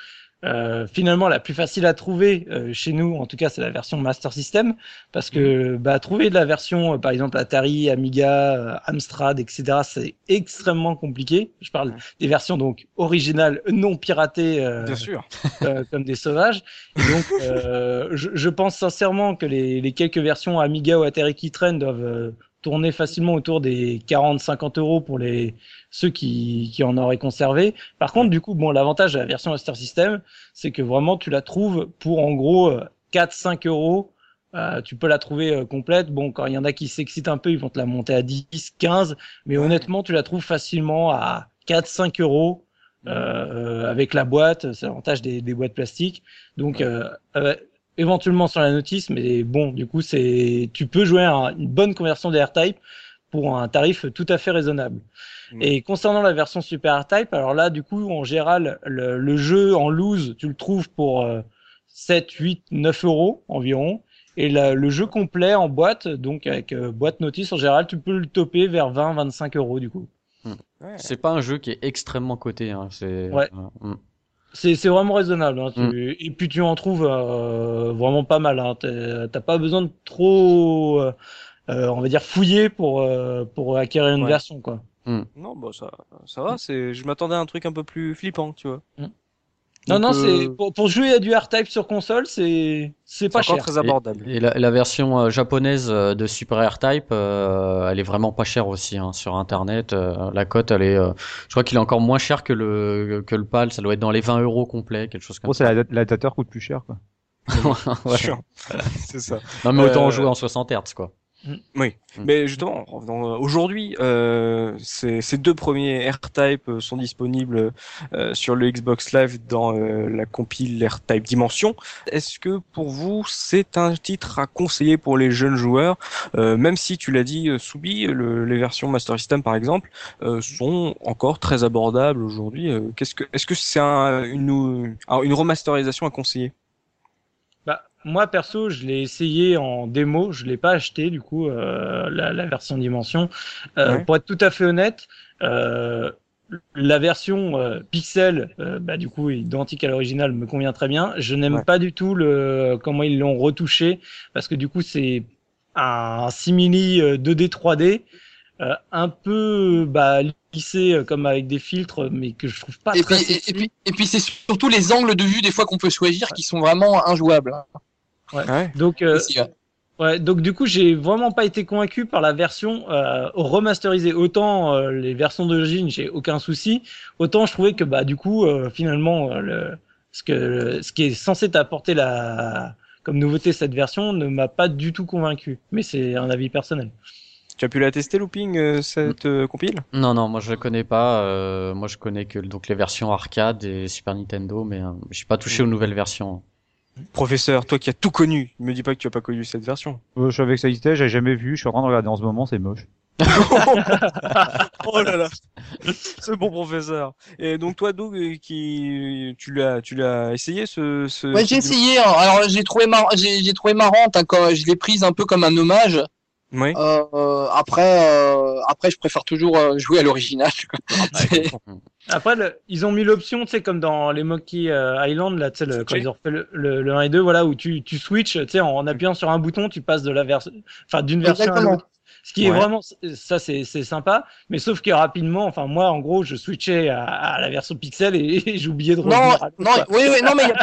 euh, finalement la plus facile à trouver euh, chez nous, en tout cas, c'est la version Master System, parce que bah, trouver de la version, euh, par exemple Atari, Amiga, euh, Amstrad, etc., c'est extrêmement compliqué. Je parle des versions donc originales, non piratées. euh, Bien sûr. euh, comme des sauvages. Et donc, euh, je, je pense sincèrement que les, les quelques versions Amiga ou Atari qui traînent doivent euh, tourner facilement autour des 40-50 euros pour les ceux qui, qui en auraient conservé. Par contre, du coup, bon, l'avantage de la version Master System, c'est que vraiment tu la trouves pour en gros euh, 4-5 euros. Euh, tu peux la trouver euh, complète. Bon, quand il y en a qui s'excitent un peu, ils vont te la monter à 10, 15. Mais honnêtement, tu la trouves facilement à 4-5 euros euh, avec la boîte. C'est l'avantage des, des boîtes plastiques. Donc, euh, euh, éventuellement sur la notice, mais bon, du coup, c'est, tu peux jouer à une bonne conversion des AirType pour un tarif tout à fait raisonnable. Mm. Et concernant la version Super AirType, alors là, du coup, en général, le, le jeu en loose, tu le trouves pour euh, 7, 8, 9 euros environ. Et la- le jeu complet en boîte, donc avec euh, boîte notice en général, tu peux le toper vers 20, 25 euros du coup. Ouais. C'est pas un jeu qui est extrêmement coté. Hein. C'est. Ouais. euh, mm. C'est c'est vraiment raisonnable. Hein. Tu- Et puis tu en trouves euh, vraiment pas mal. Hein. T'es- T'as pas besoin de trop, euh, euh, on va dire, fouiller pour, euh, pour acquérir une Ouais. version. quoi. Non, bah ça, ça va. C'est, je m'attendais à un truc un peu plus flippant, tu vois. Non, Donc, non, euh, c'est pour, pour jouer à du R-Type sur console, c'est c'est c'est pas encore cher. très abordable. Et la, la version euh, japonaise euh, de Super AirType, euh, elle est vraiment pas chère aussi hein, sur internet. euh, la cote, elle est, euh, je crois qu'il est encore moins cher que le que le PAL. Ça doit être dans les 20 euros complets, quelque chose Bon, comme c'est ça. la- l'adaptateur coûte plus cher, quoi. Ouais. Sûr. c'est ça. Non mais autant Euh, jouer en 60 Hz quoi. Oui, Mm. mais justement, euh, aujourd'hui, euh, ces, ces deux premiers R-Type euh, sont disponibles euh, sur le Xbox Live dans euh, la compile R-Type Dimension. Est-ce que pour vous, c'est un titre à conseiller pour les jeunes joueurs, euh, même si tu l'as dit, Soubi, le- les versions Master System par exemple, euh, sont encore très abordables aujourd'hui. Qu'est-ce que, est-ce que c'est un, une, une remasterisation à conseiller? Moi perso, je l'ai essayé en démo, je l'ai pas acheté du coup euh, la, la version Dimension. Euh, Ouais. Pour être tout à fait honnête, euh, la version euh, Pixel, euh, bah, du coup identique à l'original, me convient très bien. Je n'aime Ouais. pas du tout le comment ils l'ont retouché parce que du coup c'est un simili euh, 2D 3D. euh, un peu bah, lissé euh, comme avec des filtres mais que je trouve pas Et très puis, et, et puis, et puis c'est surtout les angles de vue des fois qu'on peut choisir qui sont vraiment injouables. hein. Ouais. donc euh, ouais. Donc du coup, j'ai vraiment pas été convaincu par la version euh, remasterisée. Autant euh, les versions d'origine, j'ai aucun souci. Autant je trouvais que bah du coup, euh, finalement, euh, le, ce que ce qui est censé t'apporter la comme nouveauté cette version ne m'a pas du tout convaincu. Mais c'est un avis personnel. Tu as pu la tester, Looping, euh, cette euh, compile? Non non, moi je connais pas. euh, moi je connais que donc les versions arcade et Super Nintendo, mais euh, suis pas touché aux nouvelles versions. Professeur, toi qui as tout connu, me dis pas que tu as pas connu cette version. Euh, je savais que ça existait, j'avais jamais vu, je suis en train de regarder en ce moment, c'est moche. oh là là, ce bon professeur. Et donc toi, Doug, euh, qui tu l'as, tu l'as essayé ce, ce Ouais, j'ai essayé. Alors, j'ai trouvé mar... j'ai j'ai trouvé marrante hein, quand je l'ai prise un peu comme un hommage. Euh, après, euh, après, je préfère toujours euh, jouer à l'original. C'est- Après, le- ils ont mis l'option, tu sais, comme dans les Monkey Island, là, tu sais, le- quand ils ont refait le, le, le 1 et 2, voilà, où tu, tu switches, tu sais, en appuyant sur un bouton, tu passes de la version, enfin, d'une version à Exactement. l'autre. Ce qui est vraiment, ça, c'est, c'est sympa, mais sauf que rapidement, enfin, moi, en gros, je switchais à, à la version Pixel et, et j'oubliais de Non, revenir à non, quoi. oui, oui, non, mais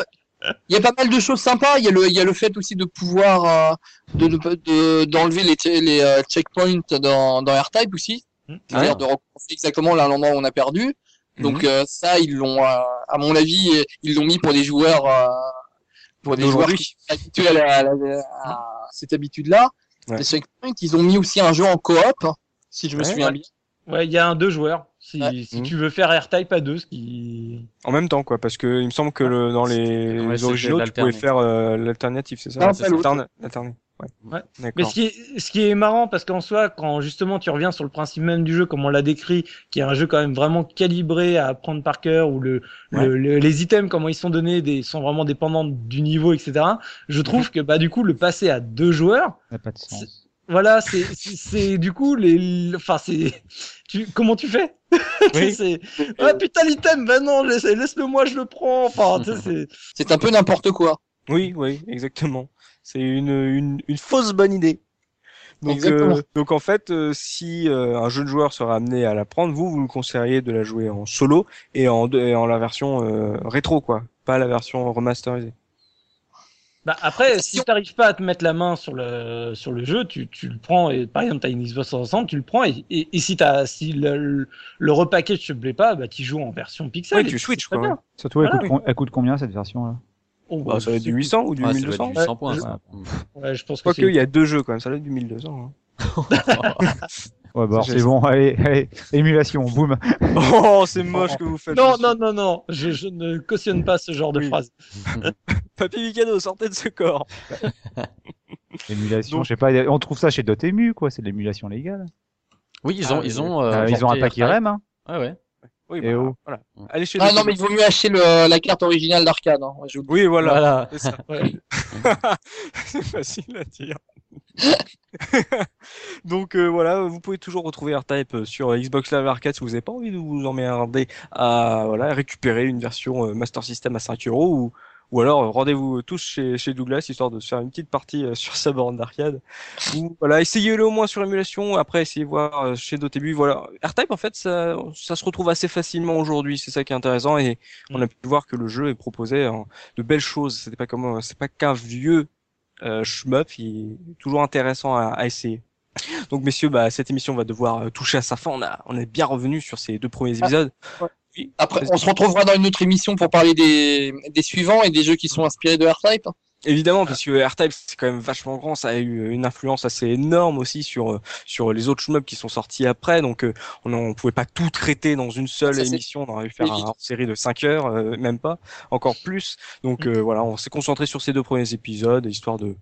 il y a pas- mal de choses sympas. Il y a le, il y a le fait aussi de pouvoir euh, de de- de- d'enlever les, les euh, checkpoints dans dans AirType aussi, Hmm. c'est-à-dire de recommencer exactement là l'endroit où on a perdu. Donc euh, ça, ils l'ont, euh, à mon avis, ils l'ont mis pour des joueurs, euh, pour des joueurs qui sont habitués à, la- à la- à cette habitude-là. Ouais. Les checkpoints, ils ont mis aussi un jeu en coop, si je me Ouais. souviens bien. Ouais, il y a un deux joueurs. Si, Ouais. si Mhm. tu veux faire AirType à deux, ce qui, En même temps, quoi, parce que il me semble que le, dans les, Ouais, les originaux, tu pouvais faire euh, l'alternative, c'est ça? L'alterné. Ouais. Ouais. Mais ce qui, est, ce qui est marrant, parce qu'en soi, quand justement tu reviens sur le principe même du jeu, comme on l'a décrit, qui est un jeu quand même vraiment calibré à apprendre par cœur, où le, Ouais. le- le- les items, comment ils sont donnés, des, sont vraiment dépendants du niveau, etc. Je trouve Mhm. que bah du coup, le passer à deux joueurs, Ça n'a pas de sens. voilà, c'est c'est- c'est du coup les, enfin c'est, tu, comment tu fais? Oui. Ah putain l'item, bah non, laisse- laisse-le moi, je le prends. Enfin, tu sais, c'est. C'est un peu n'importe quoi. Oui, oui, exactement. C'est une, une, une fausse bonne idée. Donc, euh, donc en fait, euh, si euh, un jeune joueur sera amené à la prendre, vous, vous nous conseilleriez de la jouer en solo et en, et en la version euh, rétro, quoi, pas la version remasterisée. Bah après, Si on- t'arrives pas à te mettre la main sur le sur le jeu, tu, tu le prends et par exemple t'as une Xbox 360, tu le prends et, et, et si t'as si le, le, le repackage te plaît pas, bah tu joues en version pixel. Ouais, et tu switches, quoi, bien. Surtout, elle, Voilà. coûte, elle coûte combien cette version-là Oh, Bah, ça va être du 800 ou du Ouais, ça doit être 1200. du 100 points, Ouais. ça. Ouais, je pense que Quoique, il y a deux jeux quand même, ça va être du 1200. Hein. Ouais, bah C'est bon, allez, allez, émulation, boum. Oh, c'est moche que vous faites. Non, non, non, non, je, je ne cautionne pas ce genre de phrase. Papy Mikado, sortez de ce corps. Émulation, Donc- je sais pas, on trouve ça chez Dotemu, quoi, c'est de l'émulation légale. Oui, ils ont, Ah, ils ont, euh, Euh, ils ont un R-Type. IRM, hein. Ouais, ouais. Oui, bah, oh. voilà. Allez chez Ah non, mais il vaut mieux acheter le, la carte originale d'arcade. Hein. Oui, voilà. Voilà. C'est ça. Ouais. c'est facile à dire. Donc euh, voilà, vous pouvez toujours retrouver R-Type euh, sur Xbox Live Arcade si vous n'avez pas envie de vous emmerder à voilà, récupérer une version euh, Master System à 5 euros ou, ou alors euh, rendez-vous tous chez, chez Douglas histoire de se faire une petite partie sur sa borne d'arcade. Voilà, essayez-le au moins sur émulation, après essayez voir chez Dotemu. Voilà, R-Type en fait ça, ça se retrouve assez facilement aujourd'hui, c'est ça qui est intéressant et on a pu voir que le jeu est proposé en de belles choses. C'était pas comme c'est pas qu'un vieux euh, shmup, il est toujours intéressant à, à essayer. Donc messieurs, bah, cette émission va devoir euh, toucher à sa fin. On a, on est bien revenu sur ces deux premiers épisodes. ouais. Oui, Après, on se retrouvera dans une autre émission pour parler des, des suivants et des jeux qui sont inspirés de R-Type. Évidemment, parce que R-Type c'est quand même vachement grand, ça a eu une influence assez énorme aussi sur euh, sur les autres shmups qui sont sortis après. Donc euh, on ne pouvait pas tout traiter dans une seule Ça, émission, on aurait pu faire une série de 5 heures, euh, même pas, encore plus. Donc euh, voilà, on s'est concentré sur ces deux premiers épisodes histoire de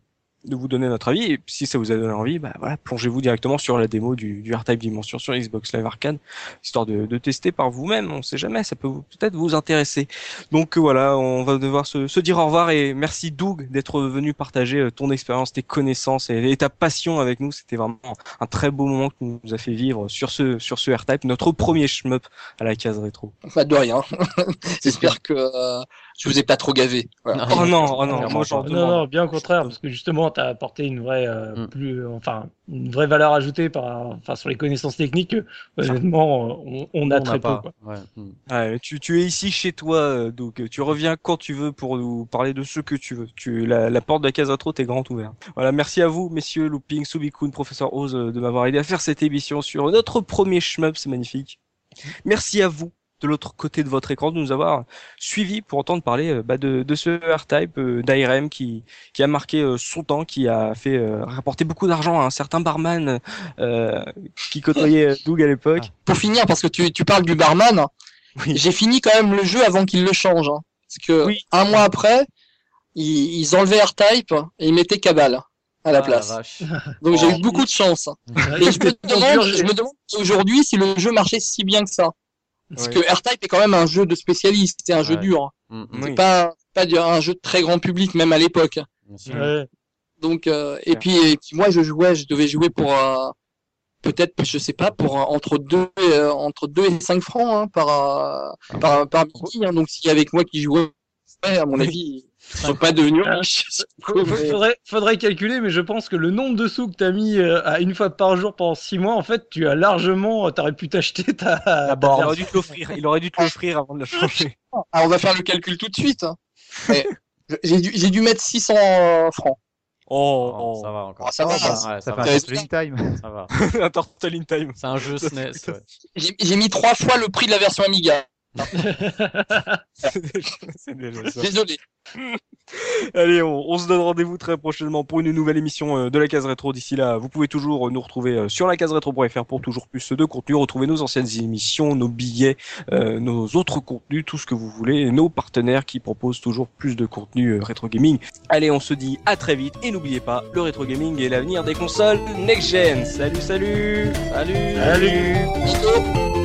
de vous donner notre avis et si ça vous a donné envie, bah voilà, plongez-vous directement sur la démo du, du R-Type Dimension sur Xbox Live Arcade, histoire de, de tester par vous-même. On sait jamais, ça peut peut-être vous intéresser. Donc euh, voilà, on va devoir se, se dire au revoir et merci Doug d'être venu partager euh, ton expérience, tes connaissances et, ta passion avec nous. C'était vraiment un très beau moment que tu nous a fait vivre sur ce sur ce R-Type, notre premier shmup à la case rétro. Enfin, de rien. J'espère que euh, je vous ai pas trop gavé. Voilà. Oh non, oh non, moi j'en pas. Non, non, bien au contraire, parce que justement, tu as apporté une vraie, euh, Mm. plus, enfin, une vraie valeur ajoutée par, enfin, sur les connaissances techniques. que, honnêtement, on, on a On très peu. pas. Quoi. Ouais. mm. Ouais, tu, tu es ici chez toi, euh, donc euh, tu reviens quand tu veux pour nous parler de ce que tu veux. Tu, la, la porte de la case rétro t'est grande ouverte. Voilà, merci à vous, messieurs Looping, Subikun, Professeur Oz, euh, de m'avoir aidé à faire cette émission sur notre premier shmup, c'est magnifique. Merci à vous de l'autre côté de votre écran de nous avoir suivis pour entendre parler euh, bah, de, de ce R-Type euh, d'ARM qui, qui a marqué euh, son temps, qui a fait euh, rapporter beaucoup d'argent à un certain barman euh, qui côtoyait Doug à l'époque. Pour finir, parce que tu, tu parles du barman, Oui. j'ai fini quand même le jeu avant qu'il le change. hein. Parce que Oui. un mois après, ils, ils enlevaient R-Type et ils mettaient Cabal à la Ah, place. Donc j'ai Oh. eu beaucoup de chance. Ouais, Et je me c'est demande, dur, je me demande aujourd'hui si le jeu marchait si bien que ça. Parce que R-Type est quand même un jeu de spécialiste, c'est un jeu Ouais. dur. hein. Mm, mm. Oui. C'est pas, pas du- un jeu de très grand public, même à l'époque. Bien sûr. Ouais. Donc, euh, et puis, et puis moi, je jouais, je devais jouer pour euh, peut-être, je sais pas, pour entre deux, euh, entre deux et 5 francs hein, par, euh, par, par midi. Hein, donc, s'il y avait que moi qui jouais, ouais, à mon avis, ils sont pas devenus Ah. riches. Faudrait, faudrait calculer, mais je pense que le nombre de sous que t'as mis euh, à une fois par jour pendant six mois, en fait, tu as largement, t'aurais pu t'acheter ta, ta Il aurait version. dû te l'offrir. Il aurait dû te l'offrir avant de la changer. Ah, on va faire le calcul tout de suite. hein. J'ai dû, mettre 600 francs. Oh, Oh, ça va encore. Oh, ça va, Ouais, ça- ça, Ça va. fait va. un Turtle time. Ça va. un Turtle in Time. C'est un jeu SNES. ouais. J'ai j'ai mis trois fois le prix de la version Amiga. C'est déjà ça. Désolé. Allez, on, on se donne rendez-vous très prochainement pour une nouvelle émission euh, de la case rétro. D'ici là, vous pouvez toujours nous retrouver euh, sur la case rétro.fr pour toujours plus de contenu. Retrouver nos anciennes émissions, nos billets, euh, nos autres contenus, tout ce que vous voulez, et nos partenaires qui proposent toujours plus de contenu euh, rétro gaming. Allez, on se dit à très vite et n'oubliez pas, le rétro gaming est l'avenir des consoles next gen. Salut, salut, salut, Salut.